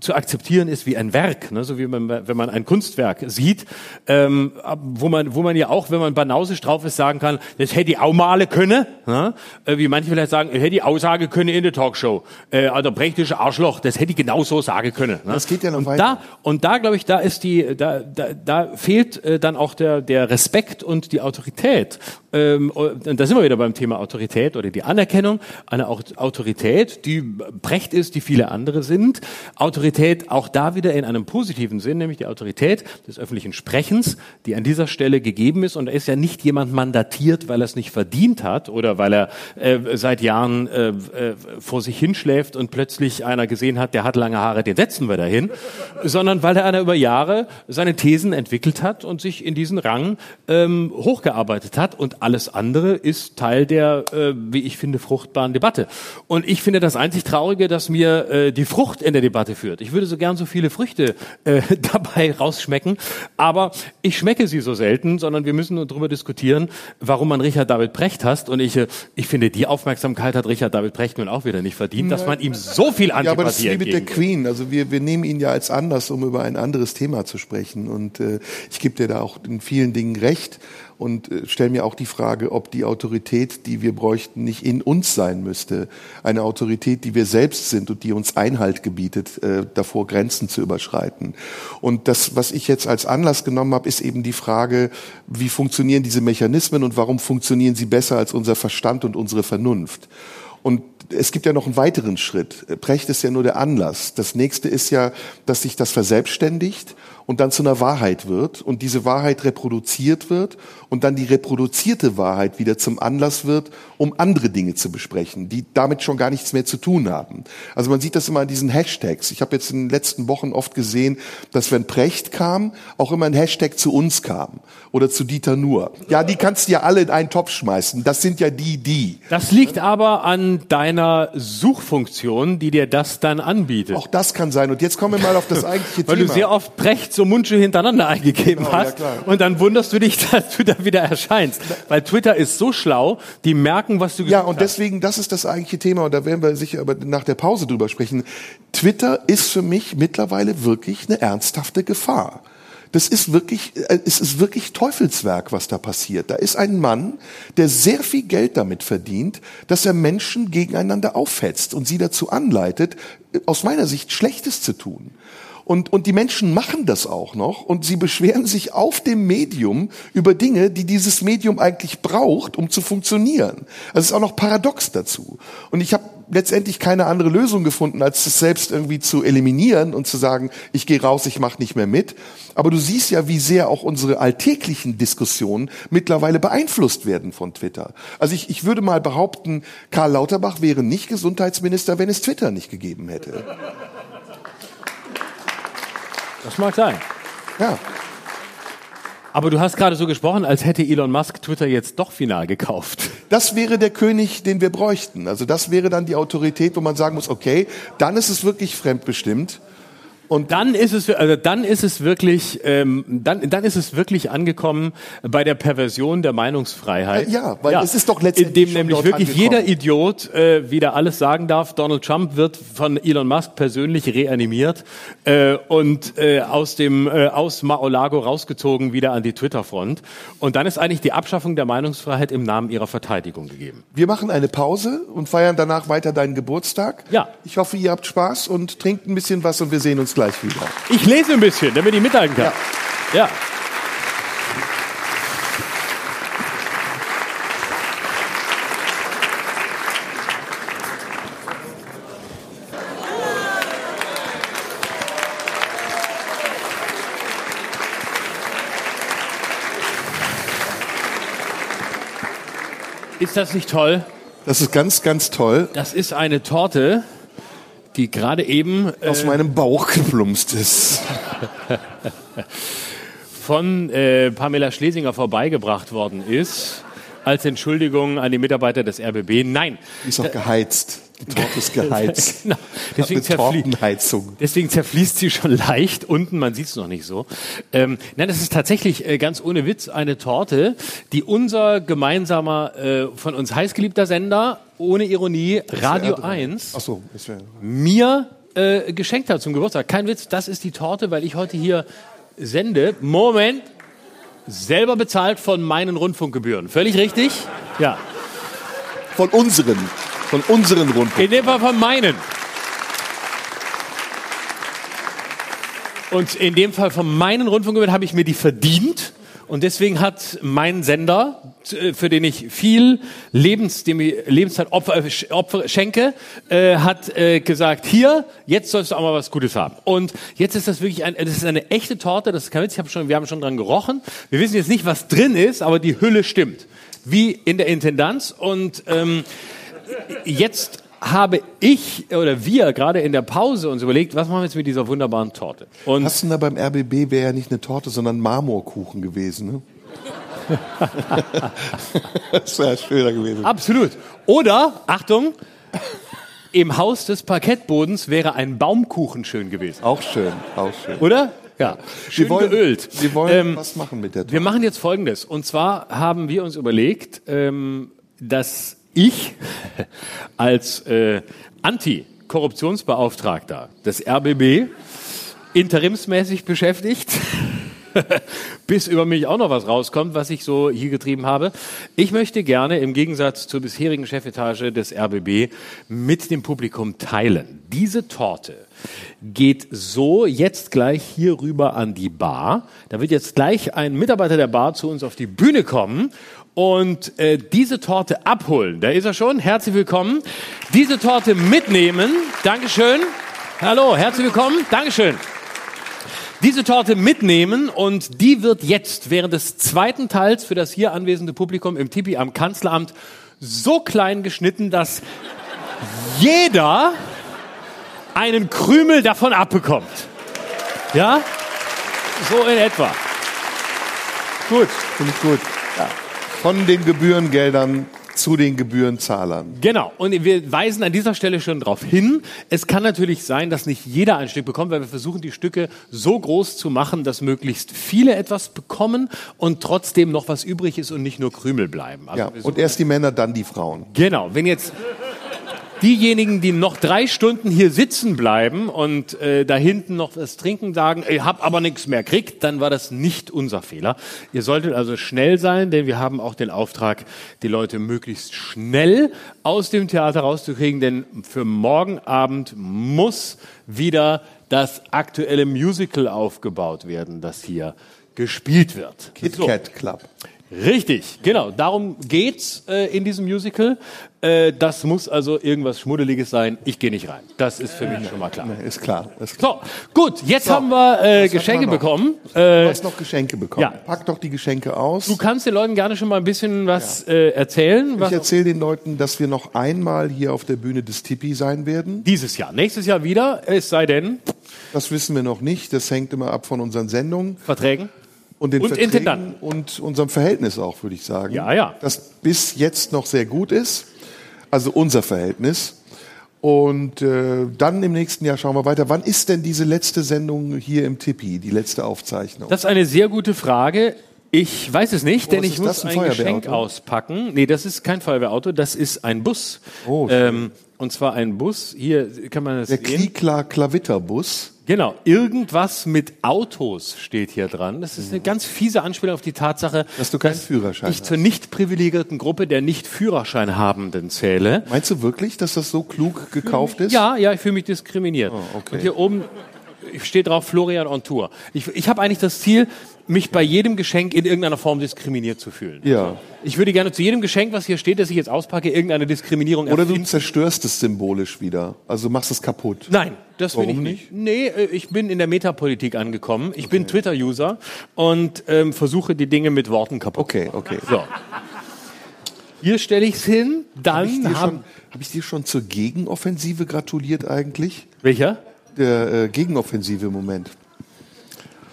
Speaker 2: zu akzeptieren ist wie ein Werk, ne? so wie man, wenn man ein Kunstwerk sieht, ähm, wo man, wo man ja auch, wenn man banausisch drauf ist, sagen kann, das hätte ich auch malen können, ne? äh, wie manche vielleicht sagen, hätte ich Aussage können in der Talkshow, äh, also prächtige Arschloch, das hätte ich genauso sagen können. Ne?
Speaker 1: Das geht ja noch
Speaker 2: und
Speaker 1: weiter.
Speaker 2: Da, und da glaube ich, da ist die, da, da, da fehlt äh, dann auch der, der Respekt und die Autorität. Ähm, und da sind wir wieder beim Thema Autorität oder die Anerkennung einer Autorität, die Brecht ist, die viele andere sind. Autorität auch da wieder in einem positiven Sinn, nämlich die Autorität des öffentlichen Sprechens, die an dieser Stelle gegeben ist. Und da ist ja nicht jemand mandatiert, weil er es nicht verdient hat oder weil er äh, seit Jahren äh, äh, vor sich hinschläft und plötzlich einer gesehen hat, der hat lange Haare, den setzen wir dahin, sondern weil er einer über Jahre seine Thesen entwickelt hat und sich in diesen Rang ähm, hochgearbeitet hat. Und alles andere ist Teil der, äh, wie ich finde, fruchtbaren Debatte. Und ich finde das einzig Traurige, dass mir äh, die Frucht in der Debatte führt. Ich würde so gern so viele Früchte äh, dabei rausschmecken, aber ich schmecke sie so selten, sondern wir müssen nur darüber diskutieren, warum man Richard David Brecht hasst. Und ich, äh, ich finde, die Aufmerksamkeit hat Richard David Brecht nun auch wieder nicht verdient, dass man ihm so viel Antipathie
Speaker 1: Ja, aber das ist wie mit der. Queen. Also wir, wir nehmen ihn ja als Anlass, um über ein anderes Thema zu sprechen. Und äh, ich gebe dir da auch in vielen Dingen recht und äh, stelle mir auch die Frage, ob die Autorität, die wir bräuchten, nicht in uns sein müsste. Eine Autorität, die wir selbst sind und die uns Einhalt gebietet, äh, davor Grenzen zu überschreiten. Und das, was ich jetzt als Anlass genommen habe, ist eben die Frage, wie funktionieren diese Mechanismen und warum funktionieren sie besser als unser Verstand und unsere Vernunft. Und es gibt ja noch einen weiteren Schritt. Brecht ist ja nur der Anlass. Das nächste ist ja, dass sich das verselbstständigt und dann zu einer Wahrheit wird und diese Wahrheit reproduziert wird und dann die reproduzierte Wahrheit wieder zum Anlass wird, um andere Dinge zu besprechen, die damit schon gar nichts mehr zu tun haben. Also man sieht das immer an diesen Hashtags. Ich habe jetzt in den letzten Wochen oft gesehen, dass wenn Precht kam, auch immer ein Hashtag zu uns kam oder zu Dieter Nuhr. Ja, die kannst du ja alle in einen Topf schmeißen. Das sind ja die, die.
Speaker 2: Das liegt aber an deiner Suchfunktion, die dir das dann anbietet.
Speaker 1: Auch das kann sein. Und jetzt kommen wir mal auf das eigentliche
Speaker 2: Weil
Speaker 1: Thema.
Speaker 2: du sehr oft Brecht so Mundschuh hintereinander eingegeben
Speaker 1: ja,
Speaker 2: hast.
Speaker 1: klar.
Speaker 2: und dann wunderst du dich, dass du da wieder erscheinst. Weil Twitter ist so schlau, die merken, was du
Speaker 1: Ja,
Speaker 2: gesucht
Speaker 1: und
Speaker 2: hast.
Speaker 1: deswegen, das ist das eigentliche Thema, und da werden wir sicher aber nach der Pause drüber sprechen. Twitter ist für mich mittlerweile wirklich eine ernsthafte Gefahr. Das ist wirklich, äh, es ist wirklich Teufelswerk, was da passiert. Da ist ein Mann, der sehr viel Geld damit verdient, dass er Menschen gegeneinander aufhetzt und sie dazu anleitet, äh, aus meiner Sicht Schlechtes zu tun. Und, und die Menschen machen das auch noch und sie beschweren sich auf dem Medium über Dinge, die dieses Medium eigentlich braucht, um zu funktionieren. Also es ist auch noch paradox dazu. Und ich habe letztendlich keine andere Lösung gefunden, als es selbst irgendwie zu eliminieren und zu sagen, ich gehe raus, ich mache nicht mehr mit. Aber du siehst ja, wie sehr auch unsere alltäglichen Diskussionen mittlerweile beeinflusst werden von Twitter. Also ich, ich würde mal behaupten, Karl Lauterbach wäre nicht Gesundheitsminister, wenn es Twitter nicht gegeben hätte.
Speaker 2: Das mag sein.
Speaker 1: Ja.
Speaker 2: Aber du hast gerade so gesprochen, als hätte Elon Musk Twitter jetzt doch final gekauft.
Speaker 1: Das wäre der König, den wir bräuchten. Also das wäre dann die Autorität, wo man sagen muss, okay, dann ist es wirklich fremdbestimmt.
Speaker 2: Und dann ist es, also dann ist es wirklich, ähm, dann, dann ist es wirklich angekommen bei der Perversion der Meinungsfreiheit.
Speaker 1: Äh, ja, weil es ist doch letztendlich
Speaker 2: in dem nämlich wirklich
Speaker 1: angekommen.
Speaker 2: jeder Idiot äh, wieder alles sagen darf. Donald Trump wird von Elon Musk persönlich reanimiert äh, und äh, aus dem äh, aus Mar-a-Lago rausgezogen wieder an die Twitter-Front. Und dann ist eigentlich die Abschaffung der Meinungsfreiheit im Namen ihrer Verteidigung gegeben.
Speaker 1: Wir machen eine Pause und feiern danach weiter deinen Geburtstag.
Speaker 2: Ja.
Speaker 1: Ich hoffe, ihr habt Spaß und trinkt ein bisschen was und wir sehen uns gleich gleich wieder.
Speaker 2: Ich lese ein bisschen, damit ich mithalten kann. ja. ja. Ist das nicht toll?
Speaker 1: Das ist ganz, ganz toll.
Speaker 2: Das ist eine Torte die gerade eben äh,
Speaker 1: Aus meinem Bauch geplumpst ist.
Speaker 2: von äh, Pamela Schlesinger vorbeigebracht worden ist. Als Entschuldigung an die Mitarbeiter des RBB. Nein.
Speaker 1: Die ist auch geheizt. Die Torte ist geheizt.
Speaker 2: Genau. Deswegen,
Speaker 1: Tortenheizung.
Speaker 2: deswegen zerfließt sie schon leicht unten, man sieht es noch nicht so. Ähm, nein, das ist tatsächlich äh, ganz ohne Witz eine Torte, die unser gemeinsamer, äh, von uns heißgeliebter Sender, ohne Ironie, Radio 1,
Speaker 1: Ach so,
Speaker 2: mir äh, geschenkt hat zum Geburtstag. Kein Witz, das ist die Torte, weil ich heute hier sende. Moment, selber bezahlt von meinen Rundfunkgebühren. Völlig richtig? Ja.
Speaker 1: Von unseren. Von unseren Rundfunk.
Speaker 2: In dem Fall von meinen. Und in dem Fall von meinen Rundfunkgebühren habe ich mir die verdient. Und deswegen hat mein Sender, äh, für den ich viel Lebens, dem ich Lebenszeit Opfer, Opfer schenke, äh, hat äh, gesagt, hier, jetzt sollst du auch mal was Gutes haben. Und jetzt ist das wirklich ein, das ist eine echte Torte, das ist kein Witz, ich hab schon, wir haben schon dran gerochen. Wir wissen jetzt nicht, was drin ist, aber die Hülle stimmt. Wie in der Intendanz. Und ähm, jetzt habe ich oder wir gerade in der Pause uns überlegt, was machen wir jetzt mit dieser wunderbaren Torte? Und
Speaker 1: da beim RBB wäre ja nicht eine Torte, sondern Marmorkuchen gewesen, ne? das wäre schöner gewesen.
Speaker 2: absolut. Oder, Achtung, im Haus des Parkettbodens wäre ein Baumkuchen schön gewesen.
Speaker 1: Auch schön, auch schön.
Speaker 2: Oder? Ja. Schön
Speaker 1: wir wollen,
Speaker 2: geölt.
Speaker 1: Wir wollen
Speaker 2: Ähm,
Speaker 1: was machen mit der Torte.
Speaker 2: Wir machen jetzt Folgendes. Und zwar haben wir uns überlegt, ähm, dass ich als äh, Anti-Korruptionsbeauftragter des RBB interimsmäßig beschäftigt, bis über mich auch noch was rauskommt, was ich so hier getrieben habe. Ich möchte gerne im Gegensatz zur bisherigen Chefetage des RBB mit dem Publikum teilen. Diese Torte geht so jetzt gleich hier rüber an die Bar. Da wird jetzt gleich ein Mitarbeiter der Bar zu uns auf die Bühne kommen und äh, diese Torte abholen. Da ist er schon. Herzlich willkommen. Diese Torte mitnehmen. Dankeschön. Hallo, herzlich willkommen. Dankeschön diese Torte mitnehmen und die wird jetzt während des zweiten Teils für das hier anwesende Publikum im Tipi am Kanzleramt so klein geschnitten, dass jeder einen Krümel davon abbekommt. Ja? So in etwa. Gut.
Speaker 1: Finde ich gut. Von den Gebührengeldern zu den Gebührenzahlern.
Speaker 2: Genau. Und wir weisen an dieser Stelle schon darauf hin. Es kann natürlich sein, dass nicht jeder ein Stück bekommt, weil wir versuchen, die Stücke so groß zu machen, dass möglichst viele etwas bekommen und trotzdem noch was übrig ist und nicht nur Krümel bleiben. Also
Speaker 1: Ja, und erst die Männer, dann die Frauen.
Speaker 2: Genau, wenn jetzt diejenigen, die noch drei Stunden hier sitzen bleiben und äh, da hinten noch was trinken, sagen, ich hab aber nichts mehr kriegt, dann war das nicht unser Fehler. Ihr solltet also schnell sein, denn wir haben auch den Auftrag, die Leute möglichst schnell aus dem Theater rauszukriegen, denn für morgen Abend muss wieder das aktuelle Musical aufgebaut werden, das hier gespielt wird.
Speaker 1: Kit. Kat Club.
Speaker 2: Richtig, genau. Darum geht's äh, in diesem Musical. Äh, das muss also irgendwas Schmuddeliges sein. Ich gehe nicht rein. Das ist für mich schon mal klar.
Speaker 1: Nee, Ist klar. Ist klar.
Speaker 2: So, gut. Jetzt
Speaker 1: So,
Speaker 2: haben wir äh, Geschenke
Speaker 1: wir
Speaker 2: bekommen.
Speaker 1: Du
Speaker 2: Äh,
Speaker 1: hast noch Geschenke bekommen.
Speaker 2: ja.
Speaker 1: Pack doch die Geschenke aus.
Speaker 2: du kannst den Leuten gerne schon mal ein bisschen was äh, erzählen.
Speaker 1: Ich erzähle den Leuten, dass wir noch einmal hier auf der Bühne des Tipi sein werden.
Speaker 2: dieses Jahr, nächstes Jahr wieder. Es sei denn
Speaker 1: Das wissen wir noch nicht. Das hängt immer ab von unseren Sendungen
Speaker 2: Verträgen.
Speaker 1: Und den
Speaker 2: Und
Speaker 1: Verträgen
Speaker 2: Intendanten.
Speaker 1: und unserem Verhältnis auch, würde ich sagen.
Speaker 2: Ja, ja.
Speaker 1: Das bis jetzt noch sehr gut ist. Also unser Verhältnis. Und äh, dann im nächsten Jahr schauen wir weiter. Wann ist denn diese letzte Sendung hier im Tipi, die letzte Aufzeichnung?
Speaker 2: Das ist eine sehr gute Frage. Ich weiß es nicht, denn ich muss
Speaker 1: ein
Speaker 2: ein, Geschenk auspacken. Nee, das ist kein Feuerwehrauto, das ist ein Bus.
Speaker 1: Oh, schön.
Speaker 2: ähm, und zwar ein Bus. Hier kann man das
Speaker 1: der
Speaker 2: sehen.
Speaker 1: Klikla Klavitterbus.
Speaker 2: Genau, irgendwas mit Autos steht hier dran. Das ist eine ganz fiese Anspielung auf die Tatsache,
Speaker 1: Dass du keinen Führerschein
Speaker 2: ich zur nicht privilegierten Gruppe der nicht Führerschein habenden zähle.
Speaker 1: Meinst du wirklich, dass das so klug gekauft ist?
Speaker 2: Ja, ja, ich fühle mich diskriminiert.
Speaker 1: Oh, okay.
Speaker 2: Und hier oben steht drauf Florian on Tour. Ich, ich habe eigentlich das Ziel, mich bei jedem Geschenk in irgendeiner Form diskriminiert zu fühlen.
Speaker 1: Ja.
Speaker 2: Ich würde gerne zu jedem Geschenk, was hier steht, das ich jetzt auspacke, irgendeine Diskriminierung
Speaker 1: Oder du zerstörst es symbolisch wieder. Also du machst es kaputt.
Speaker 2: Nein, das will
Speaker 1: Warum
Speaker 2: ich nicht. Nee, äh, ich bin in der Metapolitik angekommen. Ich bin Twitter-User und ähm, versuche die Dinge mit Worten kaputt
Speaker 1: Okay, okay.
Speaker 2: So. Hier stelle ich es hin,
Speaker 1: Habe ich,
Speaker 2: dann
Speaker 1: dir
Speaker 2: haben...
Speaker 1: schon- hab ich dir schon zur Gegenoffensive gratuliert eigentlich?
Speaker 2: Welcher?
Speaker 1: Der äh, Gegenoffensive im Moment.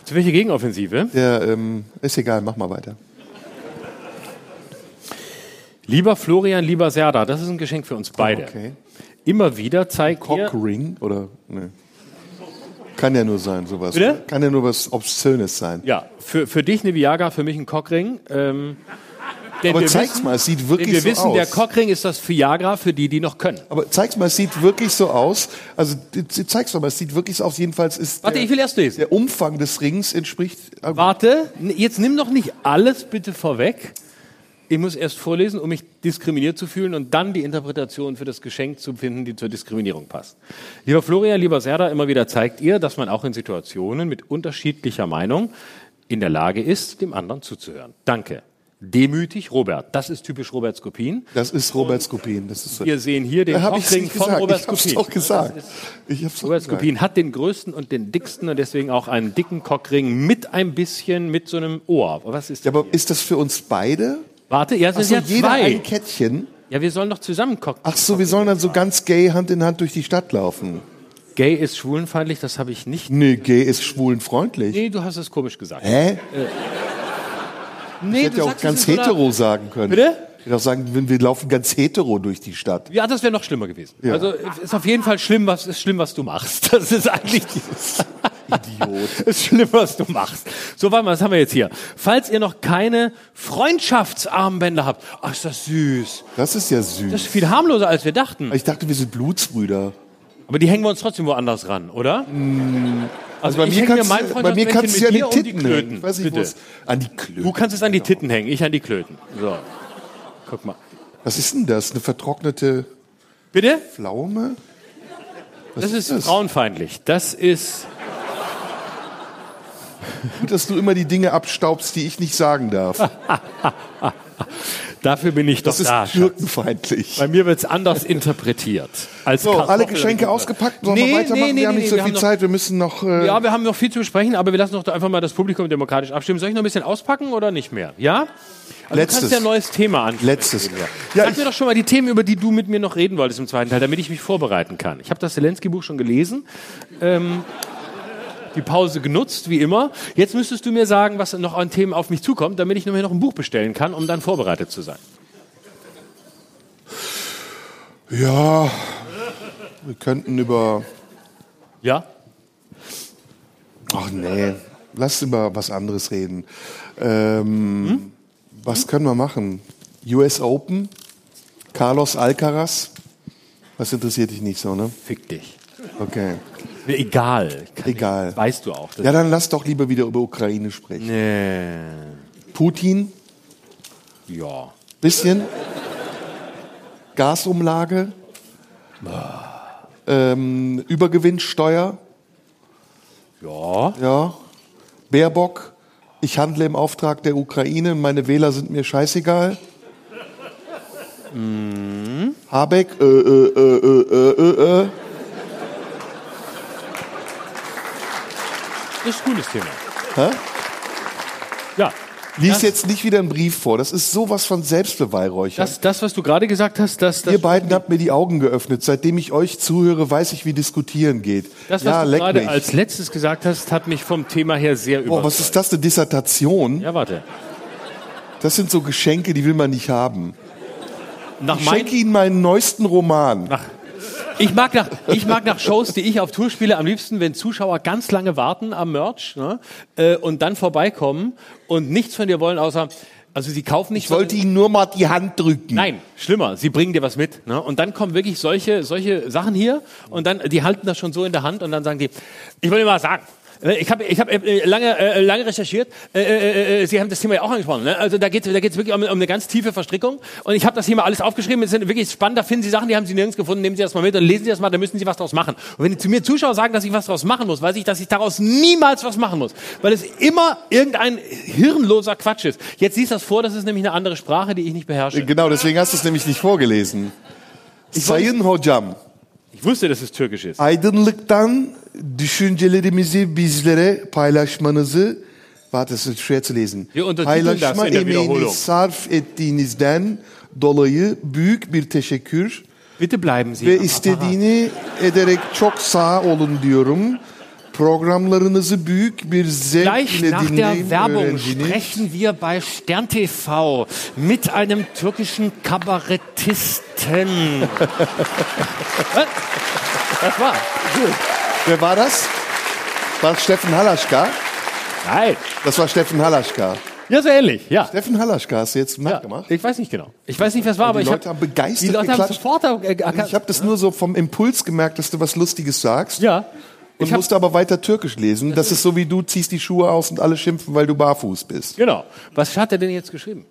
Speaker 2: Zu welcher Gegenoffensive?
Speaker 1: Der, ähm, ist egal, mach mal weiter.
Speaker 2: Lieber Florian, lieber Serda, das ist ein Geschenk für uns beide.
Speaker 1: Okay.
Speaker 2: Immer wieder zeigt ihr...
Speaker 1: Cockring oder? Ne. Kann ja nur sein, sowas.
Speaker 2: Bitte?
Speaker 1: Kann ja nur was Obszönes sein.
Speaker 2: Ja, für, für dich eine Viagra, für mich ein Cockring. Ähm, denn
Speaker 1: Aber
Speaker 2: wir
Speaker 1: zeig's
Speaker 2: wissen,
Speaker 1: mal, es sieht wirklich
Speaker 2: wir
Speaker 1: so
Speaker 2: wissen,
Speaker 1: aus.
Speaker 2: der Cockring ist das Viagra für die, die noch können.
Speaker 1: Aber zeig's mal, es sieht wirklich so aus. Also zeig's doch mal, es sieht wirklich so aus. Jedenfalls ist
Speaker 2: Warte,
Speaker 1: der,
Speaker 2: ich will erst lesen.
Speaker 1: der Umfang des Rings entspricht. äh,
Speaker 2: Warte, jetzt nimm doch nicht alles bitte vorweg. Ich muss erst vorlesen, um mich diskriminiert zu fühlen und dann die Interpretation für das Geschenk zu finden, die zur Diskriminierung passt. Lieber Florian, lieber Serda, immer wieder zeigt ihr, dass man auch in Situationen mit unterschiedlicher Meinung in der Lage ist, dem anderen zuzuhören. Danke. Demütig, Robert. Das ist typisch Robert Skopin.
Speaker 1: Das ist Robert Skopin. Das ist so.
Speaker 2: Wir sehen hier den
Speaker 1: nicht
Speaker 2: von
Speaker 1: gesagt.
Speaker 2: Robert
Speaker 1: Ich hab's
Speaker 2: Skopin.
Speaker 1: doch gesagt. Ich hab's
Speaker 2: Robert
Speaker 1: gesagt.
Speaker 2: Skopin hat den größten und den dicksten und deswegen auch einen dicken Cockring mit ein bisschen, mit so einem Ohr. Was ist
Speaker 1: Ja,
Speaker 2: das?
Speaker 1: aber ist das für uns beide?
Speaker 2: Warte, ja, es sind
Speaker 1: so,
Speaker 2: ja
Speaker 1: jeder
Speaker 2: zwei.
Speaker 1: ein Kettchen.
Speaker 2: Ja, wir sollen doch zusammen cocken.
Speaker 1: Ach so, wir sollen dann so ganz gay Hand in Hand durch die Stadt laufen.
Speaker 2: Gay ist schwulenfeindlich, das habe ich nicht.
Speaker 1: Nee, gay ist schwulenfreundlich.
Speaker 2: Nee, du hast es komisch gesagt.
Speaker 1: Hä?
Speaker 2: Nee,
Speaker 1: Ich hätte ja auch ganz hetero sagen können.
Speaker 2: Bitte?
Speaker 1: Ich hätte auch sagen, wir, wir laufen ganz hetero durch die Stadt.
Speaker 2: Ja, das wäre noch schlimmer gewesen.
Speaker 1: Ja.
Speaker 2: Also ist auf jeden Fall schlimm, was ist schlimm, was du machst. Das ist eigentlich
Speaker 1: Idiot.
Speaker 2: ist schlimm, was du machst. So, warte mal, was haben wir jetzt hier? Falls ihr noch keine Freundschaftsarmbänder habt, ach, ist das süß.
Speaker 1: Das ist ja süß.
Speaker 2: Das ist viel harmloser, als wir dachten.
Speaker 1: ich dachte, wir sind Blutsbrüder.
Speaker 2: Aber die hängen wir uns trotzdem woanders ran, oder? Also,
Speaker 1: bei
Speaker 2: ich
Speaker 1: mir
Speaker 2: mir
Speaker 1: kannst,
Speaker 2: mein
Speaker 1: bei mir kannst du ja
Speaker 2: mit
Speaker 1: die
Speaker 2: dir um die
Speaker 1: Titten
Speaker 2: Klöten.
Speaker 1: hängen. Ich weiß nicht,
Speaker 2: Bitte.
Speaker 1: An die Klöten.
Speaker 2: Du kannst es an die Titten hängen, ich an die Klöten. So. Guck mal.
Speaker 1: Was ist denn das? Eine vertrocknete
Speaker 2: Bitte?
Speaker 1: Pflaume? Was
Speaker 2: Das ist frauenfeindlich. Das ist.
Speaker 1: Gut, dass du immer die Dinge abstaubst, die ich nicht sagen darf.
Speaker 2: Dafür bin ich
Speaker 1: Das
Speaker 2: doch
Speaker 1: ist
Speaker 2: da. Schatz.
Speaker 1: türkenfeindlich.
Speaker 2: Bei mir wird es anders interpretiert. Als
Speaker 1: So,
Speaker 2: Kartoffel-
Speaker 1: alle Geschenke ausgepackt. Sollen
Speaker 2: Nee,
Speaker 1: wir weitermachen?
Speaker 2: nee, nee,
Speaker 1: wir haben nicht so viel
Speaker 2: haben noch-
Speaker 1: Zeit. Wir müssen noch. Äh,
Speaker 2: Ja, wir haben noch viel zu besprechen, aber wir lassen doch einfach mal das Publikum demokratisch abstimmen. Soll ich noch ein bisschen auspacken oder nicht mehr? Ja? Also
Speaker 1: Letztes.
Speaker 2: Du kannst ja ein neues Thema ansprechen.
Speaker 1: Letztes. Ja,
Speaker 2: Sag mir doch schon mal die Themen, über die du mit mir noch reden wolltest im zweiten Teil, damit ich mich vorbereiten kann. Ich habe das Zelensky-Buch schon gelesen. Ähm, die Pause genutzt, wie immer. Jetzt müsstest du mir sagen, was noch an Themen auf mich zukommt, damit ich mir noch ein Buch bestellen kann, um dann vorbereitet zu sein.
Speaker 1: ja, wir könnten über.
Speaker 2: Ja?
Speaker 1: Ach nee, lass über was anderes reden. Ähm, Was können wir machen? US Open? Carlos Alcaraz? Das interessiert dich nicht so, ne?
Speaker 2: Fick dich.
Speaker 1: Okay.
Speaker 2: Egal.
Speaker 1: Egal.
Speaker 2: Ich, weißt du auch. Das
Speaker 1: Ja, dann lass doch lieber wieder über Ukraine sprechen. Putin?
Speaker 2: ja.
Speaker 1: Bisschen. Gasumlage. Ähm, Übergewinnsteuer.
Speaker 2: Ja.
Speaker 1: Ja. Baerbock. Ich handle im Auftrag der Ukraine. Meine Wähler sind mir scheißegal. Habeck. Äh, äh, äh, äh, äh, äh, äh.
Speaker 2: Das ist ein cooles Thema.
Speaker 1: Hä?
Speaker 2: Ja.
Speaker 1: Lies jetzt nicht wieder einen Brief vor. Das ist sowas von Selbstbeweihräuchern.
Speaker 2: das, das, was du gerade gesagt hast, das, das,
Speaker 1: Ihr beiden habt mir die Augen geöffnet. Seitdem ich euch zuhöre, weiß ich, wie diskutieren geht.
Speaker 2: das was
Speaker 1: ja,
Speaker 2: du gerade
Speaker 1: mich.
Speaker 2: als letztes gesagt hast, hat mich vom Thema her sehr
Speaker 1: Boah,
Speaker 2: überzeugt.
Speaker 1: was ist das, eine Dissertation?
Speaker 2: Ja, warte.
Speaker 1: Das sind so Geschenke, die will man nicht haben.
Speaker 2: Nach
Speaker 1: Ich
Speaker 2: mein,
Speaker 1: schenke Ihnen meinen neuesten Roman.
Speaker 2: nach, ich, mag nach, ich mag nach Shows, die ich auf Tour spiele, am liebsten, wenn Zuschauer ganz lange warten am Merch ne, äh, und dann vorbeikommen und nichts von dir wollen, außer, also sie kaufen nicht.
Speaker 1: Ich wollte Ihnen nur mal die Hand drücken.
Speaker 2: Nein, schlimmer. Sie bringen dir was mit. Ne? Und dann kommen wirklich solche, solche Sachen hier und dann, die halten das schon so in der Hand und dann sagen die, ich will dir mal sagen. Äh, Ich habe ich hab äh, lange, äh, lange recherchiert. Äh, äh, äh, Sie haben das Thema ja auch angesprochen. Ne? Also da geht es da geht's wirklich um, um eine ganz tiefe Verstrickung. Und ich habe das hier mal alles aufgeschrieben. Es sind wirklich spannend. Da finden Sie Sachen, die haben Sie nirgends gefunden. Nehmen Sie das mal mit und lesen Sie das mal. Da müssen Sie was draus machen. Und wenn die zu mir Zuschauer sagen, dass ich was draus machen muss, weiß ich, dass ich daraus niemals was machen muss. Weil es immer irgendein hirnloser Quatsch ist. Jetzt siehst du das vor. Das ist nämlich eine andere Sprache, die ich nicht beherrsche.
Speaker 1: Genau, deswegen hast du es nämlich nicht vorgelesen. Sayın Hocam,
Speaker 2: Ich wusste, dass es türkisch ist.
Speaker 1: aydınlıktan düşüncelerimizi bizlere paylaşmanızı Warte, es ist schwer zu lesen.
Speaker 2: Das
Speaker 1: Paylaşma emeğini sarf ettiğinizden dolayı büyük bir teşekkür
Speaker 2: Bitte bleiben Sie.
Speaker 1: ve istediğini ederek çok sağ olun diyorum. Programlarınızı büyük bir zevk
Speaker 2: Gleich nach der Werbung sprechen wir bei Stern TV mit einem türkischen Kabarettisten. Was? das war.
Speaker 1: Wer war das? War das Steffen Halaschka?
Speaker 2: Nein.
Speaker 1: Das war Steffen Halaschka.
Speaker 2: Ja, so ähnlich, ja.
Speaker 1: Steffen Halaschka hast du jetzt
Speaker 2: ja.
Speaker 1: nachgemacht?
Speaker 2: Ich weiß nicht genau. Ich weiß nicht, was war, aber
Speaker 1: die
Speaker 2: ich
Speaker 1: Leute
Speaker 2: hab,
Speaker 1: haben begeistert
Speaker 2: Die Leute haben
Speaker 1: geklatscht.
Speaker 2: sofort äh, erkannt.
Speaker 1: Ich habe das nur so vom Impuls gemerkt, dass du was Lustiges sagst.
Speaker 2: ja.
Speaker 1: Und
Speaker 2: Ich
Speaker 1: musste aber weiter Türkisch lesen. Das ist so wie du ziehst die Schuhe aus und alle schimpfen, weil du barfuß bist.
Speaker 2: genau. Was hat er denn jetzt geschrieben?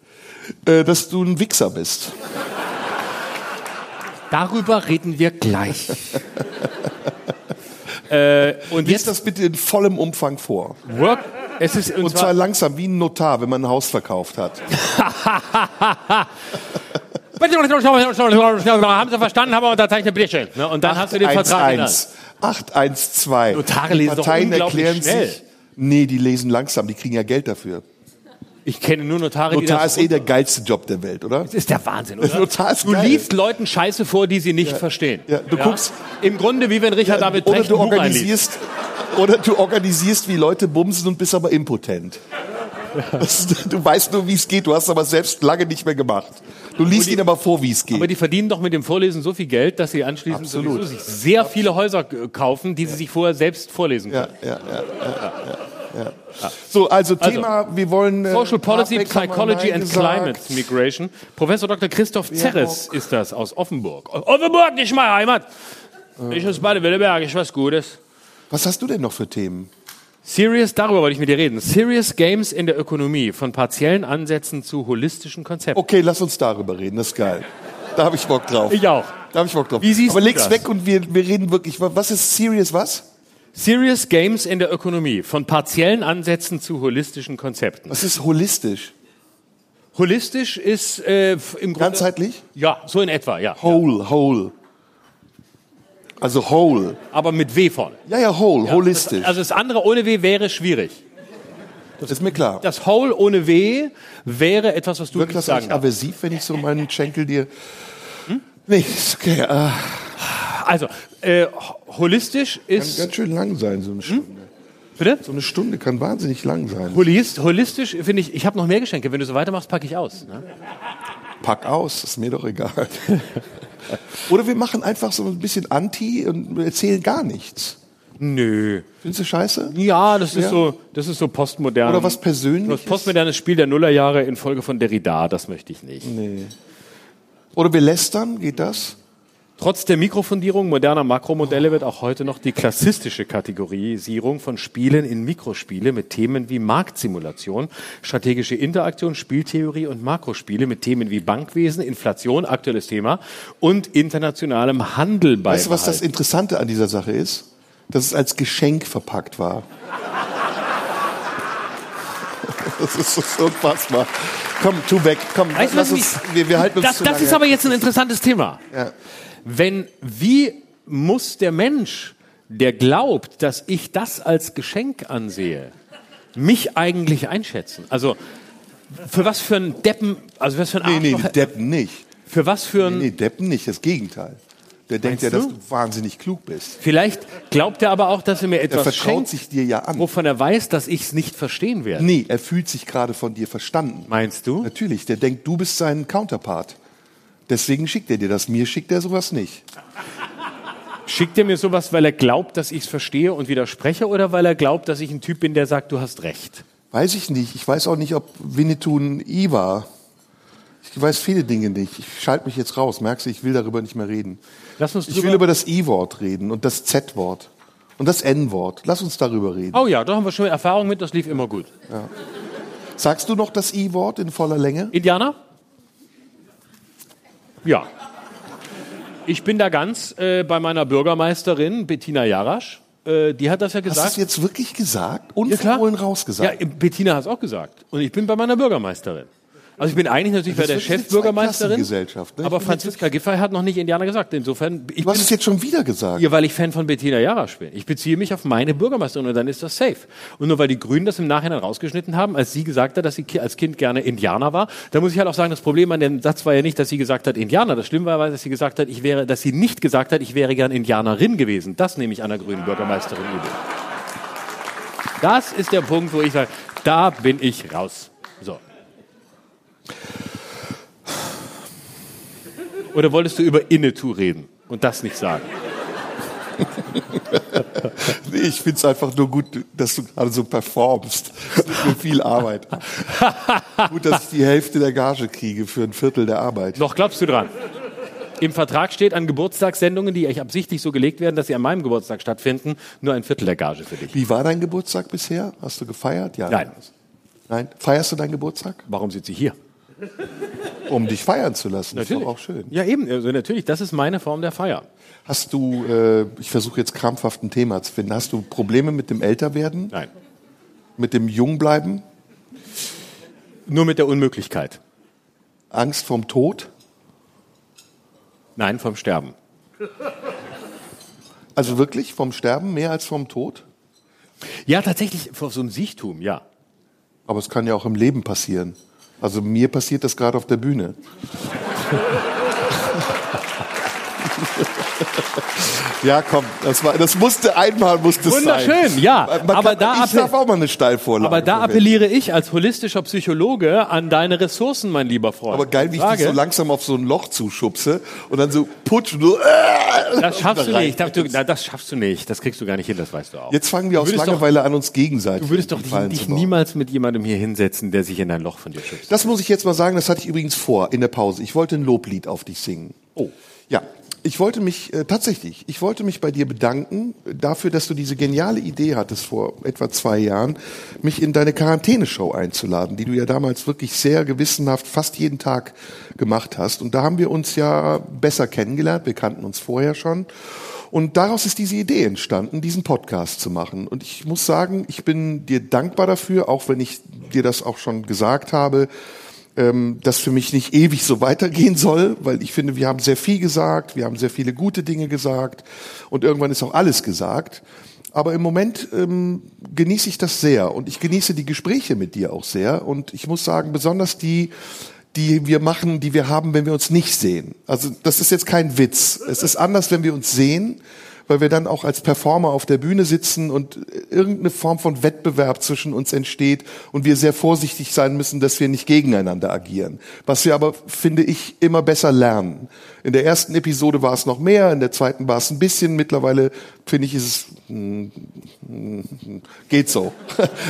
Speaker 1: Äh, dass du ein Wichser bist.
Speaker 2: Darüber reden wir gleich. äh, und
Speaker 1: Lies
Speaker 2: jetzt
Speaker 1: das bitte in vollem Umfang vor.
Speaker 2: Work. Es ist und,
Speaker 1: Und zwar langsam, wie ein Notar, wenn man ein Haus verkauft hat.
Speaker 2: haben Sie verstanden, haben wir unterzeichnet, bitteschön. Ne? Und dann hast du den Vertrag genannt.
Speaker 1: 812.
Speaker 2: Notare
Speaker 1: Die
Speaker 2: lesen doch
Speaker 1: Parteien
Speaker 2: unglaublich
Speaker 1: erklären
Speaker 2: schnell.
Speaker 1: sich. Nee, die lesen langsam, die kriegen ja Geld dafür.
Speaker 2: Ich kenne nur Notare, die
Speaker 1: Notar ist eh der geilste Job der Welt, oder?
Speaker 2: Das ist der Wahnsinn, oder?
Speaker 1: Notar ist
Speaker 2: du
Speaker 1: geil.
Speaker 2: liest Leuten Scheiße vor, die sie nicht verstehen.
Speaker 1: Ja, du guckst-
Speaker 2: Im Grunde wie wenn Richard David
Speaker 1: Oder du organisierst, oder du organisierst, wie Leute bumsen und bist aber impotent. Du weißt nur, wie es geht, du hast aber selbst lange nicht mehr gemacht. Du liest ihnen aber vor, wie es geht.
Speaker 2: Aber die verdienen doch mit dem Vorlesen so viel Geld, dass sie anschließend
Speaker 1: Absolut.
Speaker 2: sowieso sich sehr viele Häuser äh, kaufen, die sie sich vorher selbst vorlesen
Speaker 1: ja,
Speaker 2: können.
Speaker 1: ja, ja, ja, ja, ja. So, also Thema, wir wollen äh,
Speaker 2: Social Policy, Psychology and
Speaker 1: gesagt.
Speaker 2: Climate Migration. Professor Dr. Christoph Zerres ist das aus Offenburg. Offenburg, nicht meine Heimat. Ich aus Baden-Württemberg, ich was Gutes.
Speaker 1: Was hast du denn noch für Themen?
Speaker 2: Serious, darüber wollte ich mit dir reden. Serious Games in der Ökonomie, von partiellen Ansätzen zu holistischen Konzepten.
Speaker 1: Okay, lass uns darüber reden, das ist geil. Da habe ich Bock drauf.
Speaker 2: Ich auch.
Speaker 1: Da habe ich Bock drauf.
Speaker 2: Wie siehst
Speaker 1: Aber leg's
Speaker 2: das?
Speaker 1: weg und wir, wir reden wirklich. Was ist serious was?
Speaker 2: Serious Games in der Ökonomie, von partiellen Ansätzen zu holistischen Konzepten.
Speaker 1: Was ist holistisch?
Speaker 2: Holistisch ist äh, im Grunde...
Speaker 1: Ganzheitlich?
Speaker 2: Ja, so in etwa, ja.
Speaker 1: Whole, whole. Also whole.
Speaker 2: Aber mit W vorne.
Speaker 1: Ja, ja, whole, holistisch.
Speaker 2: Also das andere ohne W wäre schwierig.
Speaker 1: das ist mir klar.
Speaker 2: Das Whole ohne W wäre etwas, was du
Speaker 1: Wirkt
Speaker 2: nicht
Speaker 1: das
Speaker 2: sagen
Speaker 1: aversiv, wenn ich so meinen Schenkel dir... Nee, ist okay. Äh,
Speaker 2: Also, äh, holistisch
Speaker 1: kann
Speaker 2: ist...
Speaker 1: ganz schön lang sein, so eine Stunde.
Speaker 2: Bitte?
Speaker 1: So eine Stunde kann wahnsinnig lang sein.
Speaker 2: Holist, holistisch finde ich, ich habe noch mehr Geschenke. Wenn du so weitermachst, packe ich aus. Ne?
Speaker 1: Pack aus, ist mir doch egal. Oder wir machen einfach so ein bisschen Anti und erzählen gar nichts.
Speaker 2: Nö.
Speaker 1: Findest du scheiße?
Speaker 2: Ja, das ist
Speaker 1: Ja.
Speaker 2: so, das ist so postmodern.
Speaker 1: Oder was Persönliches?
Speaker 2: Das postmodernes Spiel der Nullerjahre in Folge von Derrida, das möchte ich nicht.
Speaker 1: Nee. Oder wir lästern, geht das?
Speaker 2: Trotz der Mikrofundierung moderner Makromodelle wird auch heute noch die klassistische Kategorisierung von Spielen in Mikrospiele mit Themen wie Marktsimulation, strategische Interaktion, Spieltheorie und Makrospiele mit Themen wie Bankwesen, Inflation, aktuelles Thema und internationalem Handel beibehalten.
Speaker 1: Weißt du, was das Interessante an dieser Sache ist? Dass es als Geschenk verpackt war. Das ist so unfassbar. Komm, tu weg. Komm,
Speaker 2: Weißt du,
Speaker 1: lass
Speaker 2: was
Speaker 1: uns, wir, wir halten uns
Speaker 2: das,
Speaker 1: zu
Speaker 2: das
Speaker 1: lange.
Speaker 2: ist aber jetzt ein interessantes Thema.
Speaker 1: Ja.
Speaker 2: Wenn, wie muss der Mensch, der glaubt, dass ich das als Geschenk ansehe, mich eigentlich einschätzen? Also, für was für ein Deppen, also was für ein
Speaker 1: Nee, nee,
Speaker 2: Arschloch,
Speaker 1: Deppen nicht.
Speaker 2: für was für ein,
Speaker 1: Nee, Deppen nicht, das Gegenteil. Der denkt ja,
Speaker 2: Meinst
Speaker 1: dass
Speaker 2: du?
Speaker 1: du wahnsinnig klug bist.
Speaker 2: vielleicht glaubt er aber auch, dass er mir
Speaker 1: Er
Speaker 2: etwas
Speaker 1: vertraut
Speaker 2: schenkt,
Speaker 1: sich dir ja an.
Speaker 2: wovon er weiß, dass ich es nicht verstehen werde.
Speaker 1: Nee, er fühlt sich gerade von dir verstanden.
Speaker 2: Meinst du?
Speaker 1: Natürlich, der denkt, du bist sein Counterpart. Deswegen schickt er dir das. Mir schickt er sowas nicht.
Speaker 2: Schickt er mir sowas, weil er glaubt, dass ich es verstehe und widerspreche oder weil er glaubt, dass ich ein Typ bin, der sagt, du hast recht?
Speaker 1: Weiß ich nicht. Ich weiß auch nicht, ob Winnetou ein I war. Ich weiß viele Dinge nicht. Ich schalte mich jetzt raus. Merkst du, ich will darüber nicht mehr reden.
Speaker 2: Lass uns
Speaker 1: Ich will über das I-Wort reden und das Z-Wort und das N-Wort. Lass uns darüber reden.
Speaker 2: Oh ja, da haben wir schon Erfahrung mit, das lief immer gut.
Speaker 1: Sagst du noch das I-Wort in voller Länge?
Speaker 2: Indianer? Ja. Ich bin da ganz äh, bei meiner Bürgermeisterin Bettina Jarasch. Äh, die hat das ja
Speaker 1: Hast du
Speaker 2: gesagt.
Speaker 1: es jetzt wirklich gesagt?
Speaker 2: Ja.
Speaker 1: Unverhohlen
Speaker 2: ja,
Speaker 1: rausgesagt?
Speaker 2: Bettina hat es auch gesagt. Und ich bin bei meiner Bürgermeisterin. Also ich bin eigentlich natürlich bei der Chefbürgermeisterin,
Speaker 1: Zweiklassengesellschaft, ne?
Speaker 2: Aber Franziska Giffey hat noch nicht Indianer gesagt. Insofern, ich
Speaker 1: Du hast
Speaker 2: bin
Speaker 1: es jetzt schon wieder gesagt.
Speaker 2: Ja, weil ich Fan von Bettina Jarasch bin. Ich beziehe mich auf meine Bürgermeisterin und dann ist das safe. Und nur weil die Grünen das im Nachhinein rausgeschnitten haben, als sie gesagt hat, dass sie als Kind gerne Indianer war, da muss ich halt auch sagen, das Problem an dem Satz war ja nicht, dass sie gesagt hat Indianer. Das Schlimme war, dass sie gesagt hat, ich wäre, dass sie nicht gesagt hat, ich wäre gern Indianerin gewesen. Das nehme ich an der grünen Bürgermeisterin übel. Das ist der Punkt, wo ich sage, da bin ich raus. Oder wolltest du über Innetu reden und das nicht sagen?
Speaker 1: Nee, ich find's einfach nur gut, dass du gerade so performst. Das ist mir viel Arbeit. gut, dass ich die Hälfte der Gage kriege für ein Viertel der Arbeit.
Speaker 2: Noch glaubst du dran? Im Vertrag steht an Geburtstagssendungen, die euch absichtlich so gelegt werden, dass sie an meinem Geburtstag stattfinden, nur ein Viertel der Gage für dich.
Speaker 1: Wie war dein Geburtstag bisher? Hast du gefeiert? Ja.
Speaker 2: Nein.
Speaker 1: Nein. Feierst du deinen Geburtstag?
Speaker 2: Warum sitzt sie hier?
Speaker 1: Um dich feiern zu lassen. Das ist doch auch schön.
Speaker 2: Ja, eben. Also natürlich, das ist meine Form der Feier.
Speaker 1: Hast du, äh, ich versuche jetzt krampfhaft ein Thema zu finden, hast du Probleme mit dem Älterwerden?
Speaker 2: Nein.
Speaker 1: Mit dem Jungbleiben?
Speaker 2: Nur mit der Unmöglichkeit.
Speaker 1: Angst vorm Tod?
Speaker 2: Nein, vom Sterben.
Speaker 1: Also wirklich vom Sterben mehr als vom Tod?
Speaker 2: Ja, tatsächlich, vor so einem Siechtum, ja.
Speaker 1: Aber es kann ja auch im Leben passieren. Also mir passiert das gerade auf der Bühne. ja, komm, das, war, das musste einmal musste es sein.
Speaker 2: Wunderschön, ja.
Speaker 1: Man
Speaker 2: aber
Speaker 1: kann,
Speaker 2: da,
Speaker 1: ich darf auch mal eine Steilvorlage.
Speaker 2: aber da appelliere ich als holistischer Psychologe an deine Ressourcen, mein lieber Freund.
Speaker 1: Aber geil, wie ich dich so langsam auf so ein Loch zuschubse und dann so putsch und so. Äh,
Speaker 2: Das schaffst du
Speaker 1: rein.
Speaker 2: nicht. Das, du, na, das schaffst du nicht. Das kriegst du gar nicht hin, das weißt du auch.
Speaker 1: Jetzt fangen wir aus
Speaker 2: würdest doch-
Speaker 1: Langeweile an, uns gegenseitig
Speaker 2: Du würdest doch dich niemals mit jemandem hier hinsetzen, der sich in ein Loch von dir schützt.
Speaker 1: Das muss ich jetzt mal sagen, das hatte ich übrigens vor in der Pause. Ich wollte ein Loblied auf dich singen.
Speaker 2: Oh.
Speaker 1: Ja, ich wollte mich äh, tatsächlich, ich wollte mich bei dir bedanken äh, dafür, dass du diese geniale Idee hattest vor etwa zwei Jahren, mich in deine Quarantäneshow einzuladen, die du ja damals wirklich sehr gewissenhaft fast jeden Tag gemacht hast. Und da haben wir uns ja besser kennengelernt. Wir kannten uns vorher schon. Und daraus ist diese Idee entstanden, diesen Podcast zu machen. Und ich muss sagen, ich bin dir dankbar dafür, auch wenn ich dir das auch schon gesagt habe, ähm, das für mich nicht ewig so weitergehen soll, weil ich finde, wir haben sehr viel gesagt, wir haben sehr viele gute Dinge gesagt und irgendwann ist auch alles gesagt. Aber im Moment ähm, genieße ich das sehr und ich genieße die Gespräche mit dir auch sehr und ich muss sagen, besonders die, die wir machen, die wir haben, wenn wir uns nicht sehen. Also das ist jetzt kein Witz. Es ist anders, wenn wir uns sehen, weil wir dann auch als Performer auf der Bühne sitzen und irgendeine Form von Wettbewerb zwischen uns entsteht und wir sehr vorsichtig sein müssen, dass wir nicht gegeneinander agieren. Was wir aber, finde ich, immer besser lernen. In der ersten Episode war es noch mehr, in der zweiten war es ein bisschen. Mittlerweile, finde ich, ist es geht so.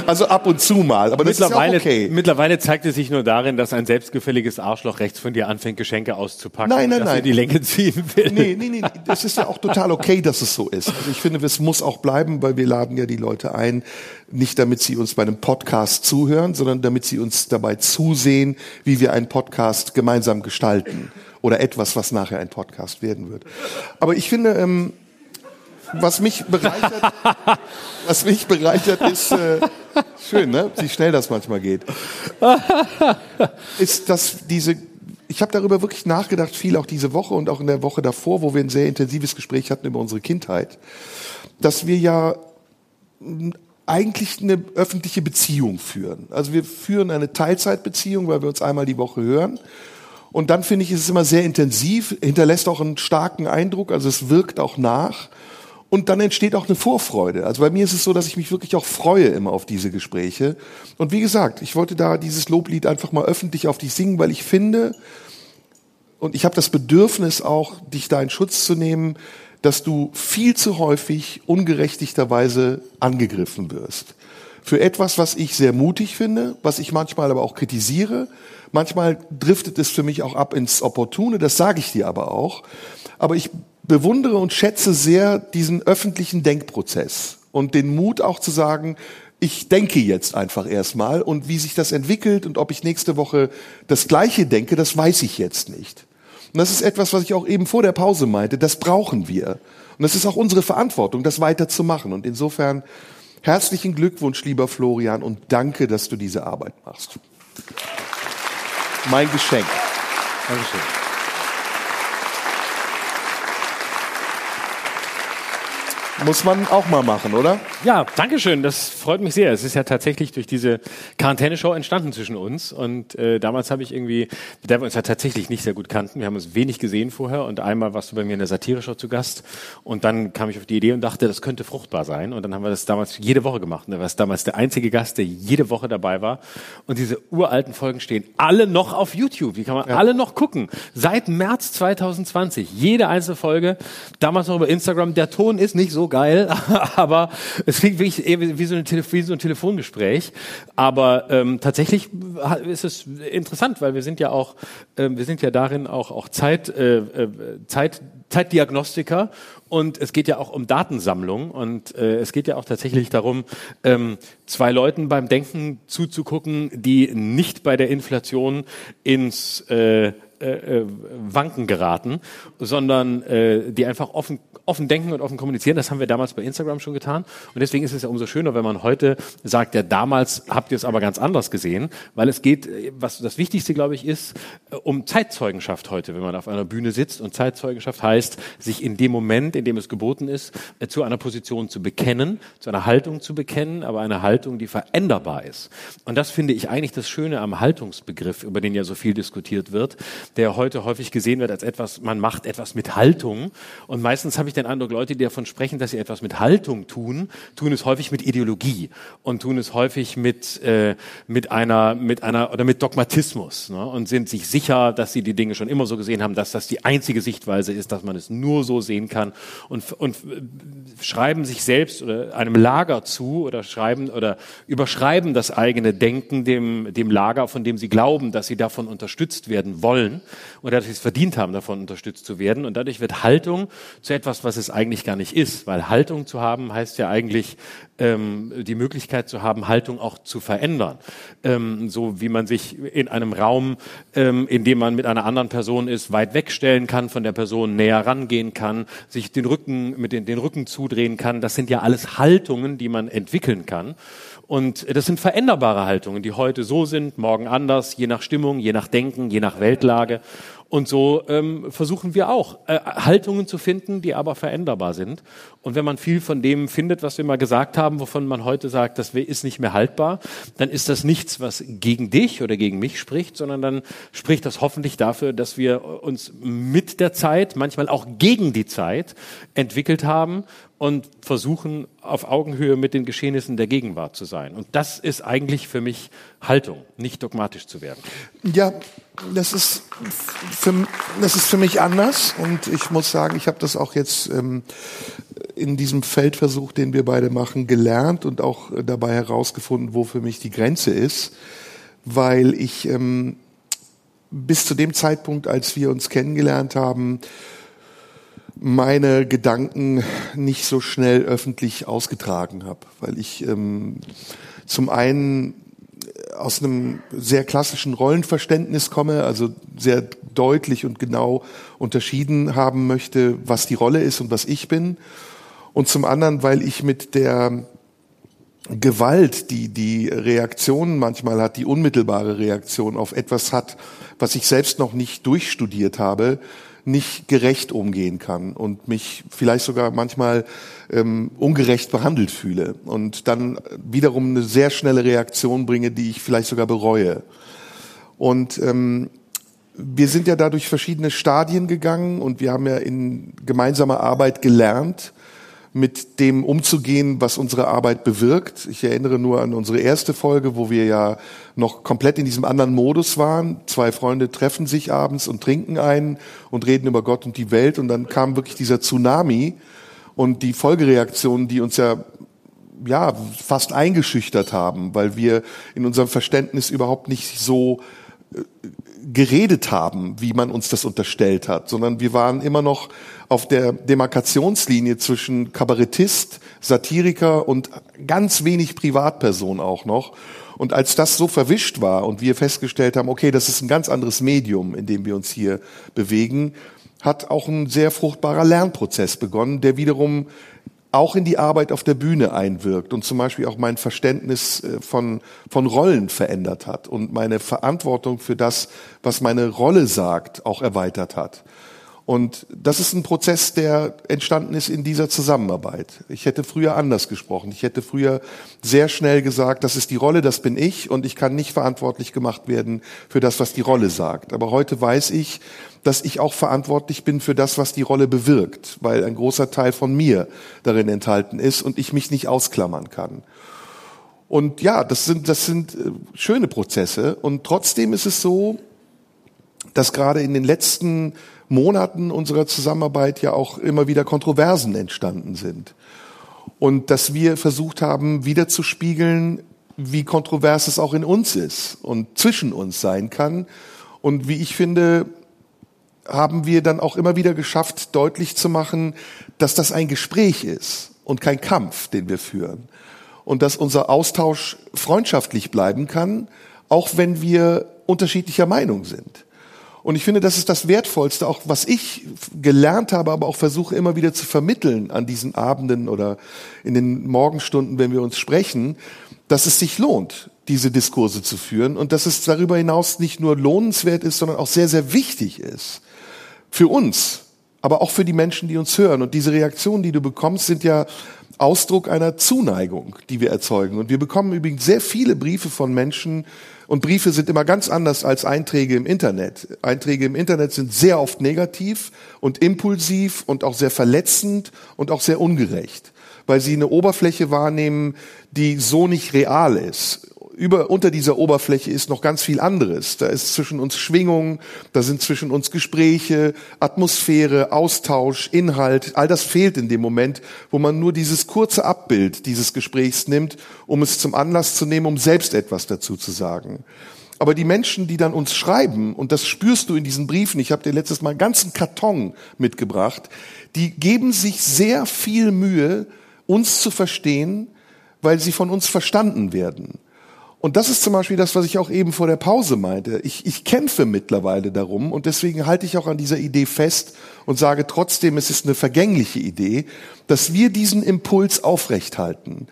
Speaker 1: Also ab und zu mal, aber das
Speaker 2: Mittlerweile,
Speaker 1: ist ja okay.
Speaker 2: mittlerweile zeigt es sich nur darin, dass ein selbstgefälliges Arschloch rechts von dir anfängt, Geschenke auszupacken.
Speaker 1: Nein, nein, nein.
Speaker 2: die Länge ziehen will.
Speaker 1: Nee, nee, nee, das ist ja auch total okay, dass es so ist. Also ich finde, es muss auch bleiben, weil wir laden ja die Leute ein, nicht damit sie uns bei einem Podcast zuhören, sondern damit sie uns dabei zusehen, wie wir einen Podcast gemeinsam gestalten. Oder etwas, was nachher ein Podcast werden wird. Aber ich finde, ähm, was mich bereichert, was mich bereichert ist, äh, schön, ne? Wie schnell das manchmal geht, ist, dass diese, ich habe darüber wirklich nachgedacht, viel auch diese Woche und auch in der Woche davor, wo wir ein sehr intensives Gespräch hatten über unsere Kindheit, dass wir ja eigentlich eine öffentliche Beziehung führen. Also wir führen eine Teilzeitbeziehung, weil wir uns einmal die Woche hören. Und dann finde ich, ist es immer sehr intensiv, hinterlässt auch einen starken Eindruck, also es wirkt auch nach. Und dann entsteht auch eine Vorfreude. Also bei mir ist es so, dass ich mich wirklich auch freue immer auf diese Gespräche. Und wie gesagt, ich wollte da dieses Loblied einfach mal öffentlich auf dich singen, weil ich finde, und ich habe das Bedürfnis auch, dich da in Schutz zu nehmen, dass du viel zu häufig ungerechtigterweise angegriffen wirst. Für etwas, was ich sehr mutig finde, was ich manchmal aber auch kritisiere. Manchmal driftet es für mich auch ab ins Opportune, das sage ich dir aber auch. Aber ich bewundere und schätze sehr diesen öffentlichen Denkprozess und den Mut auch zu sagen, ich denke jetzt einfach erstmal und wie sich das entwickelt und ob ich nächste Woche das Gleiche denke, das weiß ich jetzt nicht. Und das ist etwas, was ich auch eben vor der Pause meinte, das brauchen wir. Und das ist auch unsere Verantwortung, das weiterzumachen. Und insofern herzlichen Glückwunsch, lieber Florian, und danke, dass du diese Arbeit machst. mein Geschenk.
Speaker 2: Dankeschön.
Speaker 1: Muss man auch mal machen, oder?
Speaker 2: Ja, Dankeschön. Das freut mich sehr. Es ist ja tatsächlich durch diese Quarantäne-Show entstanden zwischen uns. Und äh, damals habe ich irgendwie, der wir uns ja tatsächlich nicht sehr gut kannten. Wir haben uns wenig gesehen vorher. Und einmal warst du bei mir in der Satire-Show zu Gast. Und dann kam ich auf die Idee und dachte, das könnte fruchtbar sein. Und dann haben wir das damals jede Woche gemacht. Da war es damals der einzige Gast, der jede Woche dabei war. Und diese uralten Folgen stehen alle noch auf YouTube. Die kann man alle noch gucken. Seit März 2020. Jede einzelne Folge. Damals noch über Instagram. Der Ton ist nicht so geil, aber es klingt wirklich wie so, wie so ein Telefongespräch. Aber ähm, tatsächlich ist es interessant, weil wir sind ja auch, äh, wir sind ja darin auch, auch Zeit, äh, äh, Zeit, Zeitdiagnostiker und es geht ja auch um Datensammlung und äh, es geht ja auch tatsächlich darum, ähm, zwei Leuten beim Denken zuzugucken, die nicht bei der Inflation ins äh, äh, äh, Wanken geraten, sondern äh, die einfach offen, offen denken und offen kommunizieren. Das haben wir damals bei Instagram schon getan. Und deswegen ist es ja umso schöner, wenn man heute sagt, ja, damals habt ihr es aber ganz anders gesehen, weil es geht, was das Wichtigste, glaube ich, ist, äh, um Zeitzeugenschaft heute, wenn man auf einer Bühne sitzt. Und Zeitzeugenschaft heißt, sich in dem Moment, in dem es geboten ist, äh, zu einer Position zu bekennen, zu einer Haltung zu bekennen, aber eine Haltung, die veränderbar ist. Und das finde ich eigentlich das Schöne am Haltungsbegriff, über den ja so viel diskutiert wird, der heute häufig gesehen wird als etwas, man macht etwas mit Haltung. Und meistens habe ich den Eindruck, Leute, die davon sprechen, dass sie etwas mit Haltung tun, tun es häufig mit Ideologie und tun es häufig mit, äh, mit einer, mit einer, oder mit Dogmatismus, ne? und sind sich sicher, dass sie die Dinge schon immer so gesehen haben, dass das die einzige Sichtweise ist, dass man es nur so sehen kann und, und schreiben sich selbst oder einem Lager zu oder schreiben oder überschreiben das eigene Denken dem, dem Lager, von dem sie glauben, dass sie davon unterstützt werden wollen und dadurch es verdient haben, davon unterstützt zu werden. Und dadurch wird Haltung zu etwas, was es eigentlich gar nicht ist, weil Haltung zu haben heißt ja eigentlich ähm, die Möglichkeit zu haben, Haltung auch zu verändern. Ähm, so wie man sich in einem Raum, ähm, in dem man mit einer anderen Person ist, weit wegstellen kann, von der Person näher rangehen kann, sich den Rücken mit den, den Rücken zudrehen kann. Das sind ja alles Haltungen, die man entwickeln kann. Und das sind veränderbare Haltungen, die heute so sind, morgen anders, je nach Stimmung, je nach Denken, je nach Weltlage. Und so ähm, versuchen wir auch äh, Haltungen zu finden, die aber veränderbar sind. Und wenn man viel von dem findet, was wir mal gesagt haben, wovon man heute sagt, das ist nicht mehr haltbar, dann ist das nichts, was gegen dich oder gegen mich spricht, sondern dann spricht das hoffentlich dafür, dass wir uns mit der Zeit, manchmal auch gegen die Zeit entwickelt haben und versuchen, auf Augenhöhe mit den Geschehnissen der Gegenwart zu sein. Und das ist eigentlich für mich Haltung, nicht dogmatisch zu werden.
Speaker 1: Ja, das ist für, das ist für mich anders und ich muss sagen, ich habe das auch jetzt ähm, in diesem Feldversuch, den wir beide machen, gelernt und auch dabei herausgefunden, wo für mich die Grenze ist, weil ich ähm, bis zu dem Zeitpunkt, als wir uns kennengelernt haben, meine Gedanken nicht so schnell öffentlich ausgetragen habe, weil ich ähm, zum einen aus einem sehr klassischen Rollenverständnis komme, also sehr deutlich und genau unterschieden haben möchte, was die Rolle ist und was ich bin. Und zum anderen, weil ich mit der Gewalt, die die Reaktion manchmal hat, die unmittelbare Reaktion auf etwas hat, was ich selbst noch nicht durchstudiert habe, nicht gerecht umgehen kann und mich vielleicht sogar manchmal ähm, ungerecht behandelt fühle und dann wiederum eine sehr schnelle Reaktion bringe, die ich vielleicht sogar bereue. Und ähm, wir sind ja da durch verschiedene Stadien gegangen und wir haben ja in gemeinsamer Arbeit gelernt, mit dem umzugehen, was unsere Arbeit bewirkt. Ich erinnere nur an unsere erste Folge, wo wir ja noch komplett in diesem anderen Modus waren. Zwei Freunde treffen sich abends und trinken ein und reden über Gott und die Welt und dann kam wirklich dieser Tsunami und die Folgereaktionen, die uns ja ja fast eingeschüchtert haben, weil wir in unserem Verständnis überhaupt nicht so geredet haben, wie man uns das unterstellt hat, sondern wir waren immer noch auf der Demarkationslinie zwischen Kabarettist, Satiriker und ganz wenig Privatperson auch noch. Und als das so verwischt war und wir festgestellt haben, okay, das ist ein ganz anderes Medium, in dem wir uns hier bewegen, hat auch ein sehr fruchtbarer Lernprozess begonnen, der wiederum auch in die Arbeit auf der Bühne einwirkt und zum Beispiel auch mein Verständnis äh, von, von Rollen verändert hat und meine Verantwortung für das, was meine Rolle sagt, auch erweitert hat. Und das ist ein Prozess, der entstanden ist in dieser Zusammenarbeit. Ich hätte früher anders gesprochen. Ich hätte früher sehr schnell gesagt, das ist die Rolle, das bin ich und ich kann nicht verantwortlich gemacht werden für das, was die Rolle sagt. Aber heute weiß ich, dass ich auch verantwortlich bin für das, was die Rolle bewirkt, weil ein großer Teil von mir darin enthalten ist und ich mich nicht ausklammern kann. Und ja, das sind, das sind äh, schöne Prozesse. Und trotzdem ist es so, dass gerade in den letzten Monaten unserer Zusammenarbeit ja auch immer wieder Kontroversen entstanden sind. Und dass wir versucht haben, wiederzuspiegeln, wie kontrovers es auch in uns ist und zwischen uns sein kann. Und wie ich finde, haben wir dann auch immer wieder geschafft, deutlich zu machen, dass das ein Gespräch ist und kein Kampf, den wir führen. Und dass unser Austausch freundschaftlich bleiben kann, auch wenn wir unterschiedlicher Meinung sind. Und ich finde, das ist das Wertvollste, auch was ich gelernt habe, aber auch versuche immer wieder zu vermitteln an diesen Abenden oder in den Morgenstunden, wenn wir uns sprechen, dass es sich lohnt, diese Diskurse zu führen und dass es darüber hinaus nicht nur lohnenswert ist, sondern auch sehr, sehr wichtig ist. Für uns, aber auch für die Menschen, die uns hören. Und diese Reaktionen, die du bekommst, sind ja Ausdruck einer Zuneigung, die wir erzeugen. Und wir bekommen übrigens sehr viele Briefe von Menschen, und Briefe sind immer ganz anders als Einträge im Internet. Einträge im Internet sind sehr oft negativ und impulsiv und auch sehr verletzend und auch sehr ungerecht, weil sie eine Oberfläche wahrnehmen, die so nicht real ist über, unter dieser Oberfläche ist noch ganz viel anderes. Da ist zwischen uns Schwingung, da sind zwischen uns Gespräche, Atmosphäre, Austausch, Inhalt. All das fehlt in dem Moment, wo man nur dieses kurze Abbild dieses Gesprächs nimmt, um es zum Anlass zu nehmen, um selbst etwas dazu zu sagen. Aber die Menschen, die dann uns schreiben, und das spürst du in diesen Briefen, ich habe dir letztes Mal einen ganzen Karton mitgebracht, die geben sich sehr viel Mühe, uns zu verstehen, weil sie von uns verstanden werden. Und das ist zum Beispiel das, was ich auch eben vor der Pause meinte. Ich, ich kämpfe mittlerweile darum und deswegen halte ich auch an dieser Idee fest und sage trotzdem, es ist eine vergängliche Idee, dass wir diesen Impuls aufrechthalten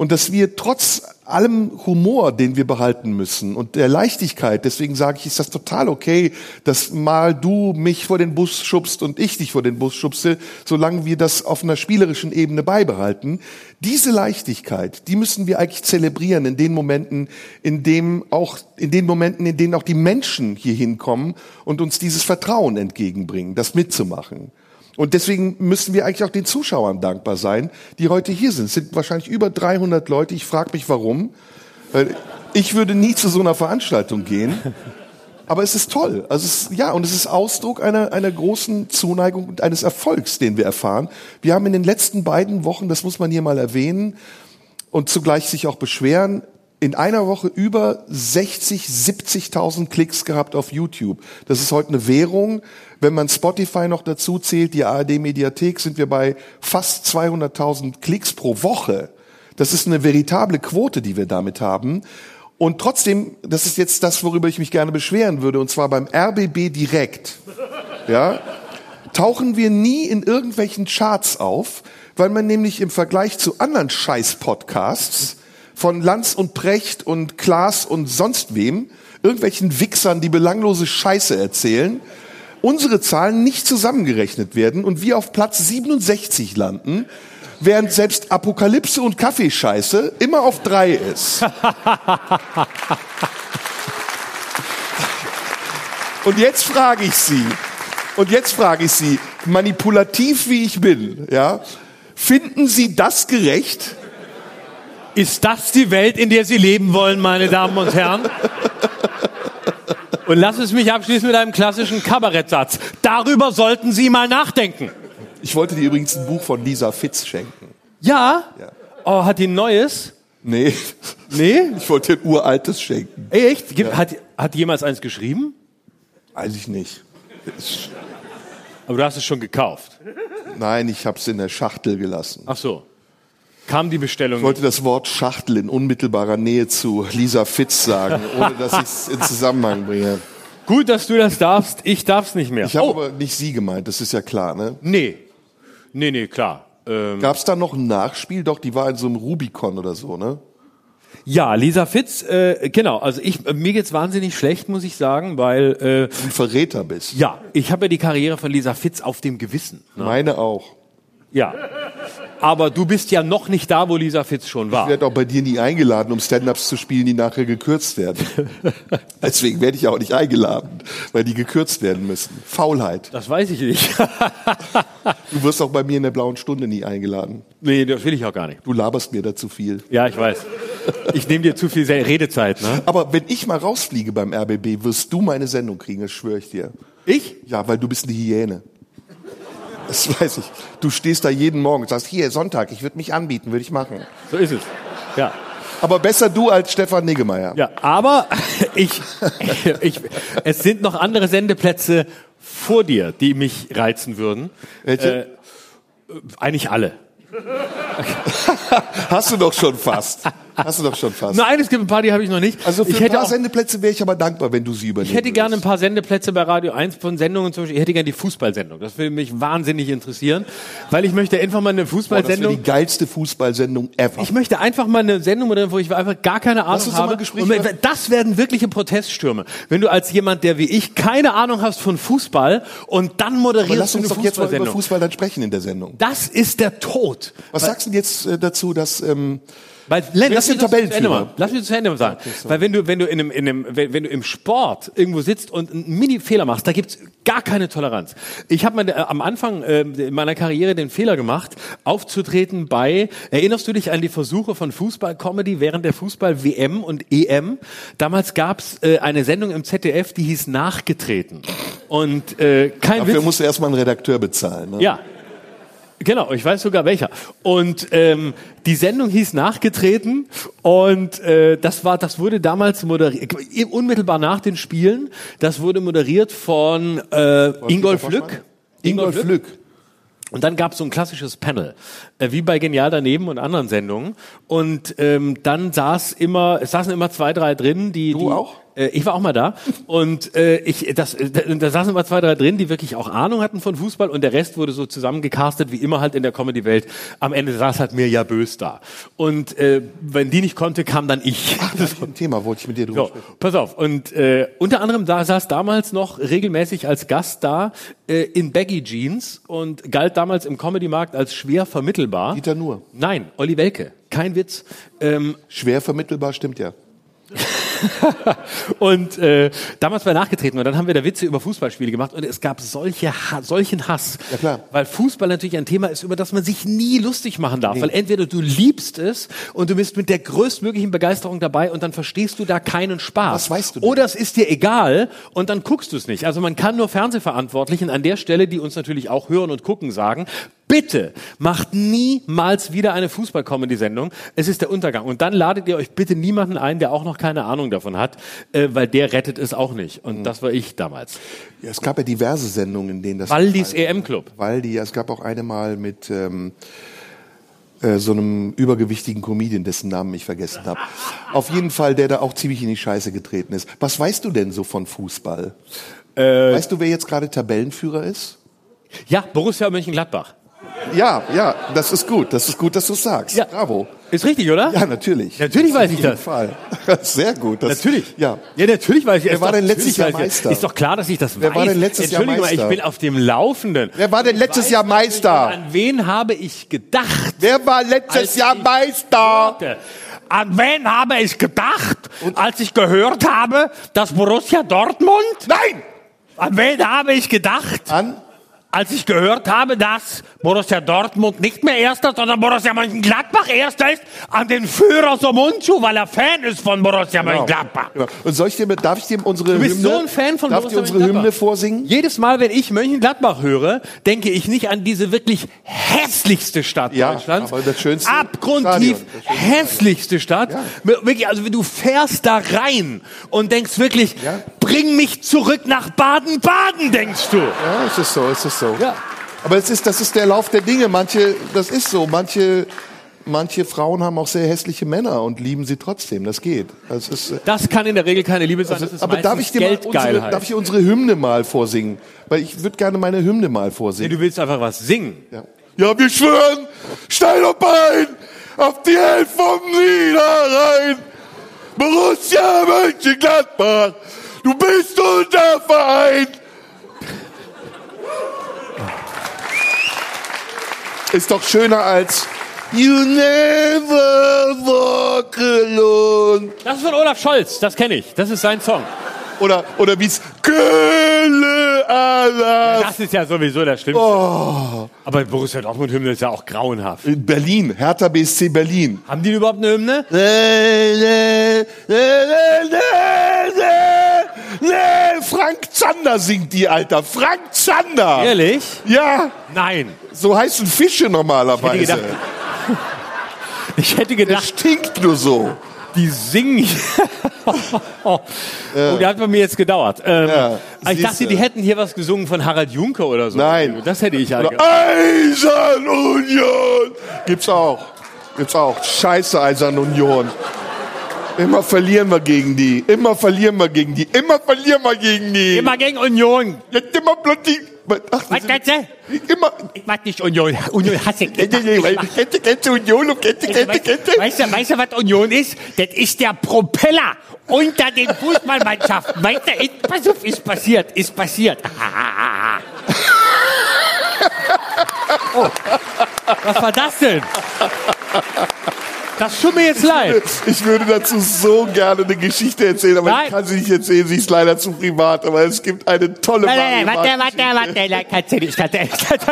Speaker 1: und dass wir trotz allem Humor, den wir behalten müssen und der Leichtigkeit, deswegen sage ich, ist das total okay, dass mal du mich vor den Bus schubst und ich dich vor den Bus schubse, solange wir das auf einer spielerischen Ebene beibehalten. Diese Leichtigkeit, die müssen wir eigentlich zelebrieren in den Momenten, in dem auch, in den Momenten, in denen auch die Menschen hier hinkommen und uns dieses Vertrauen entgegenbringen, das mitzumachen. Und deswegen müssen wir eigentlich auch den Zuschauern dankbar sein, die heute hier sind. Es sind wahrscheinlich über 300 Leute. Ich frage mich, warum. Weil ich würde nie zu so einer Veranstaltung gehen. Aber es ist toll. Also es ja, und es ist Ausdruck einer, einer großen Zuneigung und eines Erfolgs, den wir erfahren. Wir haben in den letzten beiden Wochen, das muss man hier mal erwähnen, und zugleich sich auch beschweren, in einer Woche über 60, 70.000 Klicks gehabt auf YouTube. Das ist heute eine Währung. Wenn man Spotify noch dazu zählt, die ARD-Mediathek, sind wir bei fast 200.000 Klicks pro Woche. Das ist eine veritable Quote, die wir damit haben. Und trotzdem, das ist jetzt das, worüber ich mich gerne beschweren würde, und zwar beim RBB direkt, ja, tauchen wir nie in irgendwelchen Charts auf, weil man nämlich im Vergleich zu anderen Scheiß-Podcasts von Lanz und Precht und Klaas und sonst wem, irgendwelchen Wichsern, die belanglose Scheiße erzählen, unsere Zahlen nicht zusammengerechnet werden und wir auf Platz 67 landen, während selbst Apokalypse und Kaffeescheiße immer auf drei ist. Und jetzt frage ich Sie, und jetzt frage ich Sie, manipulativ wie ich bin, ja, finden Sie das gerecht?
Speaker 2: Ist das die Welt, in der Sie leben wollen, meine Damen und Herren? Und lass es mich abschließen mit einem klassischen Kabarettsatz. Darüber sollten Sie mal nachdenken.
Speaker 1: Ich wollte dir übrigens ein Buch von Lisa Fitz schenken.
Speaker 2: Ja?
Speaker 1: Ja.
Speaker 2: Oh, hat die ein neues?
Speaker 1: Nee.
Speaker 2: Nee?
Speaker 1: Ich wollte dir ein uraltes schenken.
Speaker 2: Echt? Gibt, hat, hat jemals eins geschrieben?
Speaker 1: Weiß ich nicht.
Speaker 2: Aber du hast es schon gekauft.
Speaker 1: Nein, ich habe es in der Schachtel gelassen.
Speaker 2: Ach so. Kam die Bestellung?
Speaker 1: Ich wollte das Wort Schachtel in unmittelbarer Nähe zu Lisa Fitz sagen, ohne dass ich es in Zusammenhang bringe.
Speaker 2: Gut, dass du das darfst. Ich darf's nicht mehr.
Speaker 1: Ich habe
Speaker 2: oh,
Speaker 1: aber nicht sie gemeint, das ist ja klar, ne?
Speaker 2: nee. Nee, nee, klar. ähm,
Speaker 1: Gab es da noch ein Nachspiel? Doch, die war in so einem Rubicon oder so, ne?
Speaker 2: ja, Lisa Fitz, äh, genau. Also ich, äh, mir geht's wahnsinnig schlecht, muss ich sagen, weil äh,
Speaker 1: Du ein Verräter bist.
Speaker 2: ja, ich habe ja die Karriere von Lisa Fitz auf dem Gewissen. Ne?
Speaker 1: Meine auch.
Speaker 2: Ja. Aber du bist ja noch nicht da, wo Lisa Fitz schon
Speaker 1: Ich
Speaker 2: war.
Speaker 1: werde auch bei dir nie eingeladen, um Stand-ups zu spielen, die nachher gekürzt werden. Deswegen werde ich auch nicht eingeladen, weil die gekürzt werden müssen. Faulheit.
Speaker 2: Das weiß ich nicht.
Speaker 1: Du wirst auch bei mir in der blauen Stunde nie eingeladen.
Speaker 2: nee, das will ich auch gar nicht.
Speaker 1: Du laberst mir da zu viel.
Speaker 2: Ja, ich weiß. Ich nehme dir zu viel Redezeit, ne?
Speaker 1: Aber wenn ich mal rausfliege beim RBB, wirst du meine Sendung kriegen, das schwöre ich dir.
Speaker 2: Ich?
Speaker 1: Ja, weil du bist eine Hyäne. Das weiß ich. Du stehst da jeden Morgen und sagst, hier, Sonntag, ich würde mich anbieten, würde ich machen.
Speaker 2: So ist es. Ja.
Speaker 1: Aber besser du als Stefan Niggemeier.
Speaker 2: Ja, aber ich, ich, es sind noch andere Sendeplätze vor dir, die mich reizen würden.
Speaker 1: Welche?
Speaker 2: Äh, eigentlich alle.
Speaker 1: Hast du doch schon fast. Hast du doch schon fast.
Speaker 2: Nein, es gibt ein paar, die habe ich noch nicht.
Speaker 1: Also für
Speaker 2: ich
Speaker 1: ein paar Sendeplätze wäre ich aber dankbar, wenn du sie übernimmst.
Speaker 2: ich hätte gerne ein paar Sendeplätze bei Radio 1 von Sendungen zum Beispiel. Ich hätte gerne die Fußballsendung. Das würde mich wahnsinnig interessieren, weil ich möchte einfach mal eine
Speaker 1: Boah, das
Speaker 2: Fußballsendung.
Speaker 1: die geilste Fußballsendung ever.
Speaker 2: Ich möchte einfach mal eine Sendung wo ich einfach gar keine Ahnung
Speaker 1: mal
Speaker 2: habe.
Speaker 1: Gespräch
Speaker 2: Und wenn- das werden wirkliche Proteststürme. Wenn du als jemand, der wie ich keine Ahnung hast von Fußball und dann
Speaker 1: aber
Speaker 2: moderierst
Speaker 1: lass
Speaker 2: du eine
Speaker 1: uns doch jetzt mal über
Speaker 2: Fußballsendung.
Speaker 1: Fußball dann sprechen in der Sendung.
Speaker 2: Das ist der Tod.
Speaker 1: Was sagst du jetzt äh, dazu, dass ähm,
Speaker 2: Weil, Len, lass mich das zu Ende mal. Lass mich das zu Ende mal sagen. Weil wenn du, wenn du in einem, in einem, wenn, du im Sport irgendwo sitzt und einen Mini-Fehler machst, da gibt's gar keine Toleranz. Ich habe äh, am Anfang äh, in meiner Karriere den Fehler gemacht, aufzutreten bei, erinnerst du dich an die Versuche von Fußball-Comedy während der Fußball-WM und EM? Damals gab's äh, eine Sendung im ZDF, die hieß Nachgetreten. Und äh, kein
Speaker 1: dafür
Speaker 2: Witz.
Speaker 1: musst du erstmal einen Redakteur bezahlen. Ne?
Speaker 2: Ja. Genau, ich weiß sogar welcher. Und ähm, die Sendung hieß Nachgetreten und äh, das war, das wurde damals moderiert, unmittelbar nach den Spielen. Das wurde moderiert von äh, Ingolf Lück.
Speaker 1: Ingolf Lück.
Speaker 2: Und dann gab es so ein klassisches Panel, äh, wie bei Genial daneben und anderen Sendungen. Und ähm, dann saß immer, es saßen immer zwei, drei drin, die.
Speaker 1: Du
Speaker 2: die,
Speaker 1: auch?
Speaker 2: Äh, ich war auch mal da. Und äh, ich, das, äh, da, da saßen immer zwei, drei drin, die wirklich auch Ahnung hatten von Fußball. Und der Rest wurde so zusammengecastet, wie immer halt in der Comedy-Welt. Am Ende saß halt Mirja Bös da. Und äh, wenn die nicht konnte, kam dann ich.
Speaker 1: Das ist ein Thema, wollte ich mit dir drüber
Speaker 2: So,
Speaker 1: sprechen.
Speaker 2: pass auf. Und äh, unter anderem da saß damals noch regelmäßig als Gast da äh, in Baggy Jeans und galt damals im Comedy-Markt als schwer vermittelbar.
Speaker 1: Dieter Nuhr.
Speaker 2: Nein, Olli Welke. Kein Witz. Ähm,
Speaker 1: Schwer vermittelbar, stimmt ja.
Speaker 2: und äh, damals war er nachgetreten und dann haben wir da Witze über Fußballspiele gemacht und es gab solche ha solchen Hass.
Speaker 1: Ja, klar.
Speaker 2: Weil Fußball natürlich ein Thema ist, über das man sich nie lustig machen darf. Weil entweder du liebst es und du bist mit der größtmöglichen Begeisterung dabei und dann verstehst du da keinen Spaß.
Speaker 1: Was weißt du denn?
Speaker 2: Oder es ist dir egal und dann guckst du es nicht. Also man kann nur Fernsehverantwortlichen an der Stelle, die uns natürlich auch hören und gucken, sagen, bitte macht niemals wieder eine Fußball-Comedy-Sendung. Es ist der Untergang. Und dann ladet ihr euch bitte niemanden ein, der auch noch keine Ahnung davon hat, äh, weil der rettet es auch nicht.
Speaker 1: Mhm.
Speaker 2: Und das war ich damals.
Speaker 1: ja. Es gab ja diverse Sendungen, in denen das.
Speaker 2: Waldis EM-Club.
Speaker 1: Waldi, ja, es gab auch eine mal mit ähm, äh, so einem übergewichtigen Comedian, dessen Namen ich vergessen habe. Auf jeden Fall, der da auch ziemlich in die Scheiße getreten ist. Was weißt du denn so von Fußball?
Speaker 2: Äh,
Speaker 1: weißt du, wer jetzt gerade Tabellenführer ist?
Speaker 2: Ja, Borussia Mönchengladbach.
Speaker 1: Ja, ja, das ist gut. Das ist gut, dass du es sagst.
Speaker 2: Ja.
Speaker 1: Bravo.
Speaker 2: Ist richtig, oder?
Speaker 1: Ja, natürlich.
Speaker 2: Natürlich weiß ich das.
Speaker 1: Fall. Sehr gut. Das,
Speaker 2: Natürlich.
Speaker 1: Ja.
Speaker 2: Ja, natürlich weiß ich
Speaker 1: Wer war denn letztes Jahr Meister?
Speaker 2: Ist doch klar, dass ich das
Speaker 1: Wer
Speaker 2: weiß.
Speaker 1: war denn letztes Jahr
Speaker 2: Entschuldigung,
Speaker 1: Meister?
Speaker 2: ich bin auf dem Laufenden.
Speaker 1: Wer war denn letztes Jahr Meister?
Speaker 2: An wen habe ich gedacht?
Speaker 1: Wer war letztes Jahr Meister?
Speaker 2: An wen habe ich gedacht, als ich gehört habe, dass Borussia Dortmund?
Speaker 1: Nein!
Speaker 2: An wen habe ich gedacht,
Speaker 1: An?
Speaker 2: Als ich gehört habe, dass Borussia Dortmund nicht mehr Erster, sondern Borussia Mönchengladbach Erster ist? An den Führer Somunchu, weil er Fan ist von Borussia Mönchengladbach.
Speaker 1: Genau. Und soll ich dir, darf ich dir unsere
Speaker 2: Du bist
Speaker 1: Hymne,
Speaker 2: so ein Fan von
Speaker 1: darf ich
Speaker 2: Borussia
Speaker 1: dir unsere. Hymne vorsingen?
Speaker 2: Jedes Mal, wenn ich Mönchengladbach höre, denke ich nicht an diese wirklich hässlichste Stadt
Speaker 1: Ja,
Speaker 2: Deutschlands.
Speaker 1: aber das schönste
Speaker 2: Abgrundtief
Speaker 1: Stadion, das schönste
Speaker 2: hässlichste Stadt. Wirklich, also du fährst da rein und denkst wirklich,
Speaker 1: Ja.
Speaker 2: bring mich zurück nach Baden-Baden, denkst du.
Speaker 1: Ja, es ist so, es ist so.
Speaker 2: Ja.
Speaker 1: Aber es ist, das ist der Lauf der Dinge. Manche, das ist so. Manche, manche Frauen haben auch sehr hässliche Männer und lieben sie trotzdem. Das geht. Das ist, äh,
Speaker 2: Das kann in der Regel keine Liebe sein, das ist
Speaker 1: aber darf ich dir mal unsere, darf ich unsere Hymne mal vorsingen? Weil ich würde gerne meine Hymne mal
Speaker 2: Nee,
Speaker 1: vorsingen.
Speaker 2: du willst einfach was singen.
Speaker 1: Ja. Ja, wir schwören, steil auf Bein, auf die Hälfte vom Niederrhein. Borussia Mönchengladbach, du bist unser Verein. Ist doch schöner als You never walk alone.
Speaker 2: Das ist von Olaf Scholz, das kenne ich. Das ist sein Song.
Speaker 1: Oder, oder wie's Kölle Allah.
Speaker 2: Das ist ja sowieso der Schlimmste. Aber Borussia Dortmund Hymne ist ja auch grauenhaft.
Speaker 1: In Berlin, Hertha BSC Berlin.
Speaker 2: Haben die überhaupt eine Hymne?
Speaker 1: Nee, nee, nee, nee, nee, nee. Frank Zander singt die, Alter. Frank Zander.
Speaker 2: Ehrlich?
Speaker 1: Ja,
Speaker 2: Nein.
Speaker 1: so heißen Fische normalerweise.
Speaker 2: Ich hätte Ich hätte
Speaker 1: Der
Speaker 2: gedacht,
Speaker 1: stinkt nur so.
Speaker 2: die singen. oh, der hat bei mir jetzt gedauert. Ähm,
Speaker 1: Ja,
Speaker 2: ich dachte, die hätten hier was gesungen von Harald Juncker oder so.
Speaker 1: Nein.
Speaker 2: Das hätte ich eigentlich.
Speaker 1: Eisern Union. Gibt's auch. Gibt's auch. Scheiße Eisern Union. Immer verlieren wir gegen die. Immer verlieren wir gegen die. Immer verlieren wir gegen die.
Speaker 2: Immer gegen Union.
Speaker 1: Jetzt immer plötzlich. Ach,
Speaker 2: Was kannst du?
Speaker 1: Immer.
Speaker 2: Ich mag nicht Union. Union hasse ich.
Speaker 1: Kennst du, kennst du Union und kennst du, kennst du, kennst du?
Speaker 2: Weißt du, weißt du, was Union ist? Das ist der Propeller unter den Fußballmannschaften. Weißt du, ist, pass auf, ist passiert, ist passiert. Oh, was war das denn? Das tut mir jetzt leid.
Speaker 1: Ich würde dazu so gerne eine Geschichte erzählen, aber
Speaker 2: Nein.
Speaker 1: ich kann sie nicht erzählen, sie ist leider zu privat, aber es gibt eine tolle
Speaker 2: Nein, nein, nein, warte, warte, warte, nein, kannst du nicht, kannst du nicht,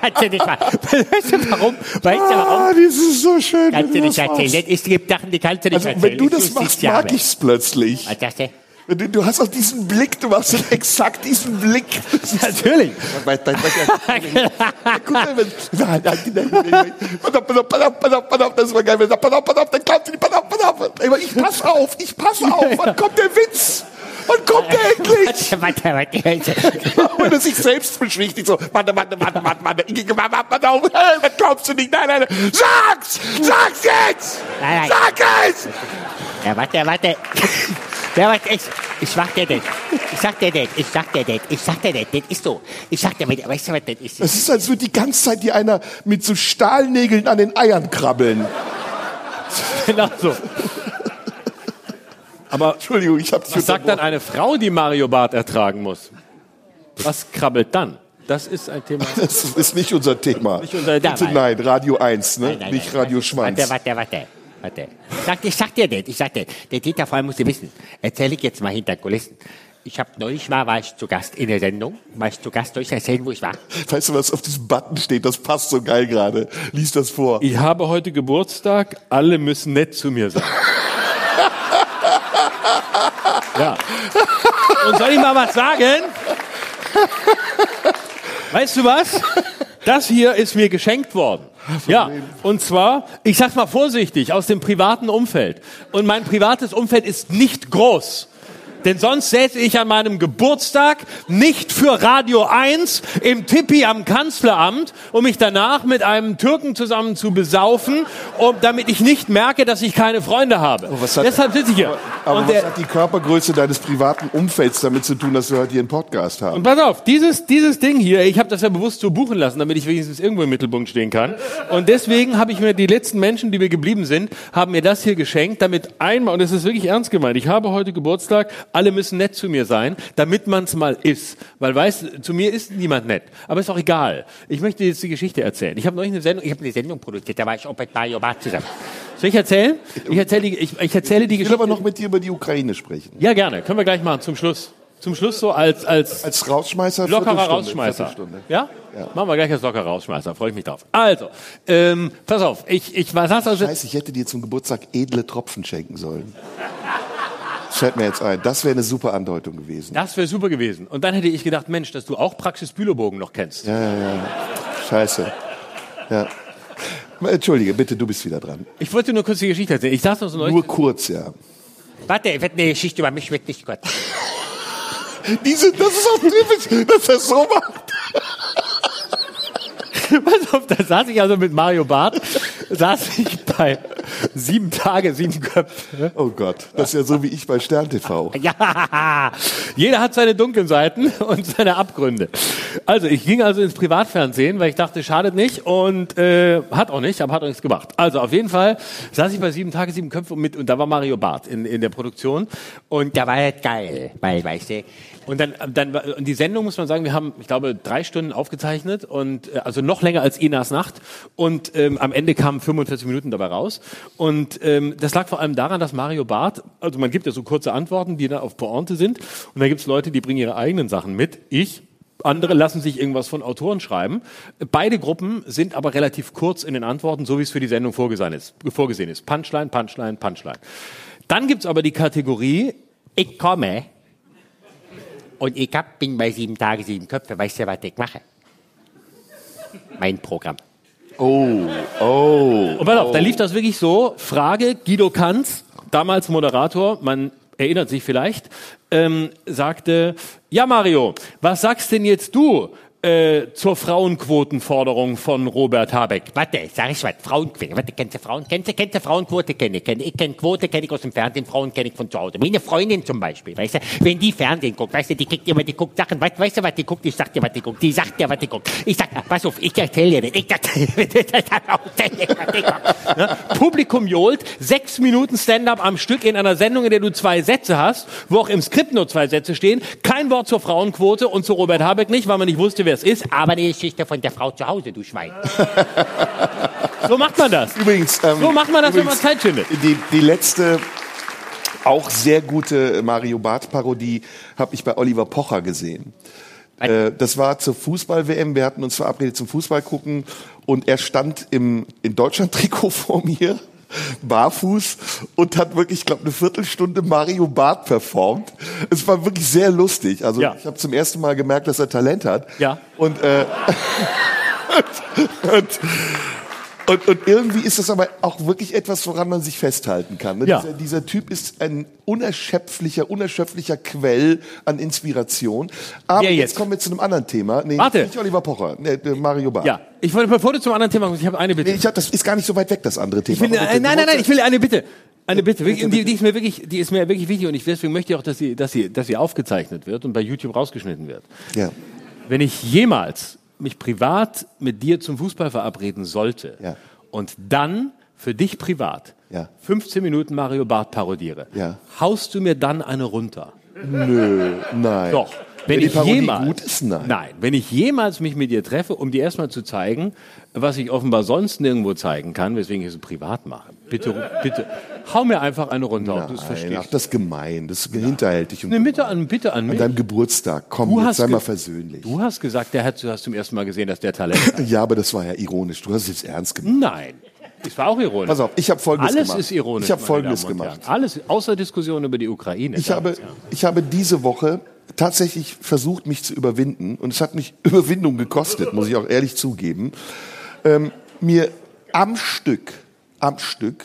Speaker 2: kannst du nicht machen. Weißt du warum? Weißt du warum?
Speaker 1: Ah, das ist so schön.
Speaker 2: Kannst du nicht erzählen. Es gibt Sachen, die kannst du nicht
Speaker 1: Also,
Speaker 2: erzählen.
Speaker 1: wenn du das
Speaker 2: Ich
Speaker 1: machst, mag ich's plötzlich.
Speaker 2: Was sagst du?
Speaker 1: Du, du hast auch diesen Blick, du machst exakt diesen Blick.
Speaker 2: Natürlich.
Speaker 1: Das war geil. Dann auf. Aber ich pass auf, ich pass auf. Wann kommt der Witz? Wann kommt der endlich?
Speaker 2: Warte, warte, warte.
Speaker 1: Und er sich selbst beschwichtigt so, warte, warte, warte, warte, warte, ich, warte, warte, warte auf, was glaubst du nicht? Nein, nein, nein, sag's! Sag's jetzt! Sag es!
Speaker 2: Ja, warte, warte. Ja, was ich, ich sag dir das. Ich sag dir das. Ich sag dir das. Ich sag dir das. Das ist so. Ich sag dir, weißt du, was das ist?
Speaker 1: Es ist, als würde die ganze Zeit dir einer mit so Stahlnägeln an den Eiern krabbeln.
Speaker 2: Genau so. Aber
Speaker 1: Entschuldigung, ich hab dich
Speaker 2: was sagt dann eine Frau, die Mario Barth ertragen muss? Was krabbelt dann? Das ist ein Thema.
Speaker 1: Das ist nicht unser Thema.
Speaker 2: Nicht unser-
Speaker 1: Bitte
Speaker 2: Nein.
Speaker 1: Radio 1, ne?
Speaker 2: Nein, nein,
Speaker 1: nicht Radio Schwanz.
Speaker 2: Warte, warte, warte. Warte. Sag, ich sag dir das. Ich sag dir. Der Dieter vor allem muss wissen. Erzähl ich jetzt mal hinter Kulissen. Ich habe neulich mal, war ich zu Gast in der Sendung. War ich zu Gast, soll ich erzählen, wo ich war?
Speaker 1: Weißt du, was auf diesem Button steht? Das passt so geil gerade. Lies das vor.
Speaker 2: Ich habe heute Geburtstag, alle müssen nett zu mir sein. ja. Und soll ich mal was sagen? Weißt du was? Das hier ist mir geschenkt worden. Ja, und zwar, ich sag's mal vorsichtig, aus dem privaten Umfeld. Und mein privates Umfeld ist nicht groß. Denn sonst säße ich an meinem Geburtstag nicht für Radio 1 im Tippi am Kanzleramt, um mich danach mit einem Türken zusammen zu besaufen, um, damit ich nicht merke, dass ich keine Freunde habe.
Speaker 1: Oh, hat-
Speaker 2: Deshalb sitze ich hier.
Speaker 1: Aber
Speaker 2: und,
Speaker 1: was hat die Körpergröße deines privaten Umfelds damit zu tun, dass wir heute hier einen Podcast haben?
Speaker 2: und pass auf, dieses, dieses Ding hier, ich habe das ja bewusst so buchen lassen, damit ich wenigstens irgendwo im Mittelpunkt stehen kann. Und deswegen habe ich mir die letzten Menschen, die mir geblieben sind, haben mir das hier geschenkt, damit einmal, und es ist wirklich ernst gemeint, ich habe heute Geburtstag, alle müssen nett zu mir sein, damit man es mal ist. Weil weißt, zu mir ist niemand nett. Aber ist auch egal. Ich möchte jetzt die Geschichte erzählen. Ich habe neulich eine Sendung, ich habe eine Sendung produziert, da war ich auch mit Mario Barth zusammen. Soll ich erzählen? Ich erzähle die, ich, ich erzähle die
Speaker 1: Ich will
Speaker 2: Geschichte.
Speaker 1: aber noch mit dir über die Ukraine sprechen.
Speaker 2: ja, gerne. Können wir gleich machen, zum Schluss. Zum Schluss so als, als,
Speaker 1: Als Rausschmeißer?
Speaker 2: Lockerer Rausschmeißer.
Speaker 1: Viertelstunde.
Speaker 2: Ja? Machen wir gleich als lockerer Rausschmeißer. Freue ich mich drauf. Also, ähm, pass auf. Ich, ich war, saß also,
Speaker 1: Scheiße, ich hätte dir zum Geburtstag edle Tropfen schenken sollen. Das fällt mir jetzt ein. Das wäre eine super Andeutung gewesen.
Speaker 2: das wäre super gewesen. Und dann hätte ich gedacht, Mensch, dass du auch Praxis Bülowbogen noch kennst.
Speaker 1: Scheiße. Ja. Entschuldige, bitte, du bist wieder dran.
Speaker 2: Ich wollte nur kurz die Geschichte erzählen. Ich saß noch so neulich.
Speaker 1: Nur kurz, ja.
Speaker 2: Warte, wird eine Geschichte über mich wird nicht gut.
Speaker 1: Diese, das ist auch typisch, dass er so macht.
Speaker 2: Pass auf, da saß ich also mit Mario Barth, saß ich bei, sieben Tage, sieben Köpfe.
Speaker 1: Oh Gott, das ist ja so wie ich bei Stern TV.
Speaker 2: Ja, jeder hat seine dunklen Seiten und seine Abgründe. Also ich ging also ins Privatfernsehen, weil ich dachte, schadet nicht und äh, hat auch nicht, aber hat auch nichts gemacht. Also auf jeden Fall saß ich bei sieben Tage, sieben Köpfe mit und da war Mario Barth in, in der Produktion und
Speaker 4: Da war das geil, weil, weißt du,
Speaker 2: und dann, dann und die Sendung muss man sagen, wir haben, ich glaube, drei Stunden aufgezeichnet und äh, also noch länger als Inas Nacht und ähm, am Ende kamen 45 Minuten dabei raus und ähm, das lag vor allem daran, dass Mario Barth, also man gibt ja so kurze Antworten, die dann auf Pointe sind und dann gibt es Leute, die bringen ihre eigenen Sachen mit. Ich andere lassen sich irgendwas von Autoren schreiben. Beide Gruppen sind aber relativ kurz in den Antworten, so wie es für die Sendung vorgesehen ist. Vorgesehen ist. Punchline, Punchline, Punchline. Dann gibt's aber die Kategorie
Speaker 4: ich komme und ich hab, bin bei sieben Tage, sieben Köpfe. Weißt du, was ich mache? Mein Programm.
Speaker 1: Oh, oh.
Speaker 2: Und pass auf, da lief das wirklich so. Frage, Guido Kanz, damals Moderator, man erinnert sich vielleicht, ähm, sagte, ja Mario, was sagst denn jetzt du äh, zur Frauenquotenforderung von Robert Habeck?
Speaker 4: Warte, sag ich was, Frauenquote. Warte, kennst du Frauen? Kennst du, kennst du Frauenquote? Kenne ich. Kenn, ich kenne Quote, kenne ich aus dem Fernsehen, Frauen kenne ich von zu Hause. Meine Freundin zum Beispiel, weißt du, wenn die Fernsehen guckt, weißt du, die kriegt immer, die guckt Sachen, weißt, weißt du, was die guckt? Ich sag dir, was die guckt. Die sagt dir, was die guckt. Ich sag, pass auf, ich erzähl dir nicht. Ich erzähl dir die guckt.
Speaker 2: Ne? Publikum johlt, sechs Minuten Stand-up am Stück in einer Sendung, in der du zwei Sätze hast, wo auch im Skript nur zwei Sätze stehen, kein Wort zur Frauenquote und zu Robert Habeck nicht, weil man nicht wusste, wer es ist.
Speaker 4: Aber die Geschichte von der Frau zu Hause, du Schwein.
Speaker 2: So macht man das.
Speaker 1: Übrigens, ähm,
Speaker 2: So macht man das, wenn man
Speaker 1: übrigens,
Speaker 2: Zeit findet.
Speaker 1: Die, die letzte auch sehr gute Mario Barth Parodie habe ich bei Oliver Pocher gesehen. Äh, das war zur Fußball-WM. Wir hatten uns verabredet zum Fußball gucken und er stand im in Deutschland-Trikot vor mir, barfuß und hat wirklich, ich glaube, eine Viertelstunde Mario Barth performt. Es war wirklich sehr lustig. Also
Speaker 2: Ja.
Speaker 1: ich habe zum ersten Mal gemerkt, dass er Talent hat.
Speaker 2: Ja.
Speaker 1: Und äh, und, und, und irgendwie ist das aber auch wirklich etwas, woran man sich festhalten kann. Ne?
Speaker 2: Ja.
Speaker 1: Dieser, dieser Typ ist ein unerschöpflicher, unerschöpflicher Quell an Inspiration. Aber jetzt?
Speaker 2: jetzt?
Speaker 1: kommen wir zu einem anderen Thema. Nee,
Speaker 2: Warte.
Speaker 1: nicht Oliver Pocher, nee, äh, Mario Barth.
Speaker 2: Ja, ich wollte, bevor du zum anderen Thema kommst, ich habe eine Bitte.
Speaker 1: Nee, ich hab, das ist gar nicht so weit weg, das andere Thema.
Speaker 2: Will, äh, nein, nein, nein, ich will eine Bitte. Eine Bitte, die, die ist mir wirklich, die ist mir wirklich wichtig und ich, deswegen möchte ich auch, dass sie, dass sie, dass sie aufgezeichnet wird und bei YouTube rausgeschnitten wird.
Speaker 1: Ja.
Speaker 2: Wenn ich jemals mich privat mit dir zum Fußball verabreden sollte
Speaker 1: Ja.
Speaker 2: und dann für dich privat
Speaker 1: Ja.
Speaker 2: 15 Minuten Mario Barth parodiere,
Speaker 1: Ja.
Speaker 2: haust du mir dann eine runter?
Speaker 1: Nö, nein.
Speaker 2: Doch.
Speaker 1: Wenn
Speaker 2: Wenn, ich jemals,
Speaker 1: gut ist, nein.
Speaker 2: wenn ich jemals mich mit dir treffe, um dir erstmal zu zeigen, was ich offenbar sonst nirgendwo zeigen kann, weswegen ich es privat mache. Bitte, bitte, hau mir einfach eine runter, ob du es
Speaker 1: Nein,
Speaker 2: verstehst.
Speaker 1: ach, das ist gemein, das ist hinterhältig. Und
Speaker 2: Eine Bitte an, bitte an
Speaker 1: An
Speaker 2: mich.
Speaker 1: deinem Geburtstag, komm,
Speaker 2: Du
Speaker 1: jetzt sei mal versöhnlich.
Speaker 2: Du hast gesagt, der hat, du hast zum ersten Mal gesehen, dass der Talent hat.
Speaker 1: Ja, aber das war ja ironisch. Du hast es jetzt ernst gemacht.
Speaker 2: Nein. Das war auch ironisch.
Speaker 1: Pass auf, ich habe Folgendes
Speaker 2: Alles
Speaker 1: gemacht.
Speaker 2: ist ironisch.
Speaker 1: Ich habe Folgendes gemacht.
Speaker 2: Alles, außer Diskussion über die Ukraine.
Speaker 1: Ich habe,
Speaker 2: ja.
Speaker 1: ich habe diese Woche tatsächlich versucht, mich zu überwinden. Und es hat mich Überwindung gekostet, muss ich auch ehrlich zugeben. Ähm, mir am Stück, am Stück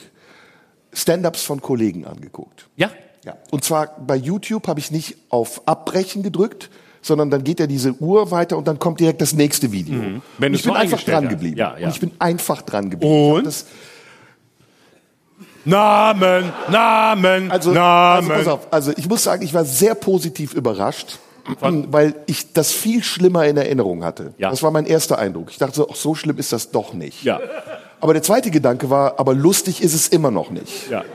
Speaker 1: Stand-ups von Kollegen angeguckt.
Speaker 2: Ja?
Speaker 1: Ja. Und zwar bei YouTube habe ich nicht auf Abbrechen gedrückt, sondern dann geht ja diese Uhr weiter und dann kommt direkt das nächste Video.
Speaker 2: Mhm. Wenn
Speaker 1: ich bin einfach dran geblieben.
Speaker 2: Ja, ja.
Speaker 1: Und ich bin einfach dran geblieben.
Speaker 2: Und? Namen, Namen,
Speaker 1: Also, also pass auf, also ich muss sagen, ich war sehr positiv überrascht, weil ich das viel schlimmer in Erinnerung hatte.
Speaker 2: Ja.
Speaker 1: Das war mein erster Eindruck. Ich dachte so, ach, so schlimm ist das doch nicht.
Speaker 2: Ja.
Speaker 1: Aber der zweite Gedanke war, aber lustig ist es immer noch nicht.
Speaker 2: Ja.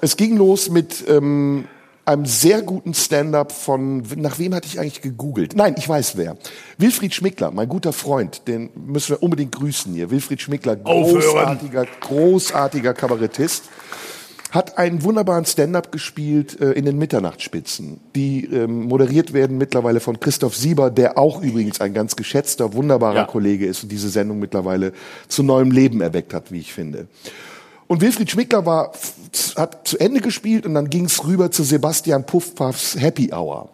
Speaker 1: Es ging los mit ähm, einem sehr guten Stand-up von, nach wem hatte ich eigentlich gegoogelt? Nein, ich weiß wer. Wilfried Schmickler, mein guter Freund, den müssen wir unbedingt grüßen hier. Wilfried Schmickler, großartiger, großartiger Kabarettist, hat einen wunderbaren Stand-up gespielt äh, in den Mitternachtsspitzen, die ähm, moderiert werden mittlerweile von Christoph Sieber, der auch übrigens ein ganz geschätzter, wunderbarer
Speaker 2: Ja.
Speaker 1: Kollege ist und diese Sendung mittlerweile zu neuem Leben erweckt hat, wie ich finde. Und Wilfried Schmickler war, hat zu Ende gespielt und dann ging es rüber zu Sebastian Puffpaffs Happy Hour.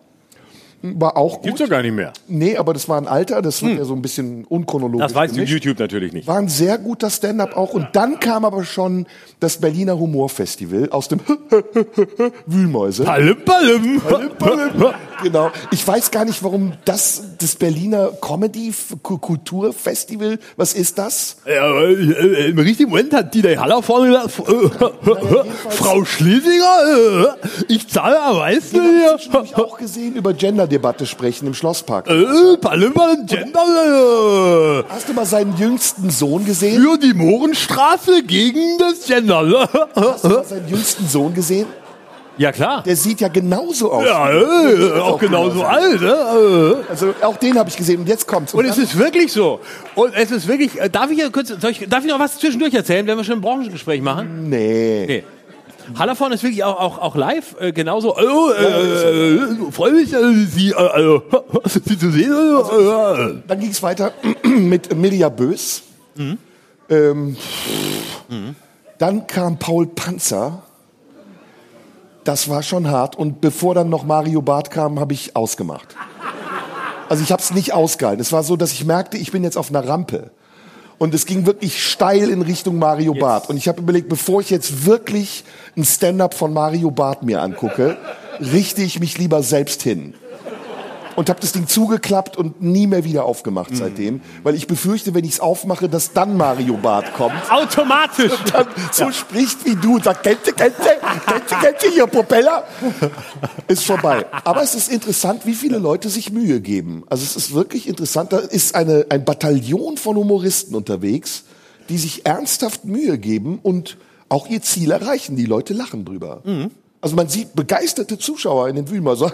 Speaker 1: War auch gut.
Speaker 2: Gibt's doch gar nicht mehr.
Speaker 1: Nee, aber das war ein Alter, das wird ja so ein bisschen unchronologisch.
Speaker 2: Das weißt du. YouTube natürlich nicht.
Speaker 1: War ein sehr guter Stand-up auch. Und dann kam aber schon das Berliner Humorfestival aus dem Wühlmäuse.
Speaker 2: Palim, palim.
Speaker 1: Genau. Ich weiß gar nicht, warum das, das Berliner Comedy Kulturfestival, was ist das?
Speaker 2: Ja, äh, Im richtigen Moment hat die der Haller vorne gesagt, Frau Schlesinger, äh, ich zahle am meisten
Speaker 1: habe ich auch gesehen, über Genderdebatte sprechen im Schlosspark.
Speaker 2: Äh, Palimmer, Gender,
Speaker 1: Hast du mal seinen jüngsten Sohn
Speaker 2: äh,
Speaker 1: gesehen?
Speaker 2: für die Mohrenstraße gegen das Gender.
Speaker 1: Hast du mal seinen jüngsten Sohn gesehen?
Speaker 2: Ja, klar.
Speaker 1: Der sieht ja genauso aus.
Speaker 2: Ja, äh, auch genauso alt. Ne? Äh.
Speaker 1: Also auch den habe ich gesehen. Und jetzt kommt's.
Speaker 2: Und es ist wirklich so. Und es ist wirklich, äh, darf ich ja kurz, ich, darf ich noch was zwischendurch erzählen, wenn wir schon ein Branchengespräch machen?
Speaker 1: nee.
Speaker 2: Nee. Hallervorn ist wirklich auch, auch, auch live äh, genauso. Oh, äh, äh, freue mich, äh, Sie, äh, äh, Sie zu sehen. Äh,
Speaker 1: Dann ging es weiter mit Mirja Bös.
Speaker 2: Mhm.
Speaker 1: Ähm, Dann kam Paul Panzer. Das war schon hart. Und bevor dann noch Mario Barth kam, habe ich ausgemacht. Also ich habe es nicht ausgehalten. Es war so, dass ich merkte, ich bin jetzt auf einer Rampe. Und es ging wirklich steil in Richtung Mario Barth. Und ich habe überlegt, bevor ich jetzt wirklich ein Stand-up von Mario Barth mir angucke, richte ich mich lieber selbst hin und habe das Ding zugeklappt und nie mehr wieder aufgemacht seitdem, weil ich befürchte, wenn ich es aufmache, dass dann Mario Barth kommt.
Speaker 2: automatisch.
Speaker 1: Dann so spricht wie du und sagt, kennt ihr, kennt ihr, kennt ihr, kennt ihr hier Propeller? Ist vorbei. Aber es ist interessant, wie viele Leute sich Mühe geben. Also es ist wirklich interessant. Da ist eine, ein Bataillon von Humoristen unterwegs, die sich ernsthaft Mühe geben und auch ihr Ziel erreichen. Die Leute lachen drüber. Also man sieht begeisterte Zuschauer in den mal so.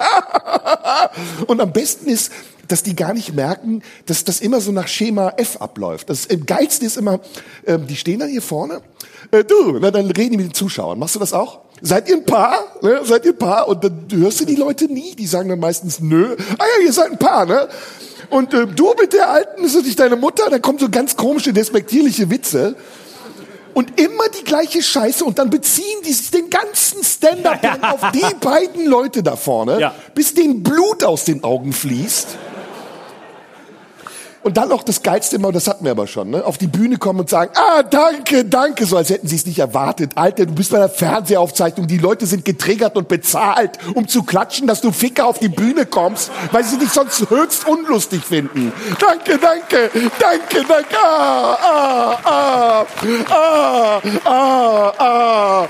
Speaker 1: Und am besten ist, dass die gar nicht merken, dass das immer so nach Schema F abläuft. Das im geilste ist immer, ähm, die stehen dann hier vorne. Äh, du, na, dann reden die mit den Zuschauern. Machst du das auch? Seid ihr ein Paar? Ne? Seid ihr ein Paar? Und dann hörst du die Leute nie. Die sagen dann meistens nö. Ah ja, ihr seid ein Paar, ne? Und äh, du mit der Alten, ist das nicht deine Mutter? Dann kommen so ganz komische, despektierliche Witze. Und immer die gleiche Scheiße und dann beziehen die sich den ganzen Stand-up auf die beiden Leute da vorne,
Speaker 2: Ja.
Speaker 1: bis denen Blut aus den Augen fließt. Und dann noch das Geilste immer, das hatten wir aber schon, ne? auf die Bühne kommen und sagen, ah, danke, danke, so als hätten sie es nicht erwartet. Alter, du bist bei der Fernsehaufzeichnung, die Leute sind getriggert und bezahlt, um zu klatschen, dass du Ficker auf die Bühne kommst, weil sie dich sonst höchst unlustig finden. Danke, danke, danke, danke, ah, ah, ah, ah, ah, ah.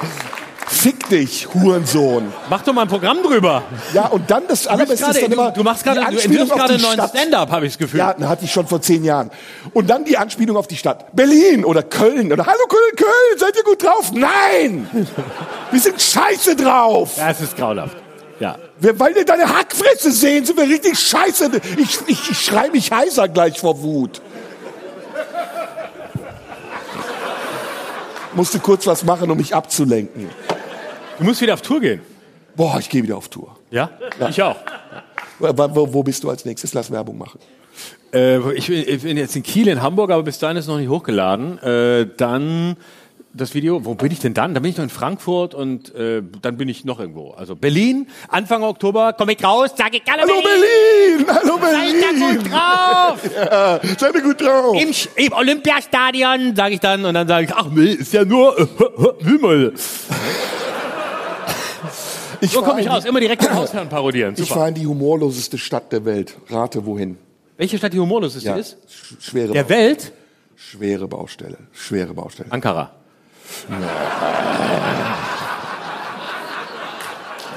Speaker 1: Fick dich, Hurensohn.
Speaker 2: Mach doch mal ein Programm drüber.
Speaker 1: Ja, und dann das Allerbeste ist dann
Speaker 2: du,
Speaker 1: immer
Speaker 2: du machst gerade, du entwirfst
Speaker 1: auf
Speaker 2: gerade einen neuen. Stand-up, habe ich das Gefühl.
Speaker 1: Ja, den hatte ich schon vor zehn Jahren. Und dann die Anspielung auf die Stadt. Berlin oder Köln oder Hallo Köln, Köln, seid ihr gut drauf? Nein! Wir sind scheiße drauf.
Speaker 2: Ja, es ist grauenhaft. Ja.
Speaker 1: Wir, weil wir deine Hackfresse sehen, sind wir richtig scheiße. Ich, ich, ich schrei mich heiser gleich vor Wut. Musste kurz was machen, um mich abzulenken.
Speaker 2: Du musst wieder auf Tour gehen.
Speaker 1: Boah, ich gehe wieder auf Tour.
Speaker 2: Ja? Ich auch.
Speaker 1: Wo, wo, bist du als nächstes? Lass Werbung machen.
Speaker 2: Äh, ich, bin, ich bin jetzt in Kiel, in Hamburg, aber bis dahin ist es noch nicht hochgeladen. Äh, dann das Video, wo bin ich denn dann? Dann bin ich noch in Frankfurt und äh, dann bin ich noch irgendwo. Also Berlin, Anfang Oktober
Speaker 4: Komm ich raus, sag ich alle
Speaker 1: Hallo Berlin! Hallo
Speaker 4: Seid ihr
Speaker 1: Berlin!
Speaker 4: gut drauf?
Speaker 1: Ja, seid ihr gut drauf?
Speaker 4: Im, Im Olympiastadion.
Speaker 2: sage ich dann und dann sage ich, ach nee, ist ja nur Himmel.
Speaker 1: Ich
Speaker 2: So komme ich raus, immer direkt den Hausherrn parodieren.
Speaker 1: Ich
Speaker 2: Super.
Speaker 1: fahre in die humorloseste Stadt der Welt. Rate wohin?
Speaker 2: Welche Stadt die humorloseste
Speaker 1: Ja,
Speaker 2: ist?
Speaker 1: sch- schwere,
Speaker 2: Der
Speaker 1: Bau-
Speaker 2: Welt?
Speaker 1: schwere Baustelle. Schwere Baustelle.
Speaker 2: Ankara.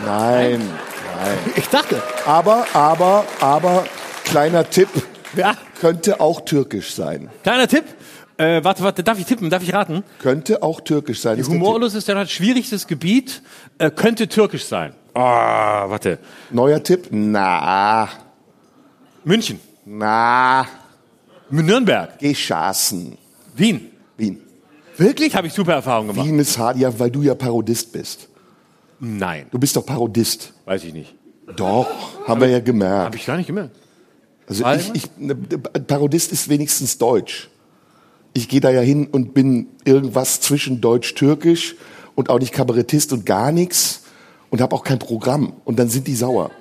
Speaker 1: Nein, nein.
Speaker 2: Ich dachte.
Speaker 1: Aber, aber, aber, kleiner Tipp,
Speaker 2: Ja.
Speaker 1: könnte auch türkisch sein.
Speaker 2: Kleiner Tipp. Äh, warte, warte, darf ich tippen? Darf ich raten?
Speaker 1: Könnte auch türkisch sein.
Speaker 2: Die humorlos ist der schwierigstes Gebiet, äh, könnte türkisch sein. Ah, warte.
Speaker 1: Tipp. Neuer Tipp? Na,
Speaker 2: München.
Speaker 1: na,
Speaker 2: Nürnberg.
Speaker 1: geschassen.
Speaker 2: Wien.
Speaker 1: Wien.
Speaker 2: Wirklich? Habe ich super Erfahrungen gemacht.
Speaker 1: Wien ist hart, ja, weil du ja Parodist bist.
Speaker 2: Nein,
Speaker 1: Du bist doch Parodist.
Speaker 2: weiß ich nicht.
Speaker 1: Doch, haben wir ja gemerkt.
Speaker 2: Habe ich gar nicht gemerkt.
Speaker 1: Also ich, ich, ne, Parodist ist wenigstens Deutsch. Ich gehe da ja hin und bin irgendwas zwischen Deutsch-Türkisch und auch nicht Kabarettist und gar nichts und habe auch kein Programm. Und dann sind die sauer.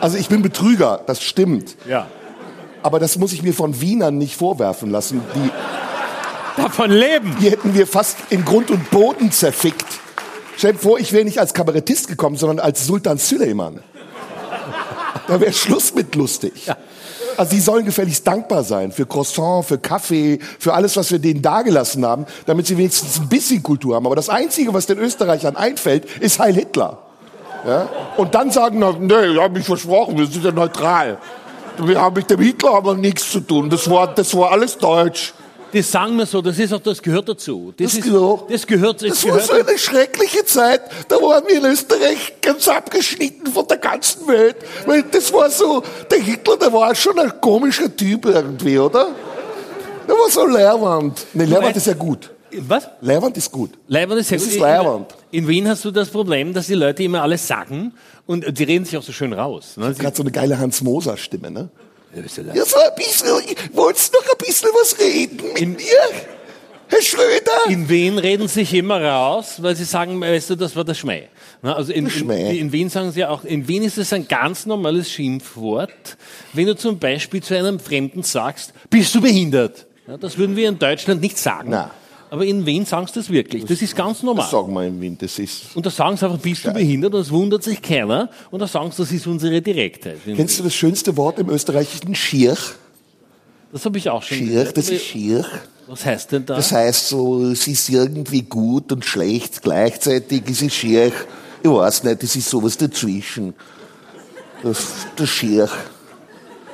Speaker 1: Also ich bin Betrüger, das stimmt.
Speaker 2: Ja.
Speaker 1: Aber das muss ich mir von Wienern nicht vorwerfen lassen. Die,
Speaker 2: Davon leben.
Speaker 1: die hätten wir fast in Grund und Boden zerfickt. Stell dir vor, ich wäre nicht als Kabarettist gekommen, sondern als Sultan Süleyman. Da wäre Schluss mit lustig. Also die sollen gefälligst dankbar sein für Croissant, für Kaffee, für alles, was wir denen dagelassen haben, damit sie wenigstens ein bisschen Kultur haben. Aber das Einzige, was den Österreichern einfällt, ist Heil Hitler. Ja? Und dann sagen, na, nee, ich habe mich versprochen, wir sind ja neutral. Wir haben mit dem Hitler aber nichts zu tun. Das war, das war alles deutsch.
Speaker 2: Das sagen wir so, das ist auch, das gehört dazu.
Speaker 1: Das
Speaker 2: ist,
Speaker 1: gehört-
Speaker 2: das gehört, das
Speaker 1: Das war
Speaker 2: gehört
Speaker 1: so eine schreckliche Zeit. Da waren wir in Österreich ganz abgeschnitten von der ganzen Welt. Weil das war so, der Hitler, der war schon ein komischer Typ irgendwie, oder? Der war so Lehrwand. Nee, Lehrwand ist ja gut.
Speaker 2: Was?
Speaker 1: Lehrwand ist gut.
Speaker 2: Leibwand ist sehr
Speaker 1: Das
Speaker 2: gut.
Speaker 1: ist Leibwand.
Speaker 2: In, Wien hast du das Problem, dass die Leute immer alles sagen und die reden sich auch so schön raus. Ne? Sie,
Speaker 1: Gerade so eine geile Hans-Moser-Stimme, ne? Ja, so ein bisschen, wollt's noch ein bisschen was reden mit mir? Herr Schröder?
Speaker 2: in Wien reden sich immer raus, weil sie sagen, weißt du, das war der Schmäh. Also in, in, in Wien sagen sie auch, in Wien ist es ein ganz normales Schimpfwort, wenn du zum Beispiel zu einem Fremden sagst, bist du behindert? Ja, das würden wir in Deutschland nicht sagen.
Speaker 1: Na.
Speaker 2: Aber in Wien sagen sie das wirklich. Das ist ganz normal.
Speaker 1: Das sagen wir im Wind, das ist...
Speaker 2: Und da sagen sie einfach, bist du behindert? Und das wundert sich keiner. Und da sagen sie, das ist unsere Direktheit.
Speaker 1: Kennst du das schönste Wort im Österreichischen? Schier.
Speaker 2: Das habe ich auch schon
Speaker 1: Schier, das ist Schier.
Speaker 2: Was heißt denn da?
Speaker 1: Das heißt so, es ist irgendwie gut und schlecht gleichzeitig, es ist schier. Ich weiß nicht, es ist sowas dazwischen. Das, das schier.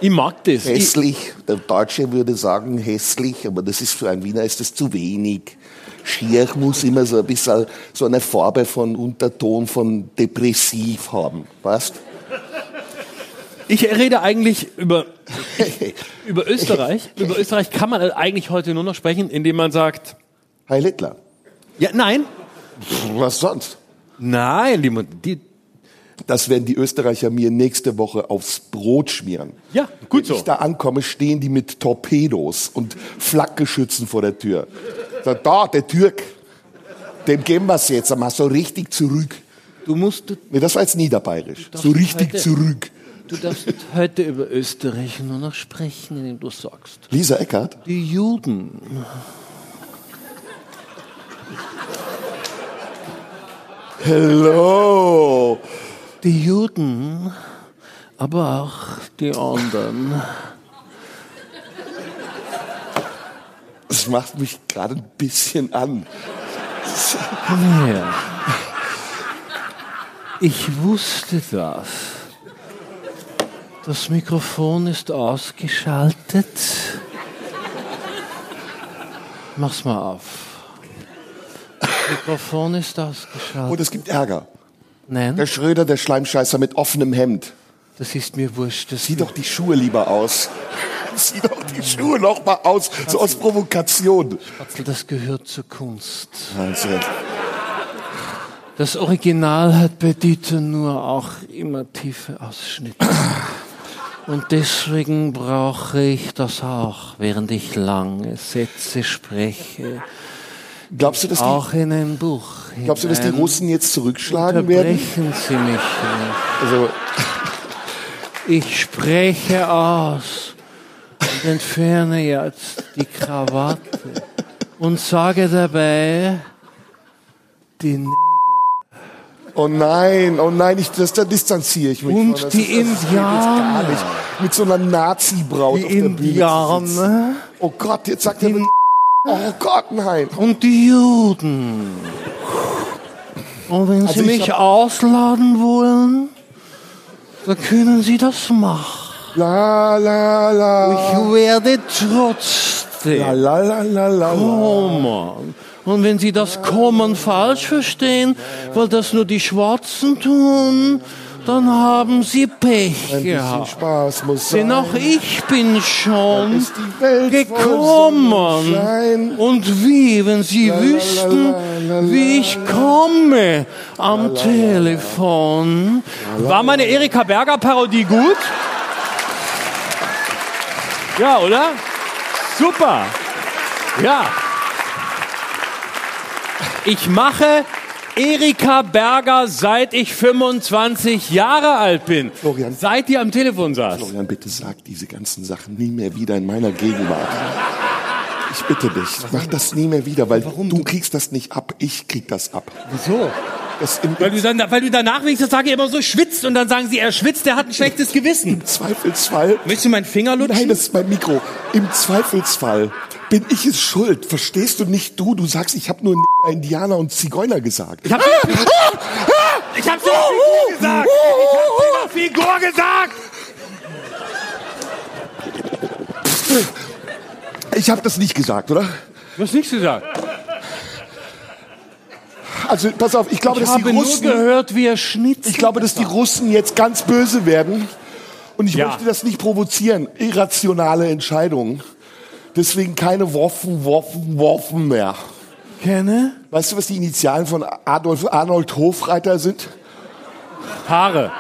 Speaker 2: Ich mag das. Ich,
Speaker 1: Hässlich. Der Deutsche würde sagen hässlich, aber das ist für einen Wiener ist das zu wenig. Schier muss immer so ein bisschen so eine Farbe von Unterton von depressiv haben. Weißt?
Speaker 2: ich rede eigentlich über, über Österreich. über Österreich kann man eigentlich heute nur noch sprechen, indem man sagt,
Speaker 1: Heil Hitler.
Speaker 2: ja, nein,
Speaker 1: Was sonst?
Speaker 2: nein, die, die
Speaker 1: Das werden die Österreicher mir nächste Woche aufs Brot schmieren.
Speaker 2: ja, gut
Speaker 1: Wenn
Speaker 2: so.
Speaker 1: ich da ankomme, stehen die mit Torpedos und Flakgeschützen vor der Tür. So, da, der Türk, dem geben wir es jetzt einmal so richtig zurück.
Speaker 2: Du musst, du,
Speaker 1: Nee, das war jetzt niederbayerisch. So richtig
Speaker 2: heute-
Speaker 1: zurück.
Speaker 2: du darfst heute über Österreich nur noch sprechen, indem du sagst,
Speaker 1: Lisa Eckert?
Speaker 2: die Juden.
Speaker 1: Hello.
Speaker 2: Die Juden, aber auch die anderen.
Speaker 1: Das macht mich gerade ein bisschen an.
Speaker 2: Her. Ich wusste das. Das Mikrofon ist ausgeschaltet. Mach's mal auf. Das Mikrofon ist ausgeschaltet.
Speaker 1: Und es gibt Ärger. Der
Speaker 2: Nein,
Speaker 1: Schröder, der Schleimscheißer mit offenem Hemd.
Speaker 2: das ist mir wurscht. Das
Speaker 1: Zieh doch die Schuhe lieber aus. Zieh doch die Schuhe noch mal aus. So aus Provokation.
Speaker 2: das gehört zur Kunst.
Speaker 1: Also,
Speaker 2: Das Original hat bei Dieter nur auch immer tiefe Ausschnitte. Und deswegen brauche ich das auch, während ich lange Sätze spreche.
Speaker 1: Glaubst du, dass die,
Speaker 2: Auch in ein Buch.
Speaker 1: glaubst du, dass die. Russen jetzt zurückschlagen werden?
Speaker 2: Sie mich nicht.
Speaker 1: Also,
Speaker 2: Ich spreche aus und entferne jetzt die Krawatte und sage dabei, die N
Speaker 1: oh nein, oh nein, ich, das, da distanziere ich mich
Speaker 2: Und
Speaker 1: von. Das
Speaker 2: die
Speaker 1: ist-
Speaker 2: Indianer.
Speaker 1: Mit so einer Nazi-Braut
Speaker 2: die
Speaker 1: auf der Bühne sitzen.
Speaker 2: Indianer
Speaker 1: Oh Gott, jetzt sagt er Oh Gott, nein.
Speaker 2: und die Juden. Und wenn
Speaker 1: Also
Speaker 2: Sie
Speaker 1: ich
Speaker 2: mich ausladen wollen, dann können Sie das machen.
Speaker 1: La la la.
Speaker 2: Ich werde trotzdem
Speaker 1: la la la la. la.
Speaker 2: kommen. Und wenn Sie das Kommen falsch verstehen, weil das nur die Schwarzen tun, dann haben Sie Pech
Speaker 1: Ein
Speaker 2: gehabt.
Speaker 1: Spaß muss
Speaker 2: Denn
Speaker 1: sein.
Speaker 2: auch ich bin schon gekommen. Und wie, wenn Sie
Speaker 1: la,
Speaker 2: wüssten,
Speaker 1: la, la,
Speaker 2: wie ich komme am Telefon. War meine Erika Berger Parodie gut? Ja, oder? Super. Ja. Ich mache Erika Berger, seit ich 25 Jahre alt bin.
Speaker 1: Florian.
Speaker 2: Seit die am Telefon saß.
Speaker 1: Florian, bitte sag diese ganzen Sachen nie mehr wieder in meiner Gegenwart. Ich bitte dich, mach das nie mehr wieder, weil du kriegst das nicht ab, ich krieg das ab.
Speaker 2: Wieso?
Speaker 1: Das im,
Speaker 2: Weil du, dann, weil du danach wenigstens sage immer so schwitzt und dann sagen sie, er schwitzt, der hat ein schlechtes Gewissen.
Speaker 1: Zweifelsfall.
Speaker 2: Möchtest du meinen Finger lutschen?
Speaker 1: Nein, das ist mein Mikro. Im Zweifelsfall bin ich es schuld. Verstehst du nicht du? Du sagst, ich habe nur Neger, Indianer und Zigeuner gesagt.
Speaker 2: ich hab ich hab sogar Figur gesagt. Ich hab sogar Figur gesagt.
Speaker 1: Ich habe das nicht gesagt, oder?
Speaker 2: Du hast nichts gesagt.
Speaker 1: Also pass auf, ich glaube,
Speaker 2: Ich
Speaker 1: dass die
Speaker 2: habe nur
Speaker 1: Russen,
Speaker 2: gehört, wie er schnitzt.
Speaker 1: ich glaube, dass die Russen jetzt ganz böse werden. Und ich
Speaker 2: Ja.
Speaker 1: möchte das nicht provozieren. Irrationale Entscheidungen. Deswegen keine Waffen, Waffen, Waffen mehr.
Speaker 2: Kenne?
Speaker 1: Weißt du, was die Initialen von Adolf Arnold Hofreiter sind?
Speaker 2: Haare.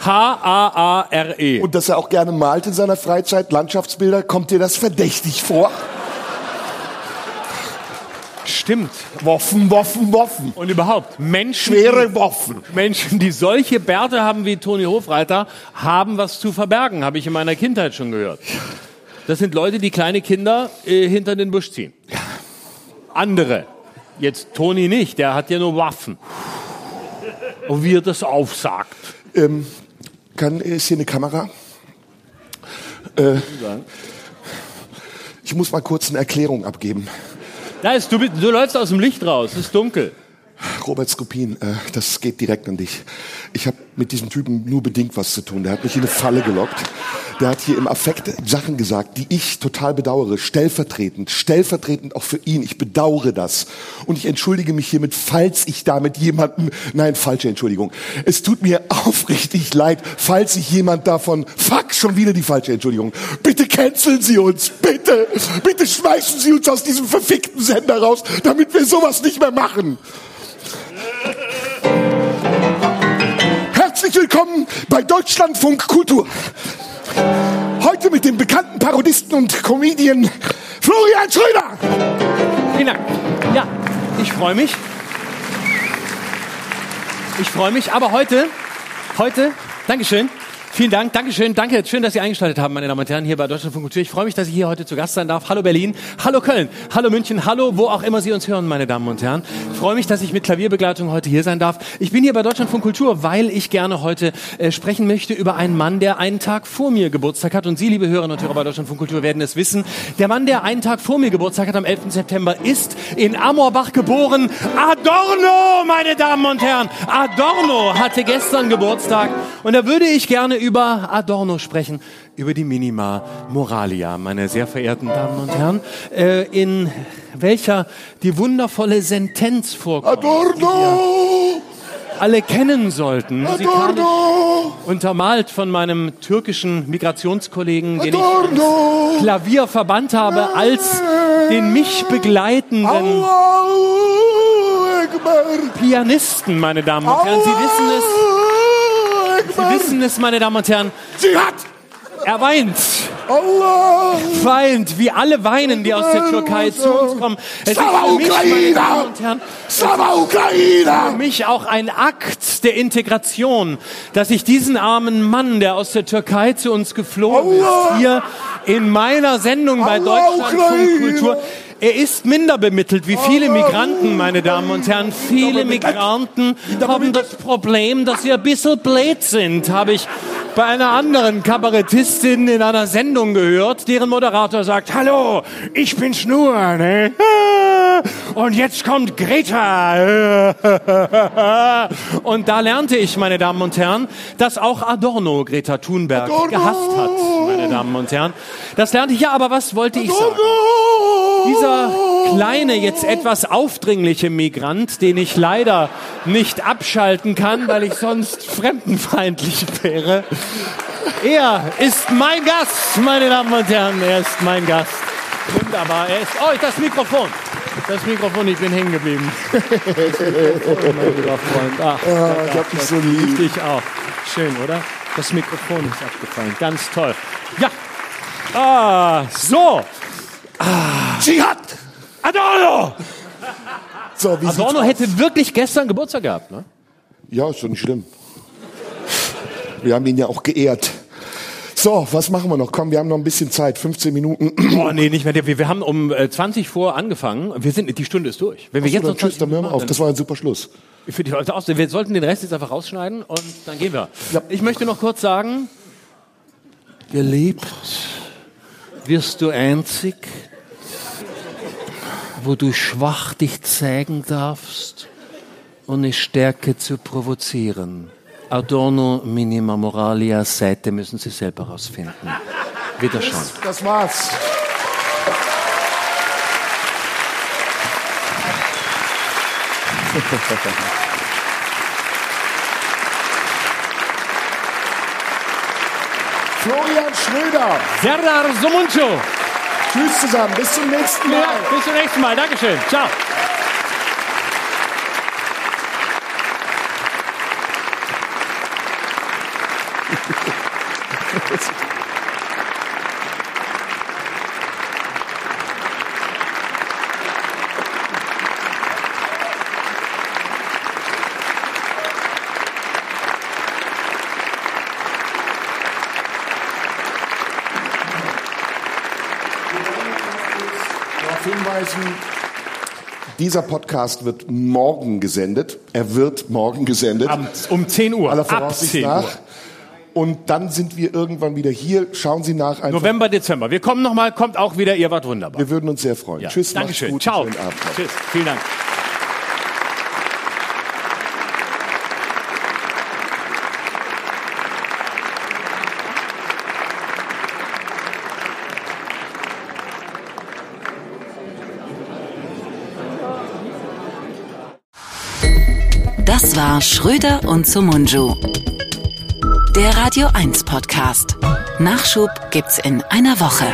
Speaker 2: H-A-A-R-E.
Speaker 1: Und dass er auch gerne malt in seiner Freizeit, Landschaftsbilder. Kommt dir das verdächtig vor?
Speaker 2: Stimmt.
Speaker 1: Waffen, Waffen, Waffen.
Speaker 2: Und überhaupt, Menschen,
Speaker 1: Schwere Waffen.
Speaker 2: Menschen, die solche Bärte haben wie Toni Hofreiter, haben was zu verbergen, habe ich in meiner Kindheit schon gehört. Das sind Leute, die kleine Kinder äh, hinter den Busch ziehen. Andere. Jetzt Toni nicht, der hat ja nur Waffen. Und wie er das aufsagt.
Speaker 1: Ähm, kann, ist hier eine Kamera? Äh, ich muss mal kurz eine Erklärung abgeben.
Speaker 2: Da ist, du, du läufst aus dem Licht raus, es ist dunkel.
Speaker 1: Robert Skopin, äh, das geht direkt an dich. Ich habe mit diesem Typen nur bedingt was zu tun. Der hat mich in eine Falle gelockt. Der hat hier im Affekt Sachen gesagt, die ich total bedauere. Stellvertretend, stellvertretend auch für ihn. Ich bedauere das. Und ich entschuldige mich hiermit, falls ich damit jemanden, nein, falsche Entschuldigung. Es tut mir aufrichtig leid, falls sich jemand davon, fuck, schon wieder die falsche Entschuldigung. Bitte canceln Sie uns, bitte, bitte schmeißen Sie uns aus diesem verfickten Sender raus, damit wir sowas nicht mehr machen. Willkommen bei Deutschlandfunk Kultur. Heute mit dem bekannten Parodisten und Comedian Florian Schröder.
Speaker 2: Vielen Dank. Ja, ich freue mich. Ich freue mich, aber heute, heute, Dankeschön. Vielen Dank, Dankeschön, danke, schön, dass Sie eingeschaltet haben, meine Damen und Herren, hier bei Deutschlandfunk Kultur. Ich freue mich, dass ich hier heute zu Gast sein darf. Hallo Berlin, hallo Köln, hallo München, hallo, wo auch immer Sie uns hören, meine Damen und Herren. Ich freue mich, dass ich mit Klavierbegleitung heute hier sein darf. Ich bin hier bei Deutschlandfunk Kultur, weil ich gerne heute äh, sprechen möchte über einen Mann, der einen Tag vor mir Geburtstag hat. Und Sie, liebe Hörerinnen und Hörer bei Deutschlandfunk Kultur, werden es wissen. Der Mann, der einen Tag vor mir Geburtstag hat, am 11. September, ist in Amorbach geboren. Adorno, meine Damen und Herren. Adorno hatte gestern Geburtstag. Und da würde ich gerne über Adorno sprechen, über die Minima Moralia, meine sehr verehrten Damen und Herren, äh, in welcher die wundervolle Sentenz vorkommt,
Speaker 1: Adorno,
Speaker 2: alle kennen sollten.
Speaker 1: Adorno,
Speaker 2: untermalt von meinem türkischen Migrationskollegen, den ich
Speaker 1: Adorno.
Speaker 2: Klavier verbannt habe, als den mich begleitenden
Speaker 1: Akbar.
Speaker 2: Pianisten, meine Damen und Herren. Sie wissen es, Sie wissen es, meine Damen und Herren.
Speaker 1: Sie hat
Speaker 2: Er weint.
Speaker 1: Allah.
Speaker 2: Weint, wie alle weinen, die aus der Türkei zu uns kommen. Es ist für mich, meine! Damen und Herren, für mich auch ein Akt der Integration, dass ich diesen armen Mann, der aus der Türkei zu uns geflohen ist, hier in meiner Sendung bei Deutschlandfunk! Kultur. Er ist minder bemittelt wie viele Migranten, meine Damen und Herren. Viele Migranten haben das Problem, dass sie ein bisschen blöd sind, habe ich bei einer anderen Kabarettistin in einer Sendung gehört, deren Moderator sagt, hallo, ich bin Schnur, ne? Und jetzt kommt Greta. Und da lernte ich, meine Damen und Herren, dass auch Adorno Greta Thunberg
Speaker 1: Adorno!
Speaker 2: gehasst hat, meine Damen und Herren. Das lernte ich, ja, aber was wollte ich sagen?
Speaker 1: Adorno.
Speaker 2: Dieser kleine, jetzt etwas aufdringliche Migrant, den ich leider nicht abschalten kann, weil ich sonst fremdenfeindlich wäre. Er ist mein Gast, meine Damen und Herren, er ist mein Gast. Wunderbar, er ist, oh, das Mikrofon. Das Mikrofon, ich bin hängen geblieben. Mikrofon, mein lieber Freund. Ach,
Speaker 1: ich hab dich so lieb.
Speaker 2: Dich auch. Schön, oder? Das Mikrofon ist abgefallen. Ganz toll. Ja. Ah, so.
Speaker 1: Dschihad.
Speaker 2: Adorno!
Speaker 1: So, wie
Speaker 2: Adorno hätte wirklich gestern Geburtstag gehabt, ne?
Speaker 1: Ja, ist doch nicht schlimm. Wir haben ihn ja auch geehrt. So, was machen wir noch? Komm, wir haben noch ein bisschen Zeit, 15 Minuten.
Speaker 2: Oh, nee, nicht mehr. Wir, wir haben um äh, 20 vor angefangen. Wir sind, die Stunde ist durch. Wenn wir
Speaker 1: So,
Speaker 2: jetzt
Speaker 1: dann
Speaker 2: noch
Speaker 1: tschüss,
Speaker 2: 20
Speaker 1: dann hören wir auf. Das war ein super Schluss.
Speaker 2: Für die Leute aus. Wir sollten den Rest jetzt einfach rausschneiden und dann gehen wir. Ich möchte noch kurz sagen, geliebt wirst du einzig, wo du schwach dich zeigen darfst, ohne Stärke zu provozieren. Adorno minima moralia, Seite müssen Sie selber rausfinden. Wiederschauen.
Speaker 1: Das war's. Florian Schröder.
Speaker 2: Serdar Somuncu.
Speaker 1: Tschüss zusammen. Bis zum nächsten Mal.
Speaker 2: Ja, bis zum nächsten Mal. Dankeschön. Ciao.
Speaker 1: darauf dieser Podcast wird morgen gesendet. Er wird morgen gesendet.
Speaker 2: Am, um 10 Uhr.
Speaker 1: aller
Speaker 2: Ab
Speaker 1: Voraussicht
Speaker 2: 10 Uhr.
Speaker 1: nach. Und dann sind wir irgendwann wieder hier. Schauen Sie nach. Einfach.
Speaker 2: November, Dezember. Wir kommen nochmal, kommt auch wieder. Ihr wart wunderbar.
Speaker 1: Wir würden uns sehr freuen.
Speaker 2: Ja.
Speaker 1: Tschüss.
Speaker 2: Dankeschön.
Speaker 1: Gut,
Speaker 2: Ciao. Tschüss. Vielen Dank.
Speaker 5: War Schröder und Sumunju. Der Radio 1 Podcast. Nachschub gibt's in einer Woche.